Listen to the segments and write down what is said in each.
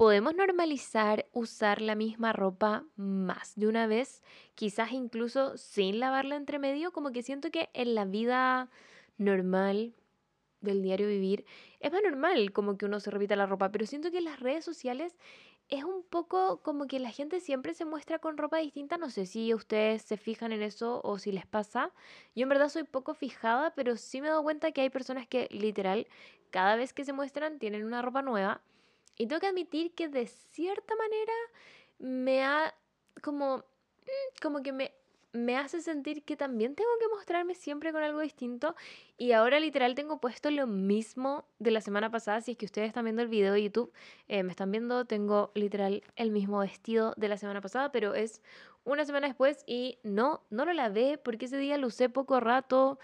podemos normalizar usar la misma ropa más de una vez, quizás incluso sin lavarla entre medio, como que siento que en la vida normal del diario vivir es más normal como que uno se repita la ropa, pero siento que en las redes sociales es un poco como que la gente siempre se muestra con ropa distinta. No sé si ustedes se fijan en eso o si les pasa. Yo en verdad soy poco fijada, pero sí me he cuenta que hay personas que literal cada vez que se muestran tienen una ropa nueva. Y tengo que admitir que de cierta manera me ha como, mm, como que me me hace sentir que también tengo que mostrarme siempre con algo distinto. Y ahora literal tengo puesto lo mismo de la semana pasada. Si es que ustedes están viendo el video de YouTube, eh, me están viendo, tengo literal el mismo vestido de la semana pasada, pero es una semana después y no, no lo lavé porque ese día lo usé poco rato.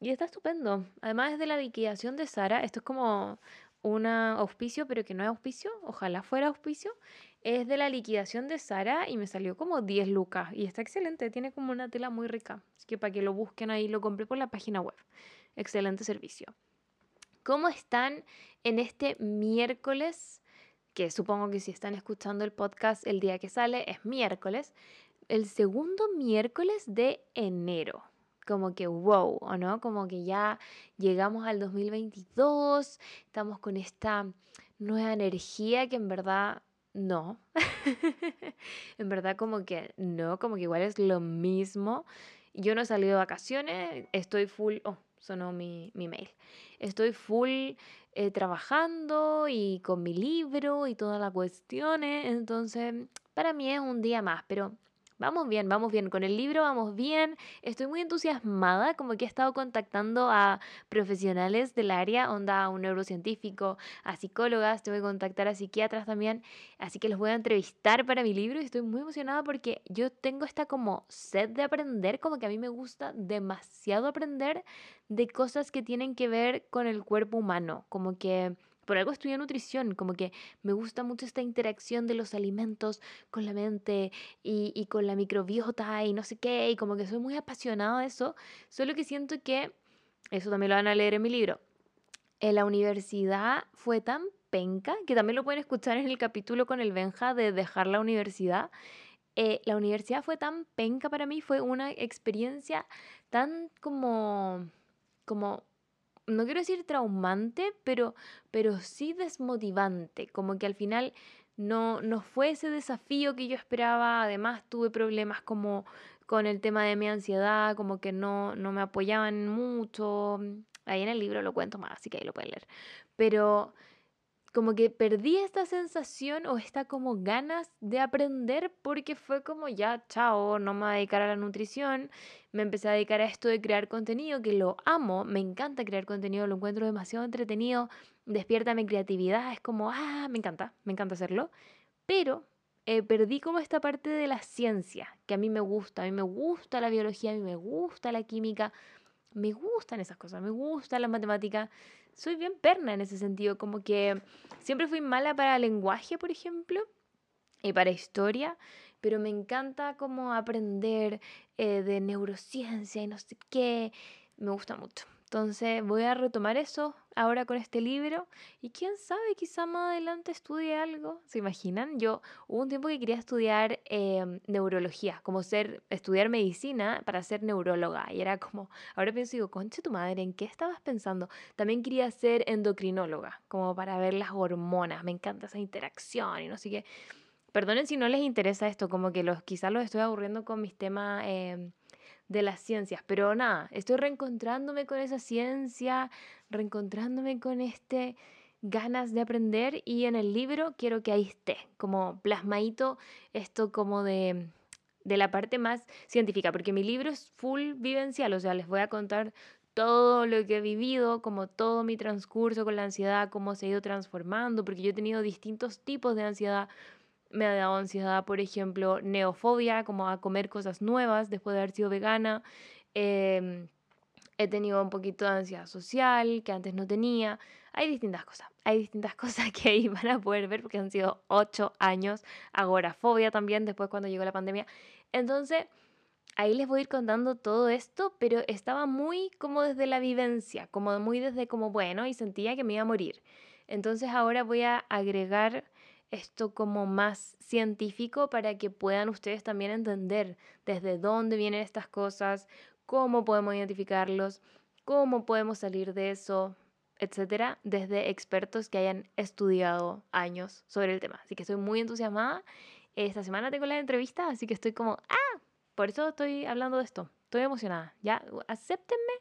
Y está estupendo. Además es de la liquidación de Sara. Esto es como un auspicio, pero que no es auspicio. Ojalá fuera auspicio. Es de la liquidación de Sara y me salió como 10 lucas. Y está excelente, tiene como una tela muy rica. Así que para que lo busquen ahí, lo compré por la página web. Excelente servicio. ¿Cómo están en este miércoles? Que supongo que si están escuchando el podcast el día que sale es miércoles. El segundo miércoles de enero como que wow, ¿o no? Como que ya llegamos al 2022, estamos con esta nueva energía que en verdad no. en verdad como que no, como que igual es lo mismo. Yo no he salido de vacaciones, estoy full, oh, sonó mi, mi mail. Estoy full eh, trabajando y con mi libro y todas las cuestiones, entonces para mí es un día más, pero Vamos bien, vamos bien. Con el libro vamos bien. Estoy muy entusiasmada, como que he estado contactando a profesionales del área, onda a un neurocientífico, a psicólogas, te voy a contactar a psiquiatras también. Así que los voy a entrevistar para mi libro y estoy muy emocionada porque yo tengo esta como sed de aprender, como que a mí me gusta demasiado aprender de cosas que tienen que ver con el cuerpo humano, como que por algo estudié nutrición, como que me gusta mucho esta interacción de los alimentos con la mente y, con la microbiota y no sé qué, y como que soy muy apasionada de eso, solo que siento que, eso también lo van a leer en mi libro, en la universidad fue tan penca, que también lo pueden escuchar en el capítulo con el Benja de dejar la universidad. Eh, la universidad fue tan penca para mí, fue una experiencia tan como, como no quiero decir traumante, pero, pero sí desmotivante, como que al final no, no fue ese desafío que yo esperaba, además tuve problemas como con el tema de mi ansiedad, como que no, no me apoyaban mucho, ahí en el libro lo cuento más, así que ahí lo pueden leer, pero como que perdí esta sensación o esta como ganas de aprender porque fue como ya, chao, no me voy a dedicar a la nutrición, me empecé a dedicar a esto de crear contenido, que lo amo, me encanta crear contenido, lo encuentro demasiado entretenido, despierta mi creatividad, es como, ah, me encanta, me encanta hacerlo, pero eh, perdí como esta parte de la ciencia, que a mí me gusta, a mí me gusta la biología, a mí me gusta la química, me gustan esas cosas, me gusta la matemática. Soy bien perna en ese sentido, como que siempre fui mala para lenguaje, por ejemplo, y para historia, pero me encanta como aprender eh, de neurociencia y no sé qué, me gusta mucho. Entonces voy a retomar eso ahora con este libro y quién sabe, quizá más adelante estudie algo. ¿Se imaginan? Yo hubo un tiempo que quería estudiar em, neurología, como ser, estudiar medicina para ser neuróloga. Y era como, ahora pienso, digo, conche tu madre, ¿en qué estabas pensando? También quería ser endocrinóloga, como para ver las hormonas. Me encanta esa interacción y no sé qué. Perdonen si no les interesa esto, como que los, quizás los estoy aburriendo con mis temas em, de las ciencias, pero nada, estoy reencontrándome con esa ciencia, reencontrándome con este ganas de aprender y en el libro quiero que ahí esté, como plasmadito esto como de, de la parte más científica, porque mi libro es full vivencial, o sea, les voy a contar todo lo que he vivido, como todo mi transcurso con la ansiedad, cómo se ha ido transformando, porque yo he tenido distintos tipos de ansiedad, me ha dado ansiedad, por ejemplo, neofobia, como a comer cosas nuevas después de haber sido vegana. Em, he tenido un poquito de ansiedad social que antes no tenía. Hay distintas cosas. Hay distintas cosas que ahí van a poder ver porque han sido ocho años. Agorafobia también después cuando llegó la pandemia. Entonces, ahí les voy a ir contando todo esto, pero estaba muy como desde la vivencia, como muy desde como bueno y sentía que me iba a morir. Entonces ahora voy a agregar esto como más científico para que puedan ustedes también entender desde dónde vienen estas cosas, cómo podemos identificarlos, cómo podemos salir de eso, etcétera, desde expertos que hayan estudiado años sobre el tema. Así que estoy muy entusiasmada. Esta semana tengo la entrevista, así que estoy como, ah, por eso estoy hablando de esto. Estoy emocionada. Ya, acéptenme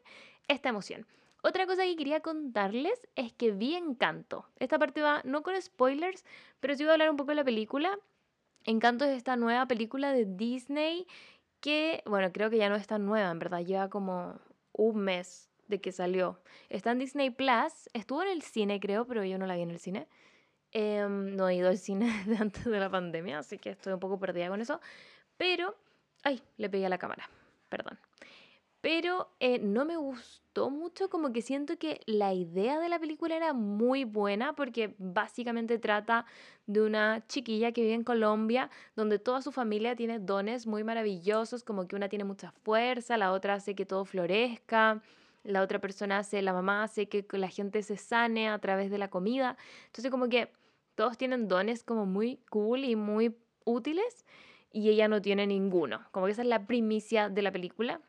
esta emoción. Otra cosa que quería contarles es que vi Encanto. Esta parte va no con spoilers, pero sí voy a hablar un poco de la película. Encanto es esta nueva película de Disney que, bueno, creo que ya no es tan nueva, en verdad, lleva como un mes de que salió. Está en Disney Plus, estuvo en el cine creo, pero yo no la vi en el cine. Em, no he ido al cine antes de la pandemia, así que estoy un poco perdida con eso. Pero, ay, le pegué a la cámara, perdón. Pero eh, no me gustó mucho, como que siento que la idea de la película era muy buena porque básicamente trata de una chiquilla que vive en Colombia, donde toda su familia tiene dones muy maravillosos, como que una tiene mucha fuerza, la otra hace que todo florezca, la otra persona hace, la mamá hace que la gente se sane a través de la comida. Entonces como que todos tienen dones como muy cool y muy útiles y ella no tiene ninguno. Como que esa es la primicia de la película.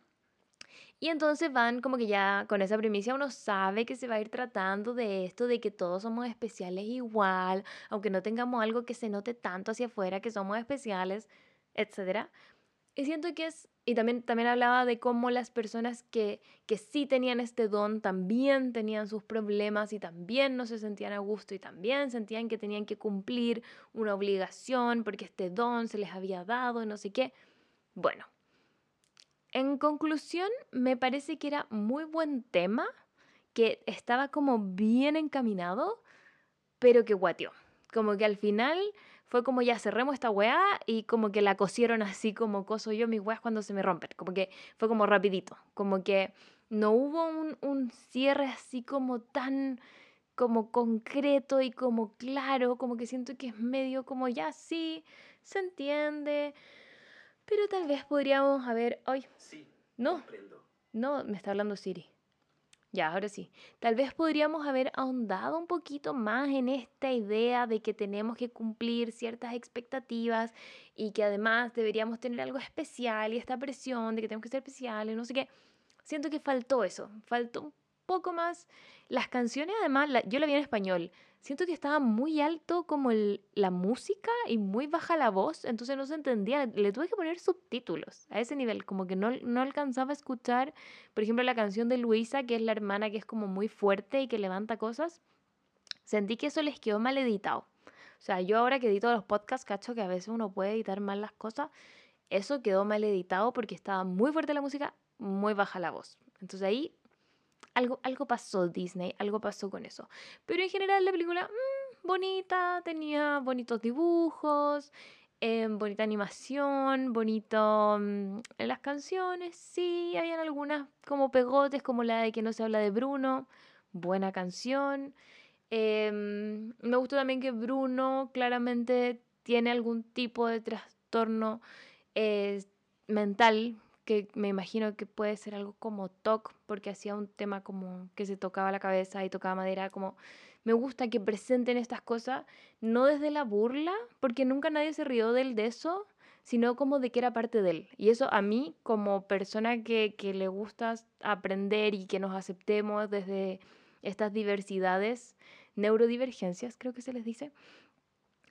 Y entonces van como que ya con esa primicia uno sabe que se va a ir tratando de esto, de que todos somos especiales igual, aunque no tengamos algo que se note tanto hacia afuera que somos especiales, etc. Y siento que es, y también, también hablaba de cómo las personas que, que sí tenían este don también tenían sus problemas y también no se sentían a gusto y también sentían que tenían que cumplir una obligación porque este don se les había dado no sé qué. Bueno, en conclusión, me parece que era muy buen tema, que estaba como bien encaminado, pero que guateó. Como que al final fue como ya cerremos esta weá y como que la cosieron así como coso yo mis weas cuando se me rompen. Como que fue como rapidito. Como que no hubo un, un cierre así como tan como concreto y como claro, como que siento que es medio como ya sí, se entiende, pero tal vez podríamos haber hoy. Sí. No. No, me está hablando Siri. Ya, ahora sí. Tal vez podríamos haber ahondado un poquito más en esta idea de que tenemos que cumplir ciertas expectativas y que además deberíamos tener algo especial y esta presión de que tenemos que ser especiales, no sé qué. Siento que faltó eso, faltó un poco más. Las canciones, además, yo la vi en español siento que estaba muy alto como la música y muy baja la voz, entonces no se entendía. Le tuve que poner subtítulos a ese nivel, como que no, no alcanzaba a escuchar, por ejemplo, la canción de Luisa, que es la hermana que es como muy fuerte y que levanta cosas. Sentí que eso les quedó mal editado. O sea, yo ahora que edito los podcasts, cacho que a veces uno puede editar mal las cosas. Eso quedó mal editado porque estaba muy fuerte la música, muy baja la voz. Entonces ahí algo, algo pasó Disney, algo pasó con eso. Pero en general la película, mmm, bonita, tenía bonitos dibujos, eh, bonita animación, bonito en mm, las canciones, sí, habían algunas como pegotes, como la de que no se habla de Bruno, buena canción. Em, me gustó también que Bruno claramente tiene algún tipo de trastorno eh, mental, que me imagino que puede ser algo como TOC, porque hacía un tema como que se tocaba la cabeza y tocaba madera, como me gusta que presenten estas cosas, no desde la burla, porque nunca nadie se rió de él de eso, sino como de que era parte de él. Y eso a mí, como persona que, que le gusta aprender y que nos aceptemos desde estas diversidades, neurodivergencias creo que se les dice,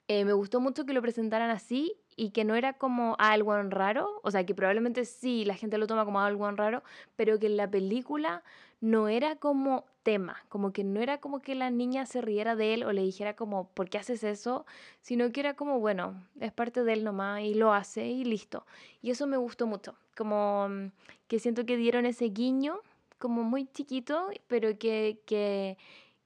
eh, me gustó mucho que lo presentaran así y que no era como algo raro, o sea, que probablemente sí, la gente lo toma como algo raro, pero que en la película no era como tema, como que no era como que la niña se riera de él o le dijera como, ¿por qué haces eso? Sino que era como, bueno, es parte de él nomás y lo hace y listo. Y eso me gustó mucho, como mm, que siento que dieron ese guiño como muy chiquito, pero que, que,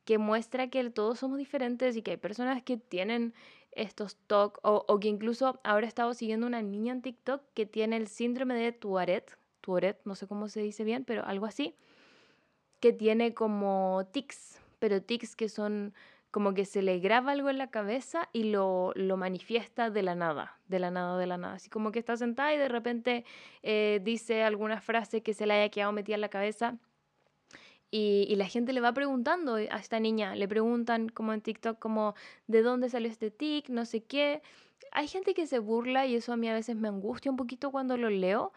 que muestra que todos somos diferentes y que hay personas que tienen estos TOC o, que incluso ahora he estado siguiendo una niña en TikTok que tiene el síndrome de Tourette, Tourette, no sé cómo se dice bien, pero algo así, que tiene como tics, pero tics que son como que se le graba algo en la cabeza y lo, lo manifiesta de la nada, de la nada, de la nada. Así como que está sentada y de repente eh, dice alguna frase que se le haya quedado metida en la cabeza Y, la gente le va preguntando a esta niña, le preguntan como en TikTok, como, ¿de dónde salió este tic? No sé qué. Hay gente que se burla y eso a mí a veces me angustia un poquito cuando lo leo,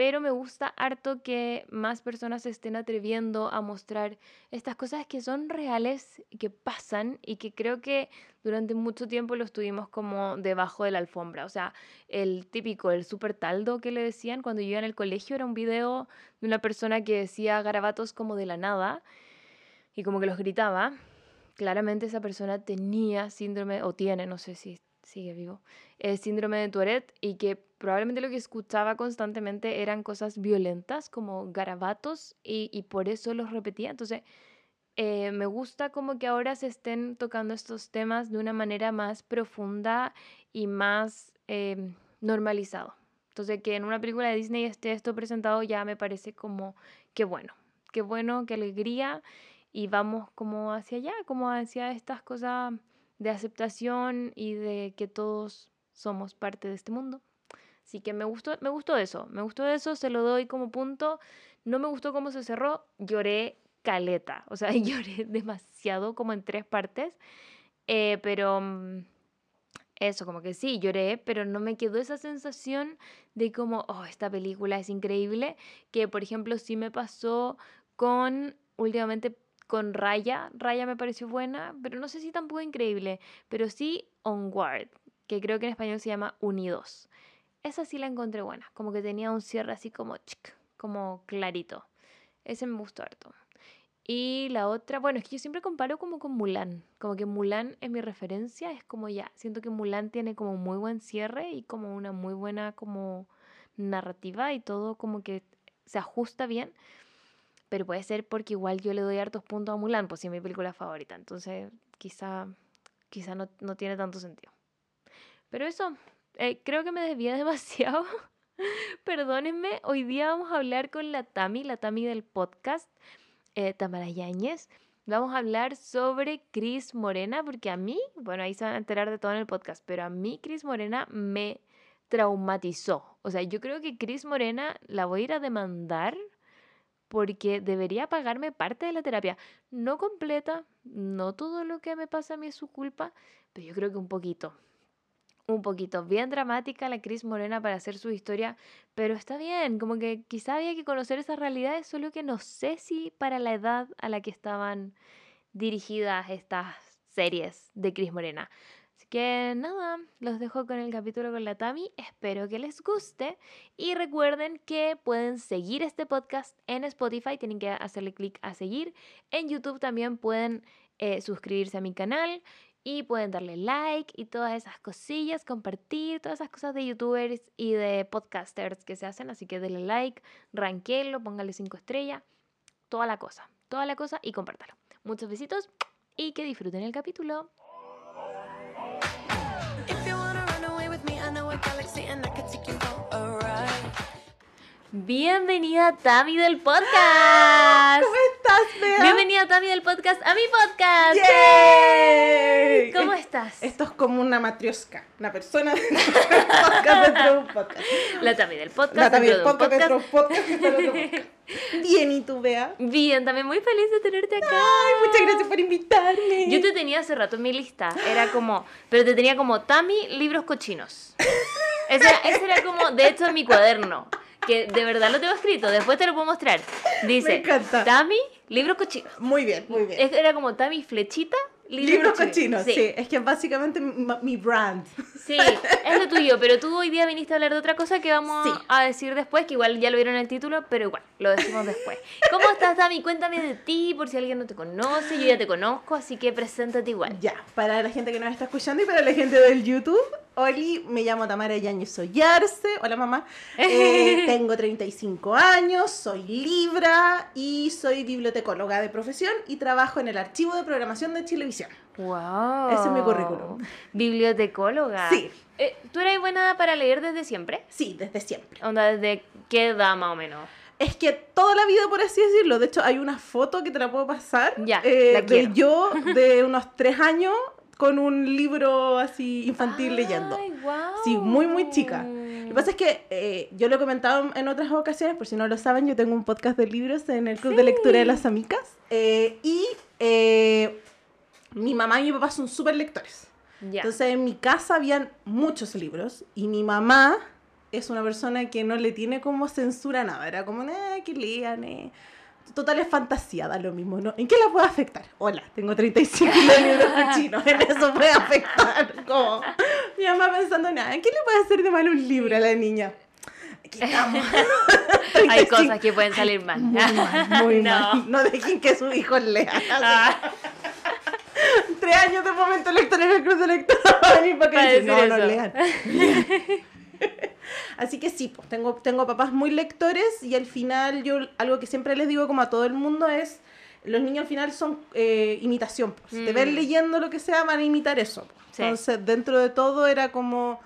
pero me gusta harto que más personas se estén atreviendo a mostrar estas cosas que son reales, que pasan y que creo que durante mucho tiempo los tuvimos como debajo de la alfombra. O sea, el típico, el super taldo que le decían cuando yo iba en el colegio era un video de una persona que decía garabatos como de la nada y como que los gritaba. Claramente esa persona tenía síndrome, o tiene, no sé si sigue vivo, el síndrome de Tourette y que probablemente lo que escuchaba constantemente eran cosas violentas como garabatos y, y por eso los repetía. Entonces, eh, me gusta como que ahora se estén tocando estos temas de una manera más profunda y más eh, normalizado. Entonces, que en una película de Disney esté esto presentado ya me parece como que bueno, qué bueno, qué alegría y vamos como hacia allá, como hacia estas cosas de aceptación y de que todos somos parte de este mundo. Así que me gustó, me gustó eso, me gustó eso, se lo doy como punto. No me gustó cómo se cerró, lloré caleta, o sea, lloré demasiado como en tres partes, eh, pero mm, eso, como que sí, lloré, pero no me quedó esa sensación de como, oh, esta película es increíble, que por ejemplo sí me pasó con últimamente con Raya. Raya me pareció buena, pero no sé si tampoco increíble, pero sí Onward, que creo que en español se llama Unidos. Esa sí la encontré buena, como que tenía un cierre así como chic, como clarito. Ese me gustó harto. Y la otra, bueno, es que yo siempre comparo como con Mulan, como que Mulan es mi referencia, es como ya, siento que Mulan tiene como muy buen cierre y como una muy buena como narrativa y todo como que se ajusta bien pero puede ser porque igual yo le doy hartos puntos a Mulan, pues sí es mi película favorita, entonces quizá, quizá no, no tiene tanto sentido. Pero eso, eh, creo que me desvié demasiado. Perdónenme, hoy día vamos a hablar con la Tami, la Tami del podcast, eh, Tamara Yáñez. Vamos a hablar sobre Cris Morena, porque a mí, bueno, ahí se van a enterar de todo en el podcast, pero a mí Cris Morena me traumatizó. O sea, yo creo que Cris Morena la voy a ir a demandar porque debería pagarme parte de la terapia. No completa, no todo lo que me pasa a mí es su culpa, pero yo creo que un poquito. Un poquito. Bien dramática la Cris Morena para hacer su historia, pero está bien, como que quizá había que conocer esas realidades, solo que no sé si para la edad a la que estaban dirigidas estas series de Cris Morena que nada, los dejo con el capítulo con la Tami. Espero que les guste. Y recuerden que pueden seguir este podcast en Spotify. Tienen que hacerle clic a seguir. En YouTube también pueden eh, suscribirse a mi canal. Y pueden darle like y todas esas cosillas, compartir todas esas cosas de youtubers y de podcasters que se hacen. Así que denle like, ranquelo, póngale 5 estrellas, toda la cosa, toda la cosa y compártalo. Muchos besitos y que disfruten el capítulo. galaxy and I could take you home. Bienvenida Tami del podcast. ¿Cómo estás, Bea? Bienvenida Tami del podcast a mi podcast. ¡Yay! ¿Cómo estás? Esto es como una matrioska, una persona podcast dentro de un podcast. La Tami del podcast. La Tami del podcast dentro de un podcast. Bien, ¿y tú, Bea? Bien, también muy feliz de tenerte acá. Ay, muchas gracias por invitarme. Yo te tenía hace rato en mi lista. Era como, pero te tenía como Tami, libros cochinos. Ese era, ese era como, de hecho, en mi cuaderno. Que de verdad lo tengo escrito. Después te lo puedo mostrar. Dice, encanta. Tami, libros cochinos. Muy bien, muy bien. Era como Tami, flechita, libros, cochinos, sí. Sí. Es que básicamente mi, mi brand. Sí, es lo tuyo, pero tú hoy día viniste a hablar de otra cosa que vamos Sí. a decir después, que igual ya lo vieron en el título, pero igual, lo decimos después. ¿Cómo estás, Dami? Cuéntame de ti, por si alguien no te conoce, yo ya te conozco, así que preséntate igual. Ya, para la gente que nos está escuchando y para la gente del YouTube, Oli, me llamo Tamara Yáñez Ollarse. Hola, mamá. Eh, tengo 35 años, soy Libra y soy bibliotecóloga de profesión y trabajo en el archivo de programación de Chilevisión. Wow. Ese es mi currículum. Bibliotecóloga. Sí. Eh, ¿Tú eres buena para leer desde siempre? Sí, desde siempre. Onda, ¿desde qué edad más o menos? Es que toda la vida, por así decirlo, de hecho hay una foto que te la puedo pasar Ya, eh, la de yo de unos tres años con un libro así infantil leyendo. Ay, guau. Sí, muy, muy chica. Lo que pasa es que eh, yo lo he comentado en otras ocasiones, por si no lo saben, yo tengo un podcast de libros en el Club de Lectura de las Amicas. eh, y eh, mi mamá y mi papá son súper lectores. Ya. Entonces en mi casa habían muchos libros y mi mamá es una persona que no le tiene como censura nada. Era como, eh, que lean, eh. Total es fantasía, da lo mismo, ¿no? ¿En qué la puede afectar? Hola, tengo 35 libros chinos, en eso puede afectar. Como, mi mamá pensando, nada, ¿en qué le puede hacer de mal un libro a la niña? Aquí estamos. Hay 35. cosas que pueden salir mal. Muy mal, muy No. mal. No dejen que sus hijos lean. Ah, Tres años de momento lector en el club de lectura para decir, decir no, no lean. Así que sí, pues tengo, tengo papás muy lectores y al final yo algo que siempre les digo como a todo el mundo es, los niños al final son eh, imitación. Pues. Te ven Mm. leyendo lo que sea, van a imitar eso. pues. Sí. Entonces, dentro de todo era como,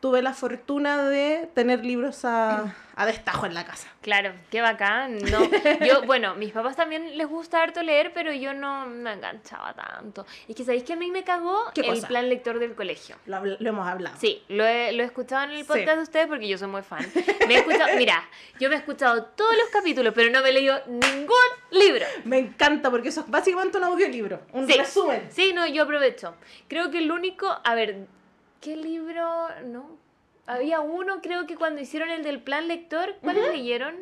tuve la fortuna de tener libros a, a destajo en la casa. Claro, qué bacán. No, yo, bueno, mis papás también les gusta harto leer, pero yo no me enganchaba tanto. Es que sabéis que a mí me cagó ¿Qué el cosa? plan lector del colegio. Lo, lo hemos hablado. Sí, lo he, lo he escuchado en el Sí. podcast de ustedes porque yo soy muy fan. Me he escuchado, mira, yo me he escuchado todos los capítulos, pero no me he leído ningún libro. Me encanta porque eso es básicamente un audiolibro, un Sí. resumen. Sí, no, yo aprovecho. Creo que el único, a ver, ¿qué libro? No. Había uno, creo que cuando hicieron el del plan lector, ¿cuáles leyeron?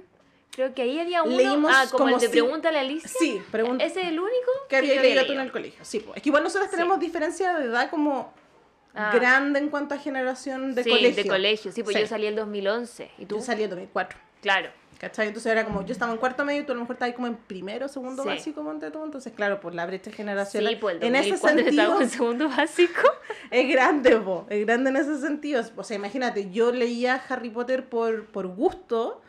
Creo que ahí había uno. Leímos ah, como, como el de si- Pregúntale a Alicia. Sí, pregunta. Ese es el único que había leído había tú en el leído. colegio. Sí, pues. es que igual nosotros Sí. tenemos diferencia de edad como Ah. grande en cuanto a generación de sí, colegio. de colegio, sí, pues Sí. yo salí en 2011. ¿Y tú? Yo salí en 2004. Claro. ¿Cachai? Entonces era como, yo estaba en cuarto medio y tú a lo mejor estabas como en primero, segundo Sí. básico, ponte tú. Entonces, claro, por la brecha Sí, generacional. pues el en ese 2004 sentido, en segundo básico. es grande, po, es grande en ese sentido. O sea, imagínate, yo leía Harry Potter por, por gusto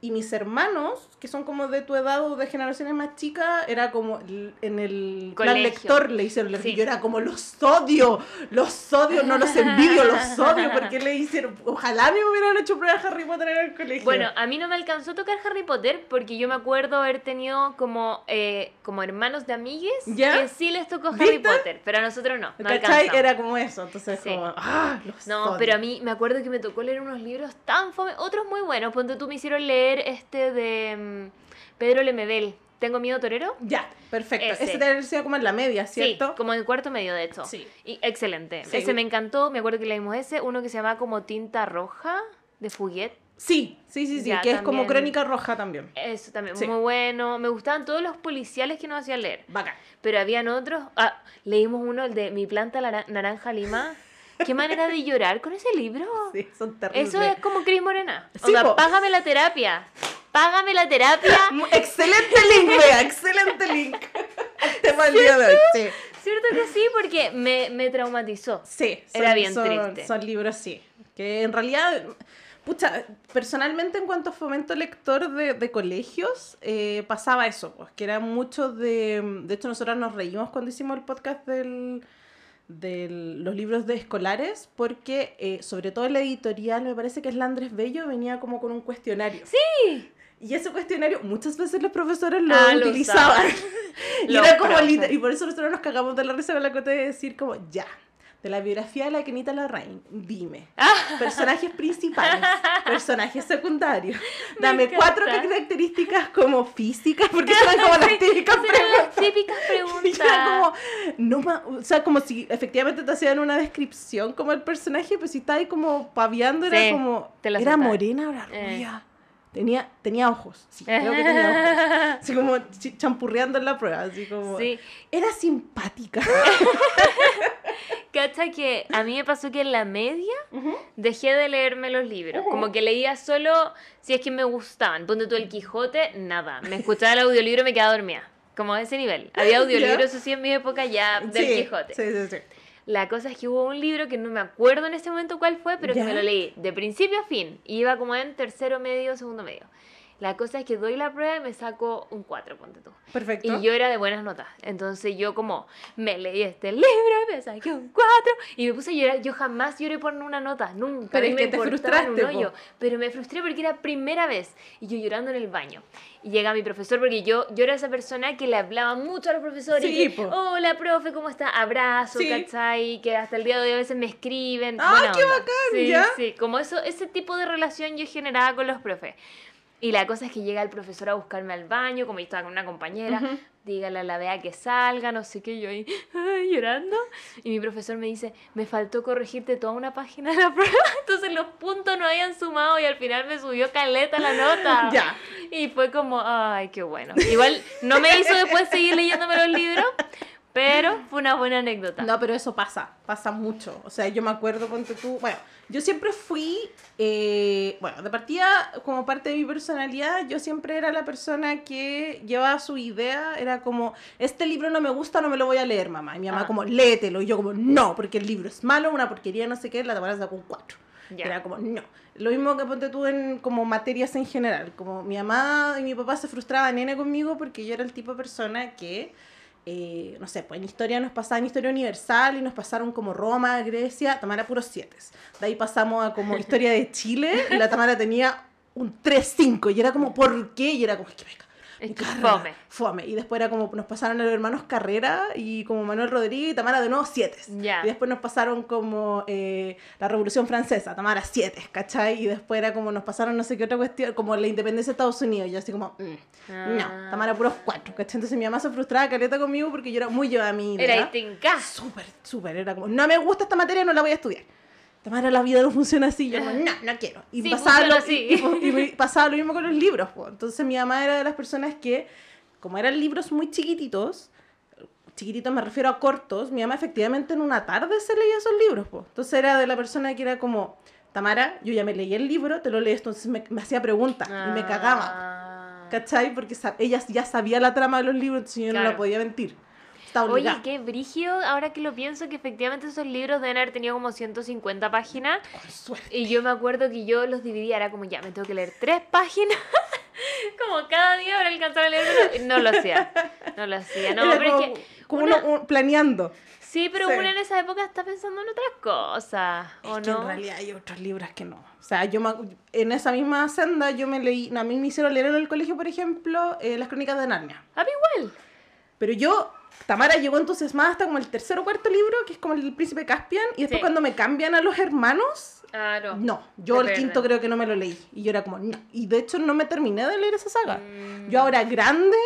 y mis hermanos, que son como de tu edad o de generaciones más chicas, era como en el plan Colegio. lector le hicieron. Sí. Yo era como, los odio, los odio, no los envidio, los odio. porque le hicieron? Ojalá me hubieran hecho pruebas de Harry Potter en el colegio. Bueno, a mí no me alcanzó a tocar Harry Potter porque yo me acuerdo haber tenido como, eh, como hermanos de amigues ¿Ya? que sí les tocó Harry ¿Viste? Potter, pero a nosotros no. no ¿Cachai? Era como eso. Entonces, Sí. como, ah, los No, odio. pero a mí me acuerdo que me tocó leer unos libros tan fome, otros muy buenos. Ponte tú me hicieron leer este de mm, Pedro Lemebel. ¿Tengo miedo torero? Ya, perfecto. Ese. Ese, debe sido como en la media, ¿cierto? Sí, como en cuarto medio de hecho. Sí. Y excelente. Sí. Ese me encantó, me acuerdo que leímos ese, uno que se llama como Tinta Roja de Fuguet. Sí, sí, sí, sí, Ya, que es como crónica roja también. Eso también, Sí. muy bueno. Me gustaban todos los policiales que nos hacían leer. Bacán. Pero habían otros. Ah, leímos uno, el de Mi planta naranja lima. Qué manera de llorar con ese libro. Sí, son terribles. Eso es como Cris Morena. Sí, Onda, po. págame la terapia. Págame la terapia. Excelente link, vea, excelente link. El tema del día de hoy. Sí, Cierto que sí, porque me, me traumatizó. sí Era son- bien son- triste. Son libros, sí. Que en realidad, pucha, personalmente en cuanto a fomento lector de, de colegios, eh, pasaba eso, pues, que era mucho de... De hecho, nosotros nos reímos cuando hicimos el podcast del de los libros de escolares porque eh, sobre todo la editorial me parece que es la Andrés Bello venía como con un cuestionario. Sí. y ese cuestionario muchas veces los profesores lo Ah, utilizaban. y era como y por eso nosotros nos cagamos de la risa con la cota de decir como ya de la biografía de la Kenita Larraín, dime. Personajes principales, personajes secundarios. Me Dame cuatro características como físicas, porque son como las típicas preguntas. típicas preguntas. como, no o sea, como si efectivamente te hacían una descripción como el personaje, pues si está ahí como paviando, era Sí, como, era soltaban. morena o era Eh. rubia. Tenía, tenía ojos, sí, creo que tenía ojos. Así como champurreando en la prueba, así como... Sí. Era simpática. Cacha que a mí me pasó que en la media Ujú. dejé de leerme los libros. Ujú. Como que leía solo si es que me gustaban. Ponte tú el Quijote, nada. Me escuchaba el audiolibro y me quedaba dormida. Como a ese nivel. Había audiolibros así en mi época ya del Sí, Quijote. Sí, sí, sí. La cosa es que hubo un libro que no me acuerdo en ese momento cuál fue, pero ¿Ya? que me lo leí de principio a fin. Y iba como en tercero medio, segundo medio. La cosa es que doy la prueba y me saco un 4, ponte tú. Perfecto. Y yo era de buenas notas. Entonces yo como me leí este libro, me saqué un 4 y me puse a llorar. Yo jamás lloré por una nota, nunca. Pero es me que te frustraste, un hoyo. Pero me frustré porque era primera vez. Y yo llorando en el baño. Y llega mi profesor porque yo, yo era esa persona que le hablaba mucho a los profesores. Sí, y que. Hola, profe, ¿cómo está? Abrazo, Sí. ¿cachai? Que hasta el día de hoy a veces me escriben. ¡Ah, qué onda. bacán! Sí, ¿Ya? sí. Como eso, ese tipo de relación yo generaba con los profes. Y la cosa es que llega el profesor a buscarme al baño, como yo estaba con una compañera, Ujú. dígale a la Bea que salga, no sé qué, yo ahí ay, llorando. Y mi profesor me dice, me faltó corregirte toda una página de la prueba, entonces los puntos no habían sumado y al final me subió caleta la nota. Ya. Y fue como, ay, qué bueno. Igual no me hizo después seguir leyéndome los libros, pero fue una buena anécdota. No, pero eso pasa, pasa mucho. O sea, yo me acuerdo, ponte tú, bueno, yo siempre fui, eh, bueno, de partida, como parte de mi personalidad, yo siempre era la persona que llevaba su idea, era como, este libro no me gusta, no me lo voy a leer, mamá. Y mi mamá como, léetelo. Y yo como, no, porque el libro es malo, una porquería, no sé qué, la Tamara sacó un 4. Ya. Era como, no. Lo mismo que ponte tú en como materias en general. Como mi mamá y mi papá se frustraban nene conmigo porque yo era el tipo de persona que, eh, no sé, pues en historia nos pasaban historia universal y nos pasaron como Roma, Grecia, Tamara puros 7. De ahí pasamos a como historia de Chile y la Tamara tenía un 3-5 y era como, ¿por qué? Y era como, es que me Es que fome. Fome. Y después era como, nos pasaron a los hermanos Carrera y como Manuel Rodríguez y Tamara de nuevo 7. Ya. Y después nos pasaron como eh, la Revolución Francesa, Tamara 7, ¿cachai? Y después era como nos pasaron no sé qué otra cuestión, como la independencia de Estados Unidos. Y yo así como, mm, Ah. no, Tamara puros 4, ¿cachai? Entonces mi mamá se frustraba caleta conmigo porque yo era muy llevada a idea. Era. Súper, súper. Era como, no me gusta esta materia, no la voy a estudiar. Tamara, la vida no funciona así. Yo, como, no, no quiero. Y, Sí, pasaba, lo, y- y- y pasaba lo mismo con los libros. po. Entonces mi mamá era de las personas que, como eran libros muy chiquititos, chiquititos me refiero a cortos, mi mamá efectivamente en una tarde se leía esos libros. po. Entonces era de la persona que era como, Tamara, yo ya me leí el libro, te lo lees. Entonces me, me hacía preguntas y me cagaba. Ah. ¿Cachai? Porque ella ya sabía la trama de los libros, entonces yo no Claro. la podía mentir. Estaba Oye, qué brigio, ahora que lo pienso, que efectivamente esos libros deben haber tenido como 150 páginas. Y yo me acuerdo que yo los dividía, era como, ya, me tengo que leer tres páginas. como cada día para alcanzar a leer. No lo hacía. No lo hacía. No, Era pero como, es que. como una- uno- un- planeando. Sí, pero Sí. uno en esa época está pensando en otras cosas. ¿O Es que no? en realidad hay otros libros que no. O sea, yo me en esa misma senda yo me leí, no, a mí me hicieron leer en el colegio, por ejemplo, eh, las crónicas de Narnia. A mí igual. Pero yo, Tamara llegó entusiasmada hasta como el tercer o cuarto libro, que es como el príncipe Caspian, y después Sí. cuando me cambian a los hermanos, Claro. no, yo Te el pierden. quinto creo que no me lo leí. Y yo era como, no. Y de hecho no me terminé de leer esa saga. Mm. Yo ahora grande,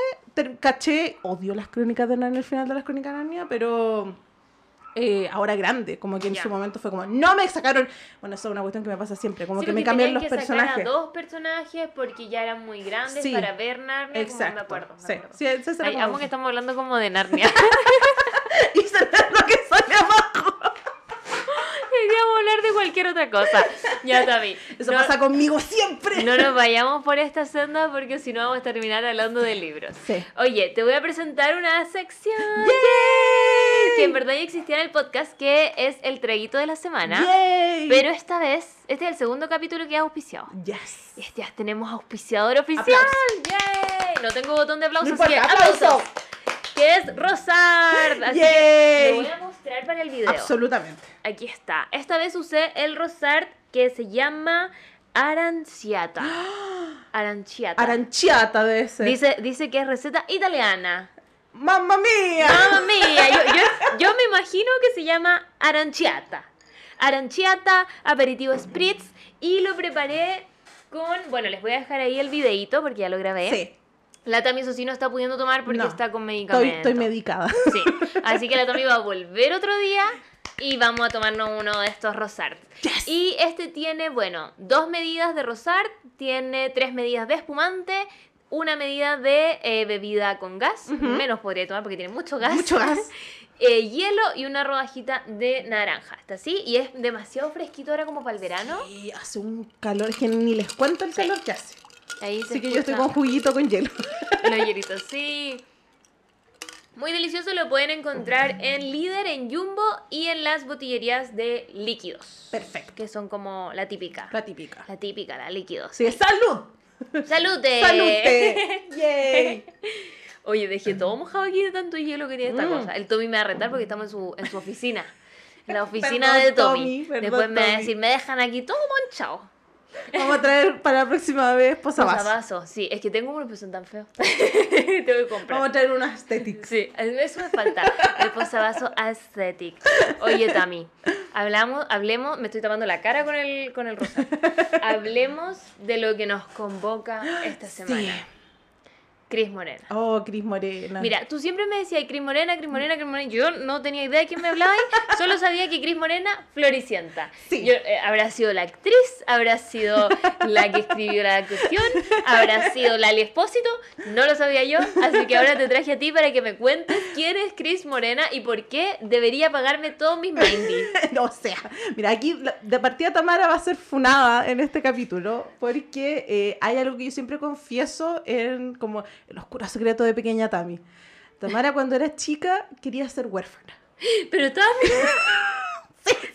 caché, odio las crónicas de Narnia, el final de las crónicas de Narnia, pero eh, ahora grande, como que en su momento fue como, no me sacaron, bueno, eso es una cuestión que me pasa siempre, como Sí, que me cambian los que sacar personajes. a dos personajes porque ya eran muy grandes Sí. para ver Narnia. Exacto. Como me acuerdo. me sí, acuerdo. sí, ese era Ay, como- amo que estamos hablando como de Narnia. y se ve lo que sale abajo. Queríamos hablar de cualquier otra cosa. Ya, Tami. Eso no, pasa conmigo siempre. no nos vayamos por esta senda porque si no vamos a terminar hablando de libros. Sí. Oye, te voy a presentar una sección ¡Yay! que en verdad ya existía en el podcast, que es el traguito de la semana. ¡Yay! Pero esta vez, este es el segundo capítulo que ha auspiciado. Yes. Y Ya tenemos auspiciador oficial. ¡Yay! No tengo botón de aplausos, No así que importa, aplauso. aplausos. Que es Rosard. Así que lo voy a mostrar para el video. Absolutamente. Aquí está. Esta vez usé el Rosard que se llama Aranciata. Aranciata. Aranciata de ese. Dice, dice que es receta italiana. ¡Mamma mía! Mamma mía, yo, yo- yo me imagino que se llama aranciata. Aranciata, aperitivo spritz y lo preparé con, bueno, les voy a dejar ahí el videito porque ya lo grabé. Sí, La Tami eso sí no está pudiendo tomar porque No. está con medicamento. estoy medicada. Sí, así que la Tami va a volver otro día y vamos a tomarnos uno de estos Rosart. Yes. Y este tiene, bueno, dos medidas de Rosart, tiene tres medidas de espumante, una medida de eh, bebida con gas, Ujú. menos podría tomar porque tiene mucho gas. Mucho gas. Eh, hielo y una rodajita de naranja. Está así y es demasiado fresquito ahora como para el verano. Y hace un calor que ni les cuento el Sí. calor que hace. Ahí Así que yo estoy con juguito con hielo. los hielitos, sí. Muy delicioso, lo pueden encontrar en Líder, en Jumbo y en las botillerías de líquidos. Perfecto. Que son como la típica. La típica. La típica, la líquidos. Sí, salud. ¡Salute! ¡Salute! ¡Yay! Oye, dejé todo mojado aquí de tanto hielo que tiene esta Mm. cosa. El Tommy me va a retar porque estamos en su, en su oficina. En la oficina Perdón, de Tommy. Tommy, perdón, Después me va a decir, me dejan aquí todo manchado. Vamos a traer para la próxima vez posavasos. Posavasos, sí. Es que tengo unos que son tan feos. Tengo que comprar. Vamos a traer unos aesthetics. Sí, eso me falta. El posavasos aesthetic. Oye, Tami, hablamos, hablemos, me estoy tapando la cara con el, con el rosa. Hablemos de lo que nos convoca esta semana. Cris Morena. Oh, Cris Morena. Mira, tú siempre me decías Cris Morena, Cris Morena, Cris Morena. Yo no tenía idea de quién me hablaba, solo sabía que Cris Morena, Floricienta. Sí. Yo, eh, habrá sido la actriz, habrá sido la que escribió la cuestión, habrá sido Lali Espósito, no lo sabía yo, así que ahora te traje a ti para que me cuentes quién es Cris Morena y por qué debería pagarme todos mis mindies. o sea, mira, aquí la- de partida Tamara va a ser funada en este capítulo porque eh, hay algo que yo siempre confieso en como el oscuro secreto de pequeña Tami. Tamara cuando era chica quería ser huérfana. Pero Tami,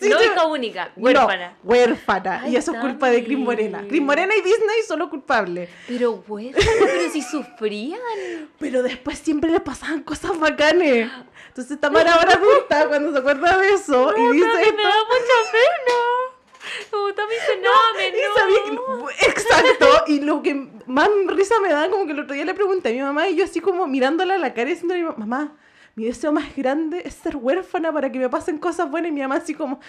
Sí, no sí. hija única, huérfana. No, huérfana. Ay, y eso es culpa de Cris. Morena. Cris Morena y Disney son los culpables. Pero huérfana, pero si sufrían. Pero después siempre le pasaban cosas bacanes. Entonces Tamara ahora adulta cuando se acuerda de eso y dice esto. me da mucha pena. Como Tami dice, no, que- no. exacto, y lo que más risa me da, como que el otro día le pregunté a mi mamá y yo así como mirándola a la cara y mi mamá, mi deseo más grande es ser huérfana para que me pasen cosas buenas y mi mamá así como,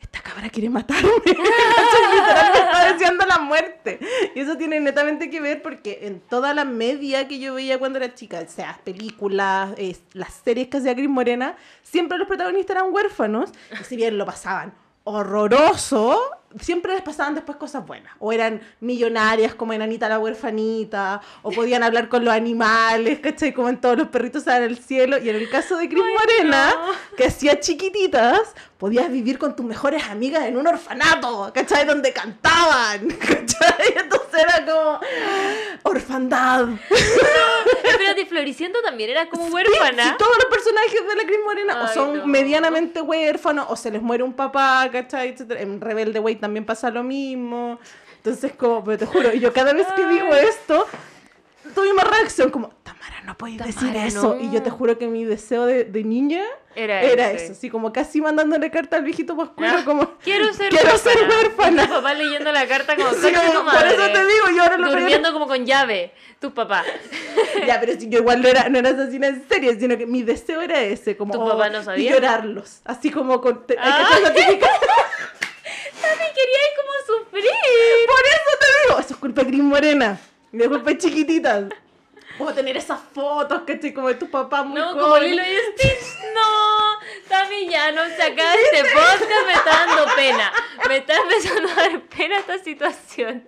esta cabra quiere matarme. Entonces, literal me está deseando la muerte. Y eso tiene netamente que ver porque en toda la media que yo veía cuando era chica, sea películas, eh, las series que hacía Cris Morena, siempre los protagonistas eran huérfanos y si bien lo pasaban horroroso, siempre les pasaban después cosas buenas. O eran millonarias como Enanita la huerfanita, o podían hablar con los animales, ¿cachai? Como en todos los perritos en el cielo. Y en el caso de Cris Morena, no. que hacía chiquititas, podías vivir con tus mejores amigas en un orfanato, ¿cachai? Donde cantaban, ¿cachai? Entonces era como orfandad. Espérate, Floricienta también era como huérfana. sí, todos los personajes de la Cris Morena o son no. medianamente huérfanos o se les muere un papá, ¿cachai? Etcétera. En Rebelde Way también pasa lo mismo. Entonces, como, pero te juro, yo cada vez que digo esto, tuve una reacción como, Tamara, no podéis decir eso. no. Y yo te juro que mi deseo de, de niña Era era eso, así como casi mandándole carta al viejito pascuero, Ah, como, Quiero ser quiero huérfana. ser huérfana. Y tu papá leyendo la carta como, Sí, "Concha tu como, por madre". eso te digo, yo ahora lo Durmiendo como con llave, tus papás. Ya, pero si yo igual no era, no era asesina en serie, sino que mi deseo era ese, como ¿Tu oh, papá no y sabía? llorarlos, así como con te- hay que Ah. Tami quería como sufrir. Por eso te digo, eso es culpa de Cris Morena, de culpa chiquititas. Puedo tener esas fotos, que como de tu papá muy No, como joven. Lilo y Stitch. No, Tami, ya no se acaba este podcast. Me está dando pena. Me está empezando a dar pena esta situación.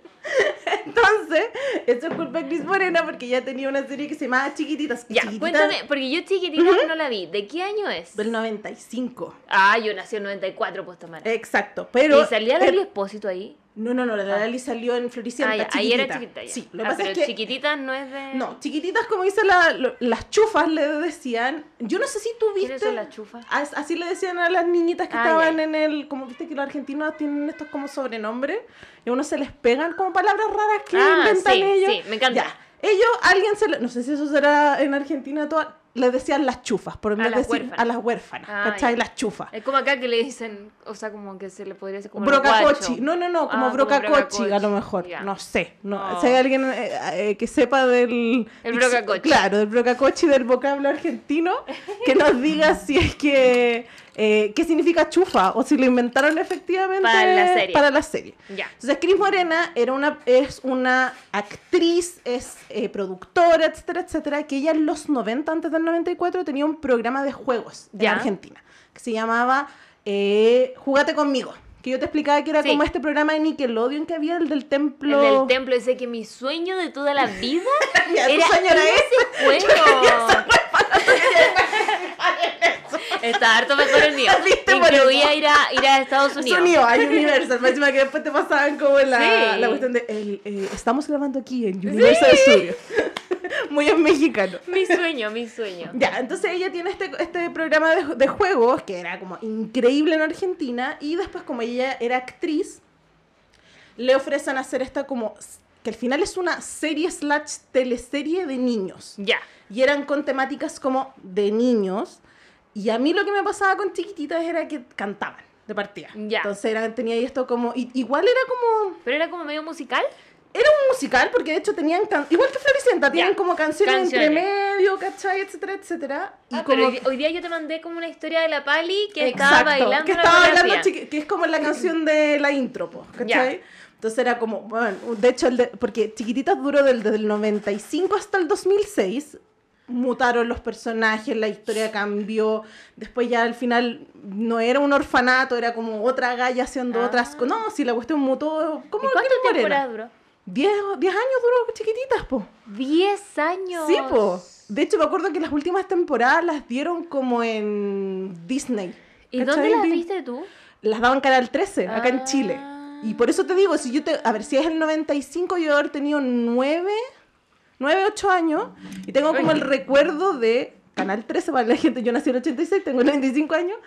Entonces, eso es culpa de Cris Morena porque ya tenía una serie que se llamaba Chiquititas. Ya, Chiquititas cuéntame, porque yo chiquitita no la vi. ¿De qué año es? Del 95. Ah, yo nací en 94, pues Tamara. Exacto, pero... ¿Y salía Lali Espósito ahí? No, no, no, la Lali salió en Floricienta, Ah, ya, ahí era chiquitita. ya. Sí, lo ah, pasa pero es que... chiquitita no es de... No, chiquititas como dice la, lo- las chufas le decían. Yo no sé si tú viste. ¿Quiénes son las chufas? As- Así le decían a las niñitas que Ah, estaban ya. en el. Como viste que los argentinos tienen estos como sobrenombres. Y a uno se les pegan como palabras raras que Ah, inventan sí, ellos. sí, me encanta. Ya. Ellos, alguien se le, No sé si eso será en Argentina toda. Les decían las chufas, por en vez de decir huérfanas. a las huérfanas. Ah, ¿Cachai? Las chufas. Es como acá que le dicen, o sea, como que se le podría decir como Brocacochi. No, no, no, como Ah, brocacochi, brocacochi. a lo mejor. No sé. No. No. Si hay alguien eh, eh, que sepa del. El brocacochi. Claro, del brocacochi, del vocablo argentino, que nos diga si es que. Eh, ¿Qué significa chufa? O si lo inventaron efectivamente Para la serie. para la serie. Ya. Entonces, Cris Morena era una, es una actriz, es eh, productora, etcétera, etcétera, que ella en los 90, antes del 94, tenía un programa de juegos en Ya. Argentina, que se llamaba eh, Júgate conmigo. Que yo te explicaba que era Sí. como este programa de Nickelodeon que había, el del En templo. el templo dice que mi sueño de toda la vida Ya, era sueño era ese juego. Está harto mejor el mío. ¿Viste por Incluía ir a, ir a Estados Unidos. Sonido, hay Universal, más encima que después te pasaban como la, Sí. la cuestión de el, eh, estamos grabando aquí en Universal Studios. Muy en mexicano. Mi sueño, mi sueño. Ya, entonces ella tiene este, este programa de, de juegos que era como increíble en Argentina y después como ella era actriz, le ofrecen hacer esta como que al final es una serie slash teleserie de niños. Ya. Y eran con temáticas como de niños. Y a mí lo que me pasaba con chiquititas era que cantaban de partida. Ya. Entonces era, tenía esto como... y- igual era como... Pero era como medio musical. Era un musical porque de hecho tenían... can- igual que Floricienta, tienen Ya. como canciones, Canciones. entre medio, ¿cachai? Etcétera, etcétera. Y Ah, como... pero hoy, hoy día yo te mandé como una historia de la Pali que estaba Exacto, bailando que estaba bailando chiqui- que es como la canción de la intro, po, ¿cachai? Entonces era como, bueno, de hecho, el de- porque Chiquititas duró del, desde el 95 hasta el 2006, mutaron los personajes, la historia cambió, después ya al final no era un orfanato, era como otra galla haciendo Ah. otras cosas. No, si la cuestión mutó, ¿Y ¿cómo cuántas Karen Morena? temporadas duró? 10, 10 años duró Chiquititas, po. Diez años. Sí, po. De hecho, me acuerdo que las últimas temporadas las dieron como en Disney. ¿Y dónde las viste tú? las daban Canal 13, acá en Ah. Chile. Y por eso te digo, si yo te, a ver, si es el 95, yo haber tenido 9, 9, 8 años, y tengo como el recuerdo de Canal 13, para la gente, yo nací en el 86, tengo 95 años,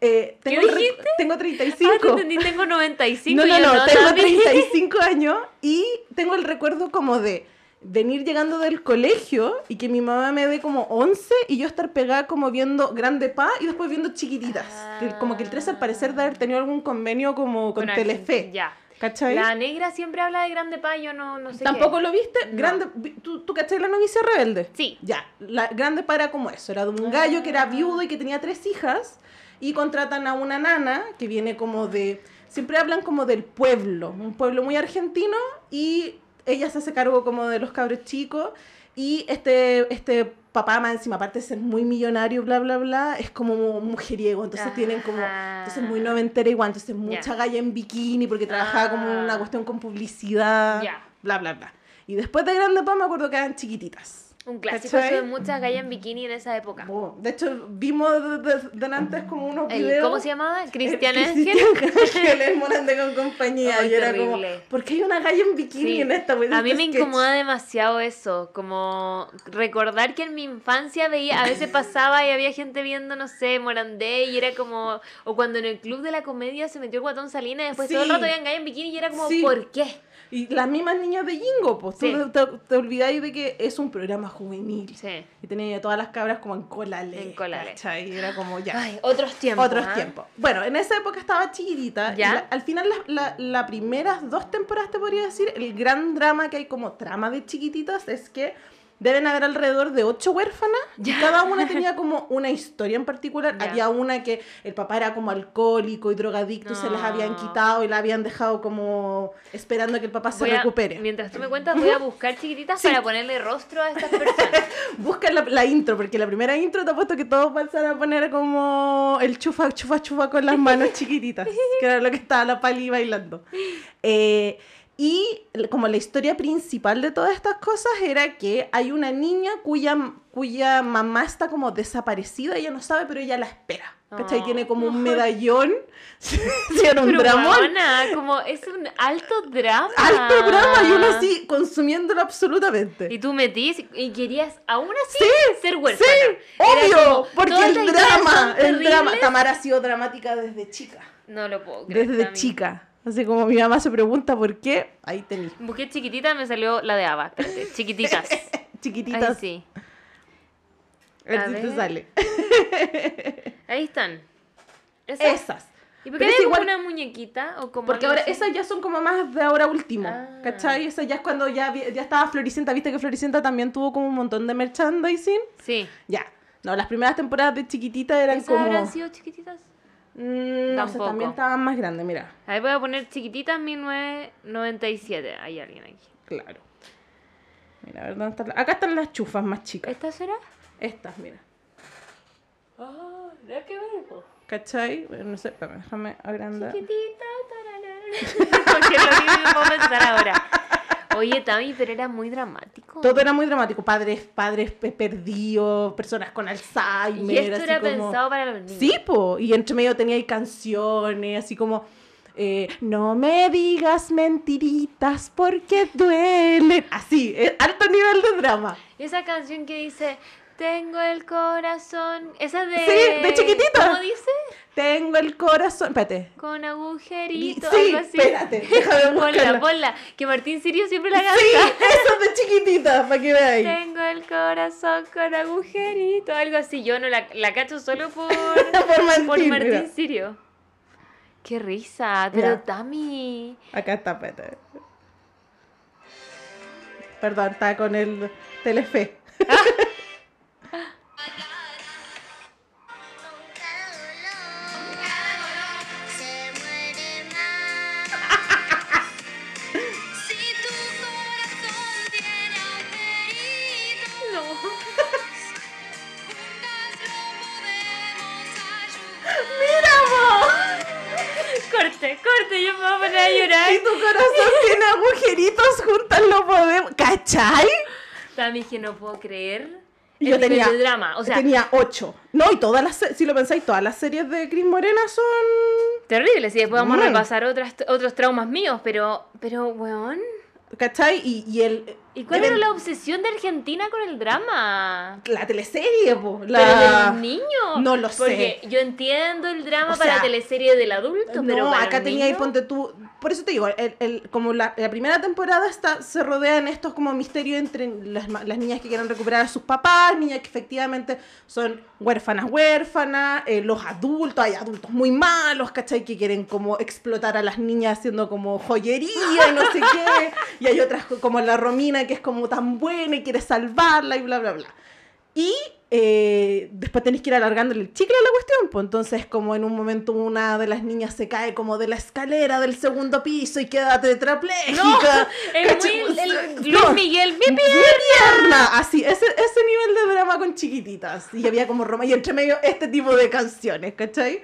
eh, tengo, recu- dijiste? tengo Ah, te 35. entendí, tengo 95 no, y no, yo no, tengo también. 35 años y tengo el recuerdo como de venir llegando del colegio y que mi mamá me dé como 11 y yo estar pegada como viendo Grande Pa y después viendo chiquititas. Que como que el 13 al parecer de haber tenido algún convenio como con, Con Telefe. Ya. ¿Cachai? La negra siempre habla de Grande Pa, yo no, no sé ¿Tampoco qué. lo viste? No. Grande, ¿tú, ¿Tú cachai la novicia rebelde? Sí. Ya, la Grande Pa era como eso, era de un gallo que era viudo y que tenía tres hijas y contratan a una nana que viene como de, siempre hablan como del pueblo, un pueblo muy argentino y ella se hace cargo como de los cabros chicos y este, este papá más encima, aparte de ser muy millonario, bla, bla, bla, es como mujeriego, entonces tienen como, entonces muy noventera igual, entonces mucha galla en bikini porque trabajaba como en una Ah. cuestión con publicidad, bla, bla, bla. Y después de Grande Pa me acuerdo que eran chiquititas. Un clásico ¿Cachai? eso de muchas gallas en bikini en esa época. Oh, de hecho, vimos de, de- delante como unos El- videos. ¿Cómo se llamaba? Cristian Cristian Ángel. En Morande con compañía. Y era como. ¿por qué hay una galla en bikini Sí. en esta pues, A mí este me sketch? incomoda demasiado eso, como recordar que en mi infancia veía, a veces pasaba y había gente viendo, no sé, Morandé y era como, o cuando en el club de la comedia se metió el guatón Salina y después todo el Sí. rato habían gallas en bikini y era como, Sí. ¿por qué? Y las mismas niñas de Jingo, pues Sí. tú te, te olvidáis de que es un programa juvenil. Sí. Y tenía ya todas las cabras como en colale. En colale. Y era como ya. Ay, otros tiempos. Otros ¿ah? tiempos. Bueno, en esa época estaba chiquitita. y ¿Ya? la- al final, las la, la primeras dos temporadas, te podría decir, el gran drama que hay como trama de chiquititas es que deben haber alrededor de ocho huérfanas. Y cada una tenía como una historia en particular. Ya. Había una que el papá era como alcohólico y drogadicto y se las habían quitado y la habían dejado como esperando que el papá se a- recupere. mientras tú me cuentas, voy a buscar chiquititas Sí. para ponerle rostro a estas personas. Busca la, la intro, porque la primera intro te ha puesto que todos van a poner como el chufa, chufa, chufa con las manos chiquititas, que era lo que estaba la pali bailando. Eh, y como la historia principal de todas estas cosas era que hay una niña cuya, cuya mamá está como desaparecida, ella no sabe, pero ella la espera. ¿Cachai? Oh. Tiene como un medallón. Sí, era un huevona, como es un alto drama. Alto drama y uno así consumiéndolo absolutamente. Y tú metís y querías aún así ser huérfana. Sí, obvio, porque el drama, el drama. Tamara ha sido dramática desde chica, No lo puedo creer. desde Tami. chica. Así como mi mamá se pregunta por qué, ahí tenéis, Busqué chiquitita, me salió la de Ava. Chiquititas. chiquititas, Ahí sí. a ver si te sale. Ahí están. ¿Esas? Esas. ¿Y por qué es igual- una muñequita? O como Porque ahora así? esas ya son como más de ahora último, Ah. ¿cachai? Esa ya es cuando ya, ya estaba Floricienta, viste que Floricienta también tuvo como un montón de merchandising. Sí. Ya, no, las primeras temporadas de chiquitita eran ¿Esas como... habrán sido chiquititas? Mm, no sé, Tampoco. también estaban más grandes, mira, Ahí voy a poner chiquititas 1997. Hay alguien aquí. claro. Mira, a ver, ¿dónde están? Acá están las chufas más chicas. ¿Esta será? Estas, mira. Ah, nada que ver. ¿Cachai? Bueno, No sé, espérame, déjame agrandar. Chiquitita. tararara. Porque lo que puedo pensar ahora. Oye, Tami, pero era muy dramático. Todo era muy dramático. Padres, padres pe- perdidos, personas con Alzheimer. y esto así era como- pensado para los niños. Sí, po. Y entre medio tenía ahí canciones, así como. eh, no me digas mentiritas porque duelen. Así, eh, alto nivel de drama. Esa canción que dice, Tengo el corazón. Esa de. Sí, de chiquitita. ¿Cómo dice? Tengo el corazón. Espérate. Con agujerito. Sí, algo así. espérate, déjame Ponla, ponla. Que Martín Sirio siempre la canta. Sí, eso es de chiquitita, para que veáis. Tengo el corazón con agujerito. Algo así. Yo no la, la cacho solo por, Por Martín, por mira. Martín Sirio. Qué risa. Pero Mira. Tami. Acá está, espérate. Perdón, está con el Telefe. Se Que no puedo creer. Y el yo tenía, de drama. O sea, tenía ocho. No, y todas las, si lo pensáis, todas las series de Cris Morena son... terrible. Si después vamos a repasar otras, otros traumas míos, pero, pero, weón. ¿Cachai? Y, y el... ¿Y cuál era la obsesión de Argentina con el drama? La teleserie, po. Pero La... los niños. No lo sé. Porque yo entiendo el drama O para sea, teleserie del adulto, pero no, para acá tenía ahí, ponte tú. Por eso te digo, el, el- como la, la primera temporada está, se rodea en estos como misterios entre las, las niñas que quieren recuperar a sus papás, niñas que efectivamente son huérfanas, huérfanas, eh, los adultos, hay adultos muy malos, ¿cachai? Que quieren como explotar a las niñas haciendo como joyería y no sé qué. Y hay otras co- como la Romina que es como tan buena y quiere salvarla y bla, bla, bla. Y eh, después tenéis que ir alargándole el chicle a la cuestión. Pues entonces, como en un momento una de las niñas se cae como de la escalera del segundo piso y queda tetrapléjica. No, el, el Luis Miguel, mi ¡Mi pierna! Así, ese, ese nivel de drama con chiquititas. Y había como Roma y entre medio este tipo de canciones, ¿cachai?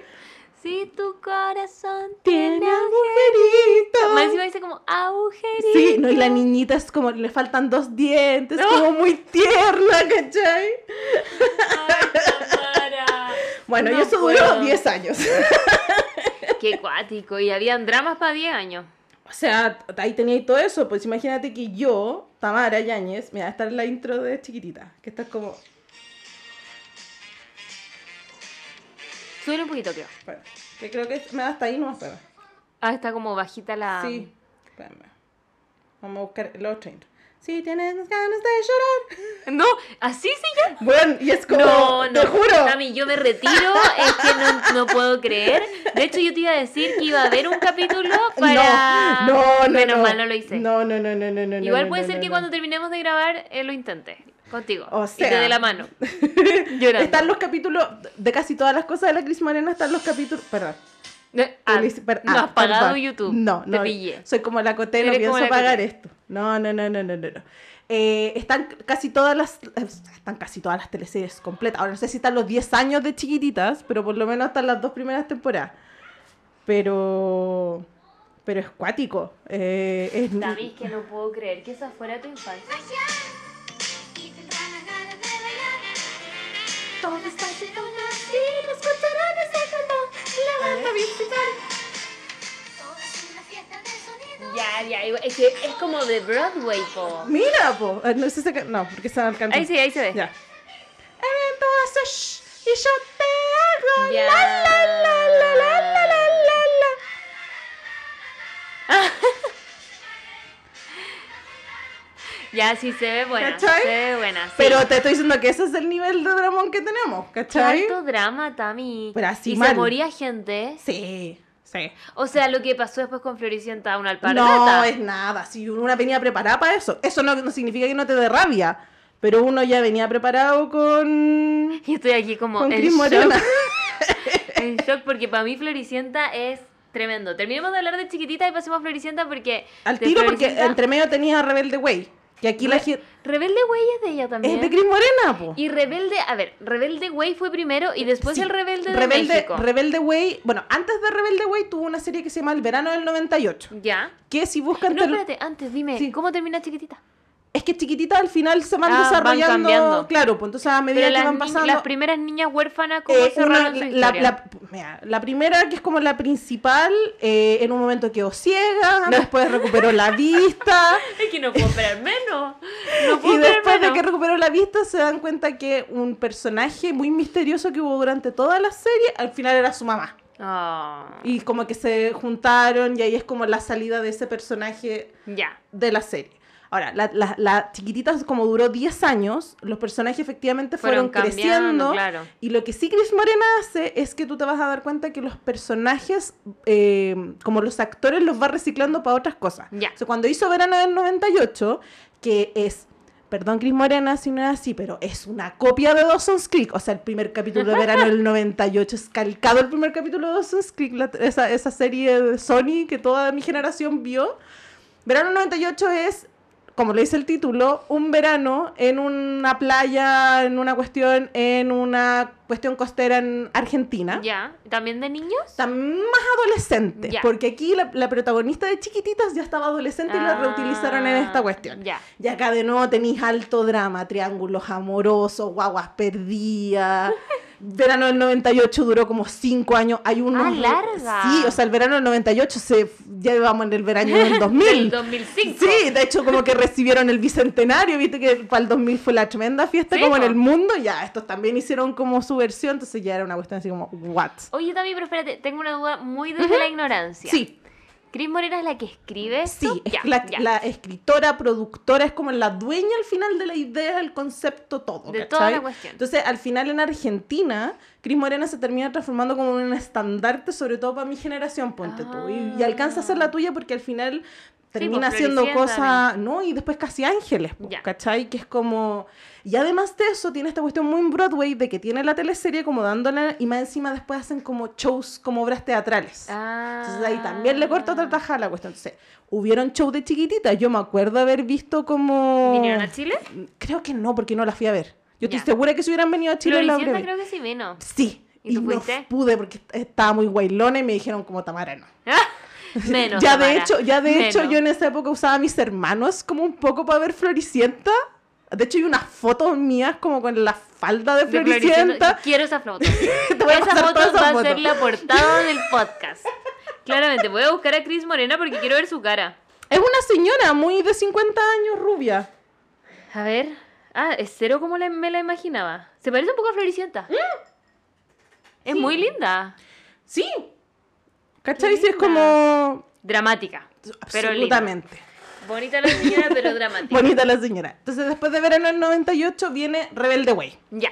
Si tu corazón Tiene tiene agujeritos. Más encima dice como agujerito. Sí, no, y la niñita es como, le faltan dos dientes, No. como muy tierna, ¿cachai? Ay, Tamara. Bueno, No y eso puedo. duró 10 años. Qué cuático. Y habían dramas para 10 años. O sea, ahí teníais todo eso. Pues imagínate que yo, Tamara Yáñez, mira, esta es la intro de chiquitita, que está como. Sube un poquito, creo. Espera, que creo que me da hasta ahí, no espera. Ah, está como bajita la. Sí, espérame. Vamos a buscar el otro intro. Si tienes ganas de llorar. No, así sí ya. Bueno, y es como. No, no. Te juro. Tami, yo me retiro. Es que no, no puedo creer. De hecho, yo te iba a decir que iba a haber un capítulo para. No, no, no. Menos no. mal no lo hice. No, no, no, no, no, no. Igual no, puede no, ser no, que no. cuando terminemos de grabar eh, lo intente. Contigo. O Y te sea. dé la mano. Llorando. Están los capítulos de casi todas las cosas de la Cris Morena, están los capítulos. Perdón. Ah, Elis- per- no ah, has pagado perdón. YouTube. No, Te no. pillé. Soy como la Coté, no pienso la pagar Coté. esto. No, no, no, no, no, no. no. Eh, están casi todas las están casi todas las teleseries completas. Ahora no sé si están los 10 años de chiquititas, pero por lo menos están las dos primeras temporadas. Pero pero es cuático. Eh, es es que no puedo creer que esa fuera tu infancia. Todo está Y los escucharán ese canto. La banda es sonido. Ya, ya, es que es como de Broadway, po. Mira, po. Eh, No, sé si se ca- no, porque se al canto. Ahí sí, ahí se ve. Ya. Entonces, shh, y yo te hago Ya. la la la la la la la la Ya, sí se ve buena. ¿Cachai? Se ve buena. sí. Pero te estoy diciendo que ese es el nivel de dramón que tenemos, ¿cachai? Harto drama, Tami. Pero así y mal. se moría gente. Sí, sí. O sea, lo que pasó después con Floricienta, una No alpargata. es nada, si uno venía preparada para eso. Eso no, no significa que no te dé rabia, pero uno ya venía preparado con, Y estoy aquí como con en shock. En shock porque para mí Floricienta es tremendo. Terminemos de hablar de chiquitita y pasemos a Floricienta porque... Al tiro porque Floricienta- entre medio tenía Rebelde Way, que aquí la gente... Rebelde Way es de ella también. Es de Cris Morena, po. Y Rebelde, a ver, Rebelde Way fue primero y después Sí, el Rebelde de Rebelde, México. Rebelde Way, bueno, antes de Rebelde Way tuvo una serie que se llama El verano del 98, ya. que si buscan... No, espérate, antes dime, Sí. ¿cómo termina chiquitita? Es que chiquititas al final se van Ah, van desarrollando. cambiando. claro, pues entonces a medida Pero que las, van pasando. las primeras niñas huérfanas, ¿cómo eh, una- su la, la- mira, la primera, que es como la principal, eh, en un momento quedó ciega, después recuperó la vista, Es que no puedo esperar menos. No puedo y después de que recuperó la vista se dan cuenta que un personaje muy misterioso que hubo durante toda la serie, al final era su mamá. Ah, Y como que se juntaron y ahí es como la salida de ese personaje de la serie. Ahora, la, la, la chiquitita como duró 10 años, los personajes efectivamente fueron, Fueron creciendo. claro. Y lo que sí Chris Morena hace es que tú te vas a dar cuenta que los personajes, eh, como los actores, los va reciclando para otras cosas. Ya. O sea, cuando hizo Verano del 98, que es, perdón Chris Morena si no es así, pero es una copia de Dawson's Creek. O sea, el primer capítulo de Verano del 98 es calcado el primer capítulo de Dawson's Creek, la- esa, esa serie de Sony que toda mi generación vio. Verano del 98 es como le dice el título, un verano en una playa, en una cuestión, en una cuestión costera en Argentina. Ya. ¿También de niños? También más adolescente, Ya. porque aquí la, la protagonista de Chiquititas ya estaba adolescente y la Ah, reutilizaron en esta cuestión. Ya. Y acá de nuevo tenéis alto drama, triángulos amorosos, guaguas perdidas. Verano del 98 duró como 5 años. Hay unos. Ah, larga. Sí, o sea, el verano del 98 se, ya vamos en el verano del 2000. Del 2005. Sí, de hecho como que recibieron el bicentenario, viste que para el 2000 fue la tremenda fiesta Sí, como en el mundo, ya estos también hicieron como su versión, entonces ya era una cuestión así como, what? Oye, también, pero espérate, tengo una duda muy desde la ignorancia. Sí, ¿Cris Morena es la que escribe esto? sí, es Ya, la, ya. la escritora, productora, es como la dueña al final de la idea, el concepto, todo. De ¿cachai? toda la cuestión. Entonces, al final en Argentina, Cris Morena se termina transformando como en un estandarte, sobre todo para mi generación, ponte tú. Y, y alcanza a ser la tuya porque al final termina pues, haciendo cosas, ¿no? Y después casi ángeles, po, Ya. ¿cachai? Que es como... Y además de eso, tiene esta cuestión muy en Broadway de que tiene la teleserie como dándole, y más encima después hacen como shows, como obras teatrales. Ah. Entonces ahí también le corta otra tajada a la cuestión. Entonces, hubieron shows de chiquititas. Yo me acuerdo haber visto como... ¿Vinieron a Chile? Creo que no, porque no la fui a ver. Yo estoy Ya. segura que si hubieran venido a Chile la creo que sí vino. Sí. ¿Y tú no pude porque estaba muy guailona y me dijeron como Tamara no. Menos. ya de hecho, ya de hecho menos. yo en esa época usaba a mis hermanos como un poco para ver Floricienta. De hecho hay unas fotos mías como con la falda de Floricienta. Quiero esa foto. A esa foto esas va a fotos. ser la portada del podcast. Claramente, voy a buscar a Cris Morena porque quiero ver su cara. Es una señora muy de 50 años rubia. A ver. Ah, es cero como la- me la imaginaba. Se parece un poco a Floricienta. Es Sí. muy linda. Sí. ¿Cachai? Sí, es linda. como... Dramática. Pero linda. Absolutamente. Bonita la señora, pero dramática. Bonita la señora. Entonces después de verano del 98 viene Rebelde Way. Ya.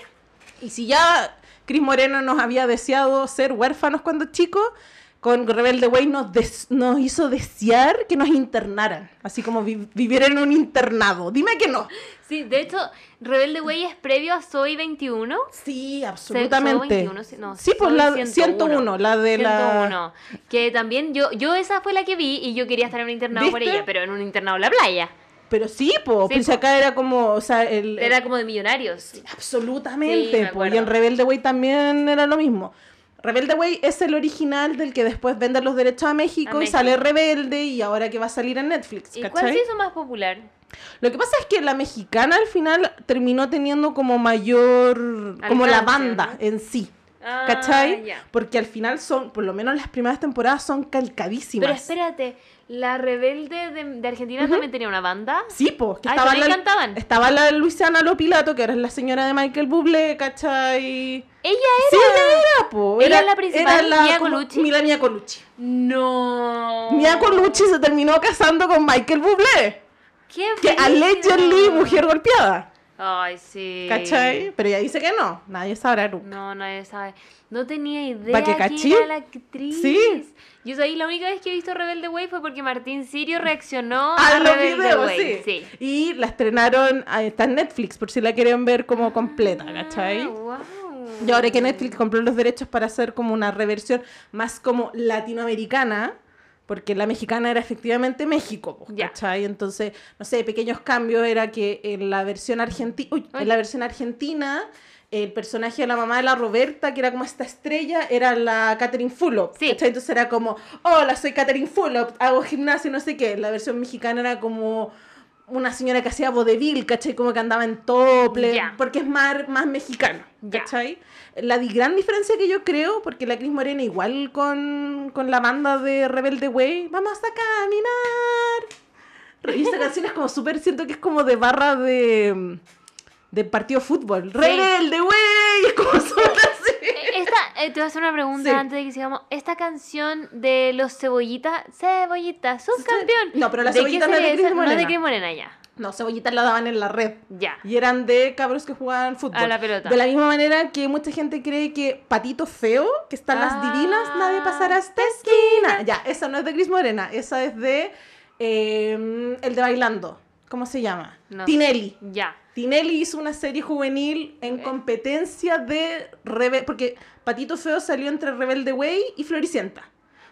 Y si ya Cris Moreno nos había deseado ser huérfanos cuando chicos, con Rebelde Way nos, des- nos hizo desear que nos internaran. Así como vi- vivir en un internado. Dime que no. Sí, de hecho, Rebelde Way es previo a Soy 21. Sí, absolutamente. Soy 21, sí, no, sí, pues Soy la 101, la de la... 101. Que también yo, yo esa fue la que vi y yo quería estar en un internado por ella, pero en un internado en la playa. Pero sí, po, Sí, pues po. acá era como, o sea, el... Era como de millonarios. Absolutamente, Sí, po, y en Rebelde Way también era lo mismo. Rebelde Way es el original del que después vende los derechos a México, A y sale. Rebelde y ahora que va a salir en Netflix, ¿Y cuál se hizo más popular? Lo que pasa es que la mexicana al final terminó teniendo como mayor, como la Alcance, banda ¿no? en sí, Ah, ¿cachai? ya. Porque al final son, por lo menos las primeras temporadas son calcadísimas. Pero espérate, la rebelde de, de Argentina también tenía una banda. Sí, pues, que Ah, estaba ¿también la, cantaban? estaba la Luisiana Lopilato, que es la señora de Michael Bublé, ¿cachai? Ella Sí, ella era, po. ¿Ella Era, la principal? era la ¿Mia Colucci? Mila Mia Colucci. No. Mia Colucci se terminó casando con Michael Bublé, Qué que allegedly mujer golpeada, Ay, sí. ¿cachai? Pero ella dice que no, nadie sabrá nunca. No, nadie sabe. No tenía idea ¿Pa' qué quién era la actriz. Sí. Yo sabía, la única vez que he visto Rebelde Way fue porque Martín Sirio reaccionó Ah, a los Rebelde videos, Way. sí. Y la estrenaron, está en Netflix, por si la quieren ver como completa, ¿cachai? Ah, wow. Y ahora que Netflix compró los derechos para hacer como una reversión más como latinoamericana, porque la mexicana era efectivamente México, pues. Entonces, no sé, pequeños cambios era que en la versión argentina, Uy. en la versión argentina, el personaje de la mamá de la Roberta, que era como esta estrella, era la Catherine Fulop, Sí. ¿cachai? Entonces era como, hola, soy Catherine Fulop, hago gimnasia, no sé qué. La versión mexicana era como una señora que hacía vodevil, ¿cachai? Como que andaba en tople, porque es más, más mexicano. ¿cachai? La gran diferencia que yo creo, porque la Cris Morena igual con, con la banda de Rebelde Way, vamos a caminar. Y esta canción es como súper, siento que es como de barra de, de partido de fútbol. Rebelde Way, es como súper. Eh, te voy a hacer una pregunta Sí. antes de que sigamos. Esta canción de los cebollitas, cebollita, subcampeón. No, pero la ¿De qué cebollita no es de Cris esa? No es de Morena. Cris Morena, ya. No, cebollitas la daban en la red. Ya. Y eran de cabros que jugaban fútbol. A la pelota. De la misma manera que mucha gente cree que Patito Feo, que están las Ah. divinas, nadie pasará esta esquina. Ya, esa no es de Cris Morena, esa es de eh, el de Bailando. ¿Cómo se llama? No. Tinelli. Ya. Tinelli hizo una serie juvenil en competencia de Rebelde. Porque Patito Feo salió entre Rebelde Way y Floricienta.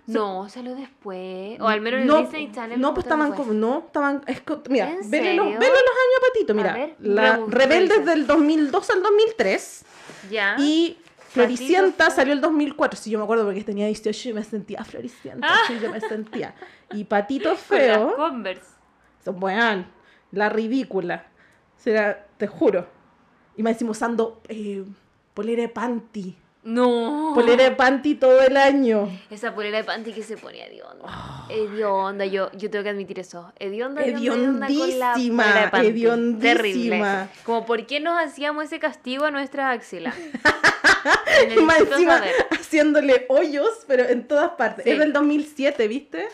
No, salió después. O al menos en no, el Disney Channel. No, pues estaban como. No, estaban. es mira, ¿En vele los, los años a Patito. Mira, ver, la Rebeldes del 2002 al 2003. Ya. Y Floricienta Patito salió el 2004. Sí, yo me acuerdo porque tenía 18 y me sentía Floricienta. Ah. Sí, yo me sentía. Y Patito Con las Feo. Converse. Bueno, la ridícula. Será, te juro. Y me decimos usando eh, polera de panty. No. Polera de panty todo el año. Esa polera de panty que se ponía hedionda. Ah. Hedionda, yo, yo tengo que admitir eso. Hedionda, hedionda, hedionda con la Hediondísima, polera de panty. hediondísima. Terrible. Como, ¿por qué nos hacíamos ese castigo a nuestras axilas? Y más Necesito encima saber. haciéndole hoyos, pero en todas partes. Sí. Es del 2007, ¿viste?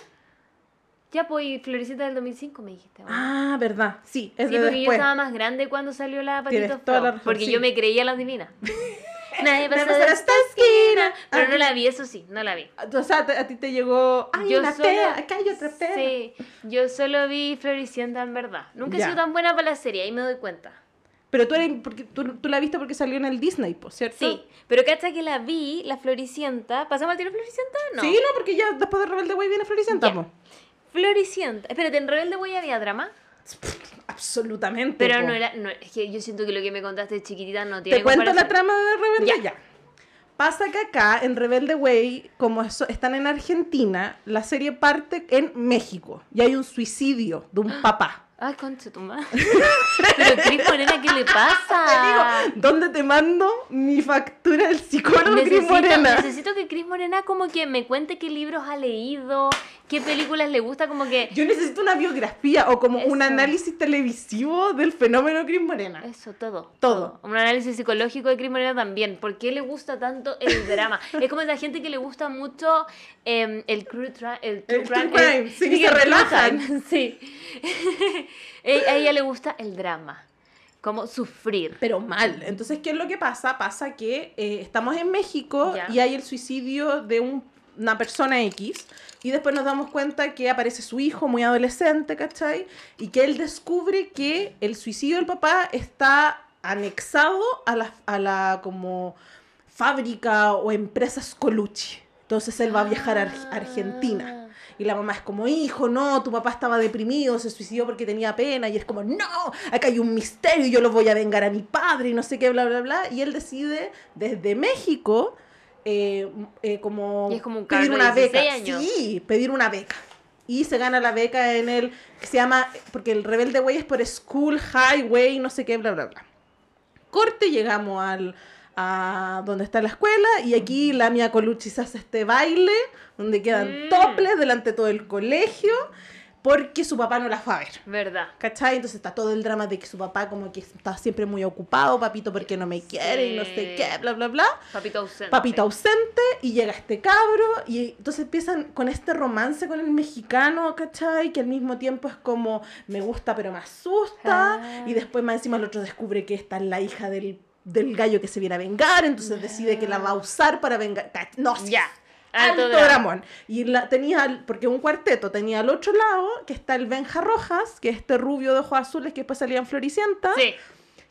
Ya, pues, y Florecita del 2005 me dijiste. Ah, verdad. Sí, es sí, de porque yo estaba más grande cuando salió la Patito Feo, la razón, Porque sí. yo me creía la divina. Nadie de esta esquina. Pero Ah. no la vi, eso sí, no la vi. O sea, a ti te llegó. Hay Yo una solo- acá hay otra fea. Sí, yo solo vi Floricienta en verdad. Nunca he Ya. sido tan buena para la serie, ahí me doy cuenta. Pero tú, eres, porque, tú, tú la viste porque salió en el Disney, pues, ¿cierto? Sí, pero cacha que la vi, la Floricienta. ¿Pasamos al tiro Floricienta? No. Sí, no, porque ya después de Rebelde Way viene Floricienta, po. Floricienta. Espérate, en Rebelde Way había drama. Absolutamente. Pero po. no era. No, es que yo siento que lo que me contaste chiquitita no tiene Te cuento la trama de Rebelde Ya. ya. Pasa que acá, en Rebelde Way, como eso- están en Argentina, la serie parte en México. Y hay un suicidio de un papá. Ay, concha tu madre. Pero Cris Morena, ¿qué le pasa? Te digo, ¿dónde te mando mi factura del psicólogo Cris Morena? necesito que Cris Morena como que me cuente qué libros ha leído, qué películas le gusta, como que... Yo necesito una biografía o como un análisis televisivo del fenómeno Cris Morena. Eso, todo. Todo. Un análisis psicológico de Cris Morena también. ¿Por qué le gusta tanto el drama? es como esa gente que le gusta mucho em, el, true tra- el true El true crime. crime, sí, que se relajan. crime, Sí. A ella le gusta el drama. Como sufrir. Pero mal. Entonces, ¿qué es lo que pasa? Pasa que eh, estamos en México Ya. y hay el suicidio de un- una persona X. Y después nos damos cuenta que aparece su hijo muy adolescente, ¿cachai? Y que él descubre que el suicidio del papá está anexado a la, a la como fábrica o empresas Colucci. Entonces él va a viajar a Ar- Argentina. Y la mamá es como, hijo, no, tu papá estaba deprimido, se suicidó porque tenía pena. Y es como, no, acá hay un misterio, yo lo voy a vengar a mi padre y no sé qué, bla, bla, bla. Y él decide desde México, eh, eh, como, Y es como un pedir una beca. 16 años. Sí, pedir una beca. Y se gana la beca en el, que se llama, porque el Rebelde Way es por School Highway, no sé qué, bla, bla, bla. Corte, llegamos al, a donde está la escuela y aquí la Mia Colucci se hace este baile donde quedan Mm. toples delante de todo el colegio porque su papá no la fue a ver. ¿Verdad? ¿Cachai? Entonces está todo el drama de que su papá como que está siempre muy ocupado, papito porque no me quiere y no sé qué, bla, bla, bla. Papito ausente. Papito ausente y llega este cabro y entonces empiezan con este romance con el mexicano, ¿cachai? Que al mismo tiempo es como me gusta pero me asusta Ah. y después más encima el otro descubre que esta es la hija del, del gallo que se viene a vengar, entonces decide que la va a usar para vengar. No, Ya. Alto Alto dramón. Y la, tenía, porque un cuarteto tenía al otro lado, que está el Benja Rojas, que es este rubio de ojos azules que después salía en Floricienta, Sí,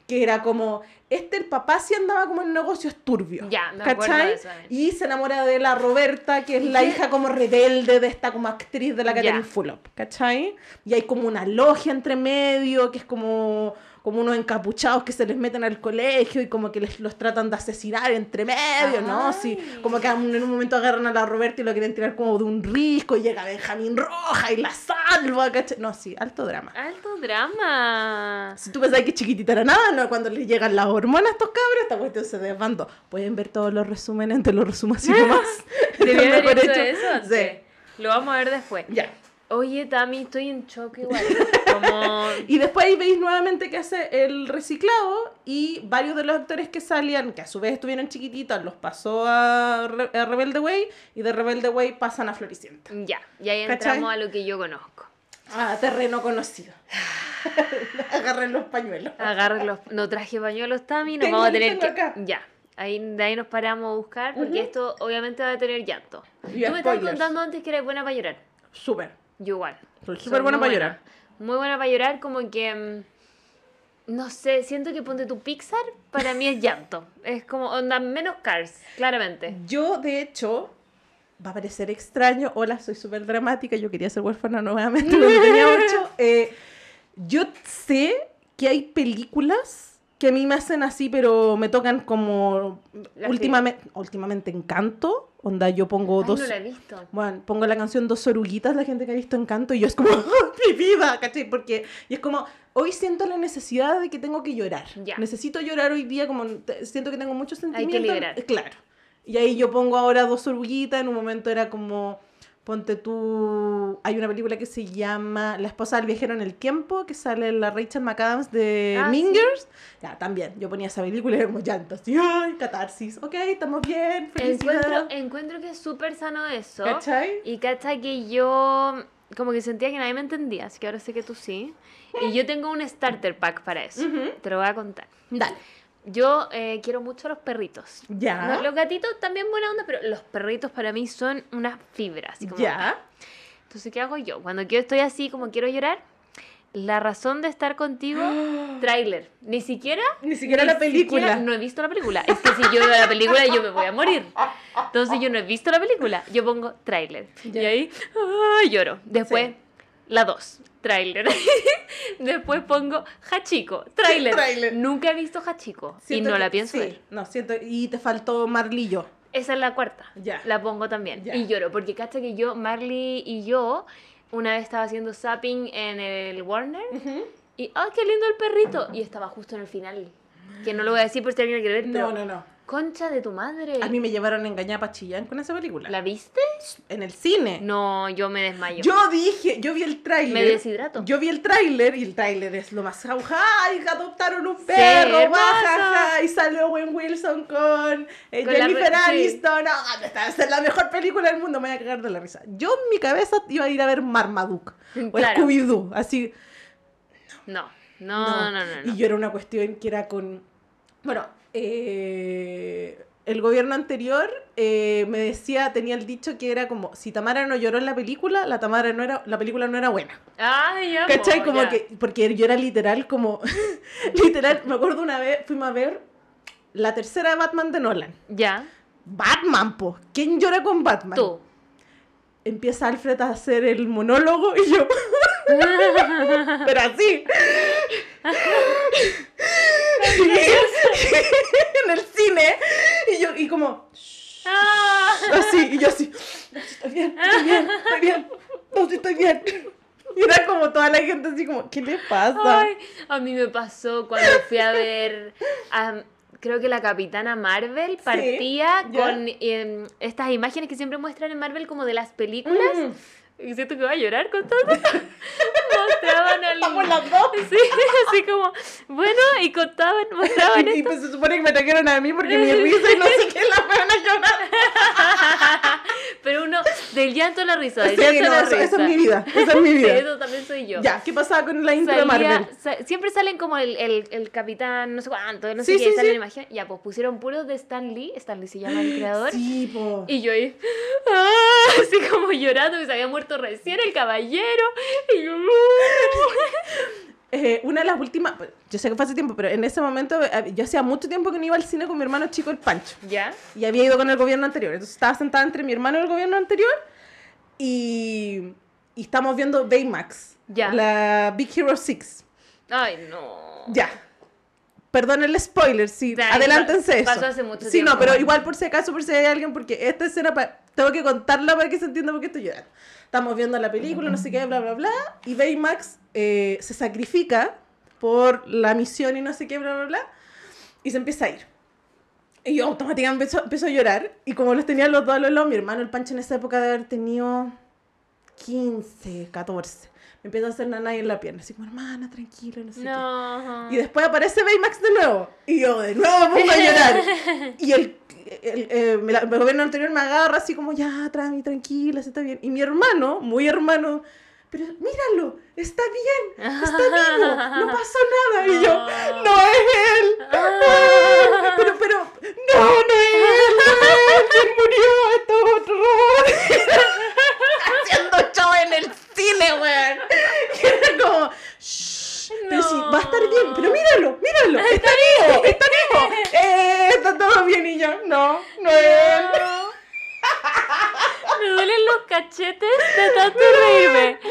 que era como, este el papá sí andaba como en negocios turbios. Ya, me de ¿cachai? eso también. Y se enamora de la Roberta, que es ¿Y la qué? hija como rebelde de esta como actriz de la. Catherine Fulop, ¿cachai? Y hay como una logia entre medio, que es como, como unos encapuchados que se les meten al colegio y como que les, los tratan de asesinar entre medio, ¿no? Sí, como que en un momento agarran a la Roberta y lo quieren tirar como de un risco y llega Benjamín Roja y la salva ¿cachai? No, sí, alto drama. Alto drama. Si tú pensás que chiquitita era nada, no, cuando les llegan las hormonas a estos cabros, esta cuestión se desbandó. Pueden ver todos los resúmenes, te los resumo así nomás. Debí haber hecho hecho. eso. Sí. Lo vamos a ver después. Ya. Oye, Tami, estoy en shock igual. Como... Y después ahí veis nuevamente que hace el reciclado y varios de los actores que salían, que a su vez estuvieron chiquititos, los pasó a, Re- a Rebelde Way y de Rebelde Way pasan a Floricienta. Ya, y ahí ¿Cachai? entramos a lo que yo conozco. Ah, terreno conocido. Agarren los pañuelos. Agarren los... No traje pañuelos, Tami, nos vamos a tener que... acá. Ya. Ahí, de ahí nos paramos a buscar porque esto obviamente va a tener llanto. Y Tú me estabas contando antes que eres buena para llorar. Súper. Yo igual. Soy súper buena para llorar. Muy buena para llorar, como que. mm, No sé, siento que ponte tu Pixar, para mí es llanto. Es como, onda, menos Cars, claramente. Yo, de hecho, va a parecer extraño. Hola, soy súper dramática. Yo quería ser huérfana nuevamente cuando tenía ocho. Eh, yo sé que hay películas que a mí me hacen así, pero me tocan como últimamente, últimamente Encanto. Onda, yo pongo Ay, dos... no la he visto. Bueno, pongo la canción Dos oruguitas, la gente que ha visto Encanto, y yo es como, ¡Oh, mi vida! ¿Cachai? Porque, y es como, hoy siento la necesidad de que tengo que llorar. Ya. Necesito llorar hoy día, como siento que tengo muchos Hay que sentimientos. liberar. Claro. Y ahí yo pongo ahora Dos oruguitas, en un momento era como, ponte tú, hay una película que se llama La esposa del viajero en el tiempo, que sale la Rachel McAdams de Ah, sí. Girls. Ya, también, yo ponía esa película y era como llanto, así, ¡ay, catarsis! Ok, estamos bien, felicidad. Encuentro, encuentro que es súper sano eso. ¿Cachai? Y cacha que yo como que sentía que nadie me entendía, así que ahora sé que tú sí. Y yo tengo un starter pack para eso. Te lo voy a contar. Dale. Yo eh, quiero mucho a los perritos. Ya. No, los gatitos también buena onda, pero los perritos para mí son una fibra. Así como, Ya. Entonces, ¿qué hago yo? Cuando yo estoy así como quiero llorar, la razón de estar contigo, tráiler. Ni siquiera... Ni siquiera la película. siquiera- no he visto la película. Es que si yo veo la película yo me voy a morir. Entonces yo no he visto la película. Yo pongo tráiler. Y ahí ah, lloro. Después, Sí. la 2, tráiler. Después pongo Hachiko, tráiler. Nunca he visto Hachiko. Y Siento no que- la pienso sí, ver. No, siento. Y te faltó Marlillo. Esa es la cuarta. Ya. La pongo también. Ya. Y lloro, porque cacha que yo, Marley y yo, una vez estaba haciendo zapping en el Warner y ¡ay, qué lindo el perrito! Y estaba justo en el final. Que no lo voy a decir por si alguien lo quiere ver, pero No, no, no. Concha de tu madre. A mí me llevaron a engañar a Chillán con esa película. ¿La viste? En el cine. No, yo me desmayo. Yo dije, yo vi el tráiler. Me deshidrato. Yo vi el tráiler y el tráiler es lo más. ¡Ay! Adoptaron un Sí, perro, baja, y salió Owen Wilson con, eh, Con la Jennifer sí. Aniston. ¡Ah, esta es la mejor película del mundo! Me voy a cagar de la risa. Yo en mi cabeza iba a ir a ver Marmaduke o Claro. Scooby-Doo, así. No, no, no, no. no, Y yo era una cuestión que era con. Bueno, eh, el gobierno anterior eh, me decía, tenía el dicho que era como: si Tamara no lloró en la película, la, Tamara no era, la película no era buena. Ay, ya. ¿Cachai? Como que. Porque yo era literal, como. literal, me acuerdo una vez, fuimos a ver la tercera de Batman de Nolan. Ya. Batman, po. ¿Quién llora con Batman? Tú. Empieza Alfred a hacer el monólogo y yo. Pero así. en el cine. Y yo, y como. Ah. Así, y yo así. No, sí, estoy bien, estoy bien, estoy bien. No, sí, estoy bien. Y era como toda la gente así como, ¿qué le pasa? Ay, a mí me pasó cuando fui a ver, a- creo que la Capitana Marvel partía con em, estas imágenes que siempre muestran en Marvel como de las películas. Mm. Y siento que voy a llorar con todo. mostraban al... Estamos las dos. Sí, así como, bueno, y contaban, mostraban Y, pues se supone que me trajeron a mí porque mi risa y no sé qué la van a llorar. Pero uno, del llanto a la risa, del Sí, llanto no, a la eso, risa. esa es mi vida. Esa es mi Sí, vida. eso también soy yo. Ya, ¿qué pasaba con la intro de Marvel? sa- siempre salen como el, el, el capitán, no sé cuánto, no sé Sí, qué, la imagen. Ya, pues pusieron puros de Stan Lee, Stan Lee se llama el creador. Sí, po. Y yo ahí, ¡ah! así como llorando, que se había muerto recién el caballero. Y yo, Eh, una de las últimas, yo sé que fue hace tiempo, pero en ese momento, eh, yo hacía mucho tiempo que no iba al cine con mi hermano chico, el Pancho. ¿ya? Y había ido con el gobierno anterior. Entonces estaba sentada entre mi hermano y el gobierno anterior. Y, y estamos viendo Baymax. Ya. La Big Hero 6. Ay, no. Ya. perdón el spoiler, sí, adelántense pasó eso. hace mucho sí, tiempo, no, pero igual por si acaso, por si hay alguien, porque esta escena tengo que contarla para que se entienda por qué estoy llorando. Estamos viendo la película, no sé qué, bla, bla, bla, y Baymax eh, se sacrifica por la misión y no sé qué, bla, bla, bla, y se empieza a ir. Y yo automáticamente empiezo, empiezo a llorar, y como los tenía los dos a los lados, mi hermano, el Pancho en esa época de haber tenido 15, 14. Empieza a hacer nanay en la pierna, así como, hermana, tranquila, no sé qué. No. Y después aparece Baymax de nuevo. Y yo de nuevo me pongo a llorar. Y el, el, eh, me la- el gobierno anterior me agarra así como, ya, tranquila, se está bien. Y mi hermano, muy hermano, pero míralo, está bien, está vivo, no pasó nada. Y yo, no es él. Ah. Pero, pero, no, no es él, no es él, ¿quién murió? Esto es otro robot. Haciendo show en el cine, weón. Y era como, shh, pero sí, va a estar bien, pero míralo, míralo, está vivo, está vivo. Eh, está todo bien y yo, no, no es él. Me duelen los cachetes de tanto reírme.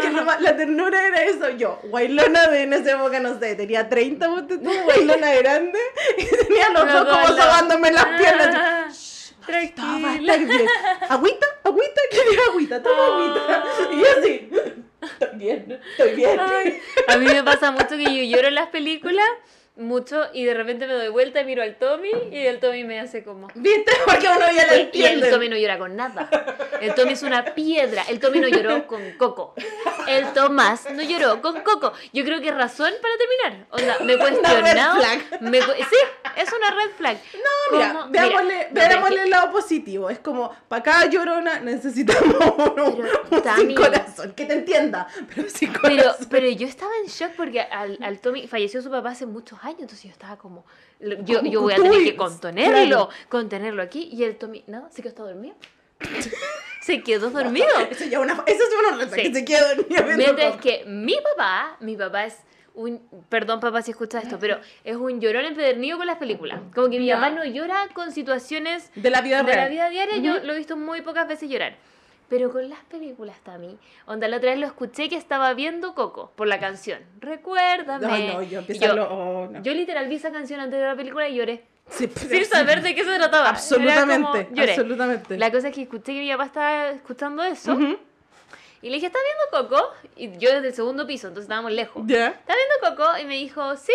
Que la ternura era eso. Yo, Wailona de en esa época, no sé, tenía 30 ponte tú, Wailona grande, y tenía los dos como sobándome las piernas. Todo va a Tranquila. estar bien. Agüita, agüita, quería agüita, toma agüita. Y así, estoy bien, estoy bien. Ay, a mí me pasa mucho que yo lloro en las películas mucho y de repente me doy vuelta y miro al Tommy y el Tommy me hace como... ¿Viste? Porque uno ya lo Y el entiende. Tommy no llora con nada. El Tommy es una piedra. El Tommy no lloró con Coco. El Tomás no lloró con Coco. Yo creo que es razón para terminar. Onda, me he cuestionado. flag. me cu- sí, es una red flag. No, mira, ¿Cómo? veámosle, Mira, pero veámosle el lado positivo. Es como, para cada llorona necesitamos uno, Pero, un sin corazón. Que te entienda, pero sin Pero, corazón. pero yo estaba en shock porque al, al Tommy falleció su papá hace muchos años, entonces yo estaba como, yo, yo voy a tener que contenerlo, contenerlo aquí, y el Tommy, nada, se quedó dormido. se quedó dormido. Eso ya una, eso es una reta, Sí. que se queda dormido Mientras que mi papá, mi papá es un, perdón papá si escuchas esto, pero es un llorón empedernido con las películas. Como que mi papá no llora con situaciones De la vida de real. la vida diaria, yo Ujú. lo he visto muy pocas veces llorar. Pero con las películas, Tami, onda la otra vez lo escuché que estaba viendo Coco por la canción. Recuérdame. Ay, no, yo empiezo a yo, lo- oh, no. yo literal vi esa canción antes de la película y lloré. Sí, Sin sí. saber de qué se trataba. Absolutamente, como, lloré. absolutamente. La cosa es que escuché que mi papá estaba escuchando eso. Ujú. Y le dije, ¿estás viendo Coco? Y yo desde el segundo piso, entonces estábamos lejos. Ya. ¿Estás viendo Coco? Y me dijo, sí.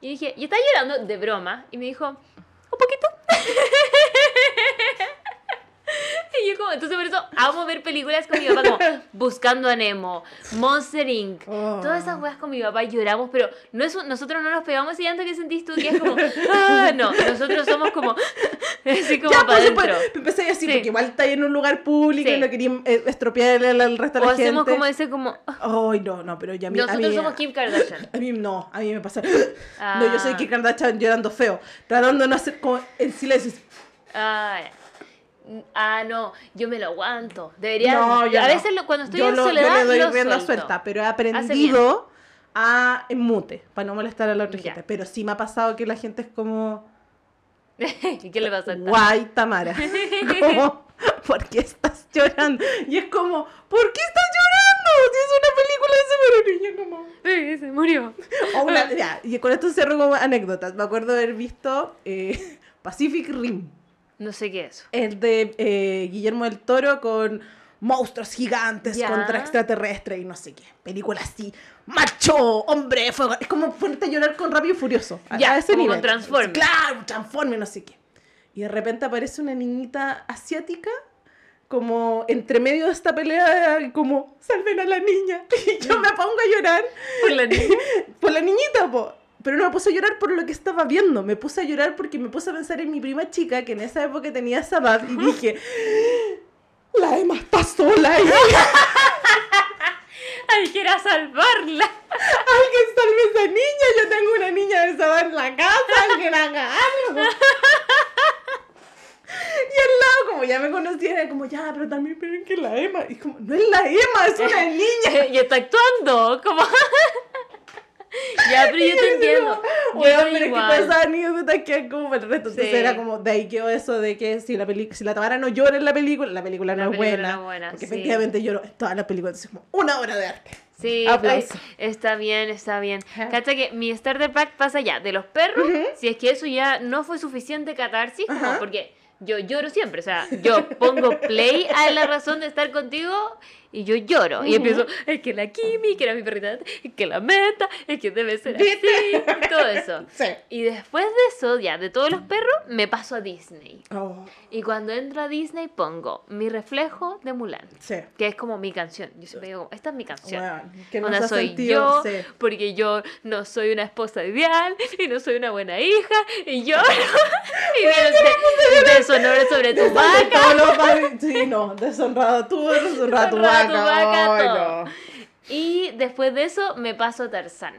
Y dije, ¿y estás llorando? De broma. Y me dijo, un poquito. y yo como, entonces por eso amo ver películas con mi papá, como Buscando a Nemo, Monster Inc. Oh. Todas esas weas con mi papá lloramos, pero no es un- nosotros no nos pegamos ese llanto que sentís tú, que es como, ah, no, nosotros somos como, así como Ya, para pues, adentro. empecé así, Sí. porque igual está ahí en un lugar público Sí. y no quería eh, estropearle al, al resto de O la hacemos gente. como ese como, ah, Ay, no, no, pero ya a mí, a nosotros mí- somos Kim Kardashian. A mí no, a mí me pasa. No, yo soy Ah. Kim Kardashian llorando feo, tratando de no hacer como en silencio. Ah, ah, no, yo me lo aguanto. Debería. No, yo a no. veces lo- cuando estoy yo en lo- yo soledad le doy lo rienda suelta, pero he aprendido a en mute, para no molestar a la otra Ya. gente. Pero sí me ha pasado que la gente es como, ¿Y ¿Qué le pasa a guay, Tamara. como, ¿por qué estás llorando? Y es como, ¿por qué estás llorando? Si es una película de ese pero niño como... Sí, se murió. O una- ya, y con esto cierro como anécdotas. Me acuerdo haber visto eh, Pacific Rim. No sé qué es. El de eh, Guillermo del Toro con monstruos gigantes contra extraterrestres y no sé qué. Película así, macho, hombre, fuego. Es como ponerte a llorar con Rápido y Furioso. Ya, a ese como nivel. con Transformers. Claro, Transformers, no sé qué. Y de repente aparece una niñita asiática como entre medio de esta pelea, como, salven a la niña. Y yo me pongo a llorar Por la niña. por la niñita, po. Pero no me puse a llorar por lo que estaba viendo. Me puse a llorar porque me puse a pensar en mi prima chica, que en esa época tenía esa edad, y dije, la Emma está sola. Y Ay, que era salvarla. alguien salve a esa niña. Yo tengo una niña de esa edad en la casa. Alguien haga algo. Y al lado, como ya me conocía, era como, ya, pero también esperen que la Emma. Y como, no es la Emma, es una niña. y está actuando. Como. Ya, pero yo te entiendo. Soy pero es que todas anécdotas quedan como para el resto. Entonces Sí. era como, de ahí quedó eso de que si la, peli si la Tamara no llora en la película, la película no La es película buena. no buena, porque sí. efectivamente lloro en todas las películas. Entonces, como una obra de arte. Sí, pues, está bien, está bien. Cacha que mi starter pack pasa ya de los perros, si es que eso ya no fue suficiente catarsis, como Ajá. porque yo lloro siempre, o sea, yo pongo play a la razón de estar contigo y yo lloro. Y empiezo, es que la Kimi, que era mi perrita, es que la meta, es que debe ser así, y todo eso. Sí. Y después de eso, ya, de todos los perros, me paso a Disney. Oh, Y cuando entro a Disney pongo mi reflejo de Mulan, sí. que es como mi canción. Yo siempre digo, esta es mi canción. Que ha soy sentido, yo, sí. porque yo no soy una esposa ideal y no soy una buena hija y yo y de, deshonor sobre tu De vaca. Sí, no, deshonrado tú, deshonrada tu Deshonrada tu vaca. No. Y después de eso me paso a Tarzán.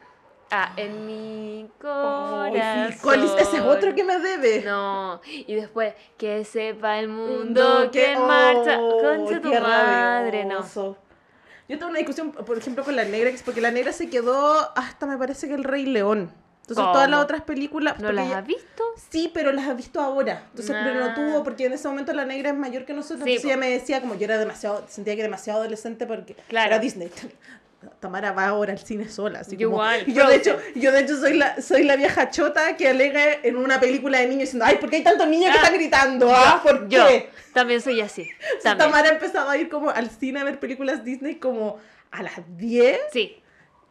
Ah, en mi corazón. ¿cuál es- ese es otro que me debe. No, y después que sepa el Mundo que en marcha. oh, Concha tu madre, no. rabioso. Yo tengo una discusión, por ejemplo, con la negra, porque la negra se quedó hasta me parece que el Rey León. Entonces ¿Cómo? todas las otras películas... ¿No las has visto? Sí, pero las has visto ahora. Entonces, pero no tuvo, porque en ese momento la negra es mayor que nosotros. Sí, entonces ella me decía, como yo era demasiado, sentía que era demasiado adolescente porque Claro. era Disney. Tamara va ahora al cine sola. Así como- igual, yo de hecho, yo de hecho soy la, soy la vieja chota que alega en una película de niños diciendo, ay, ¿por qué hay tantos niños que Ah, están gritando? ¿Ah? ¿Por Yo qué? también soy así. También. Tamara ha empezado a ir como al cine a ver películas Disney como a las 10 Sí.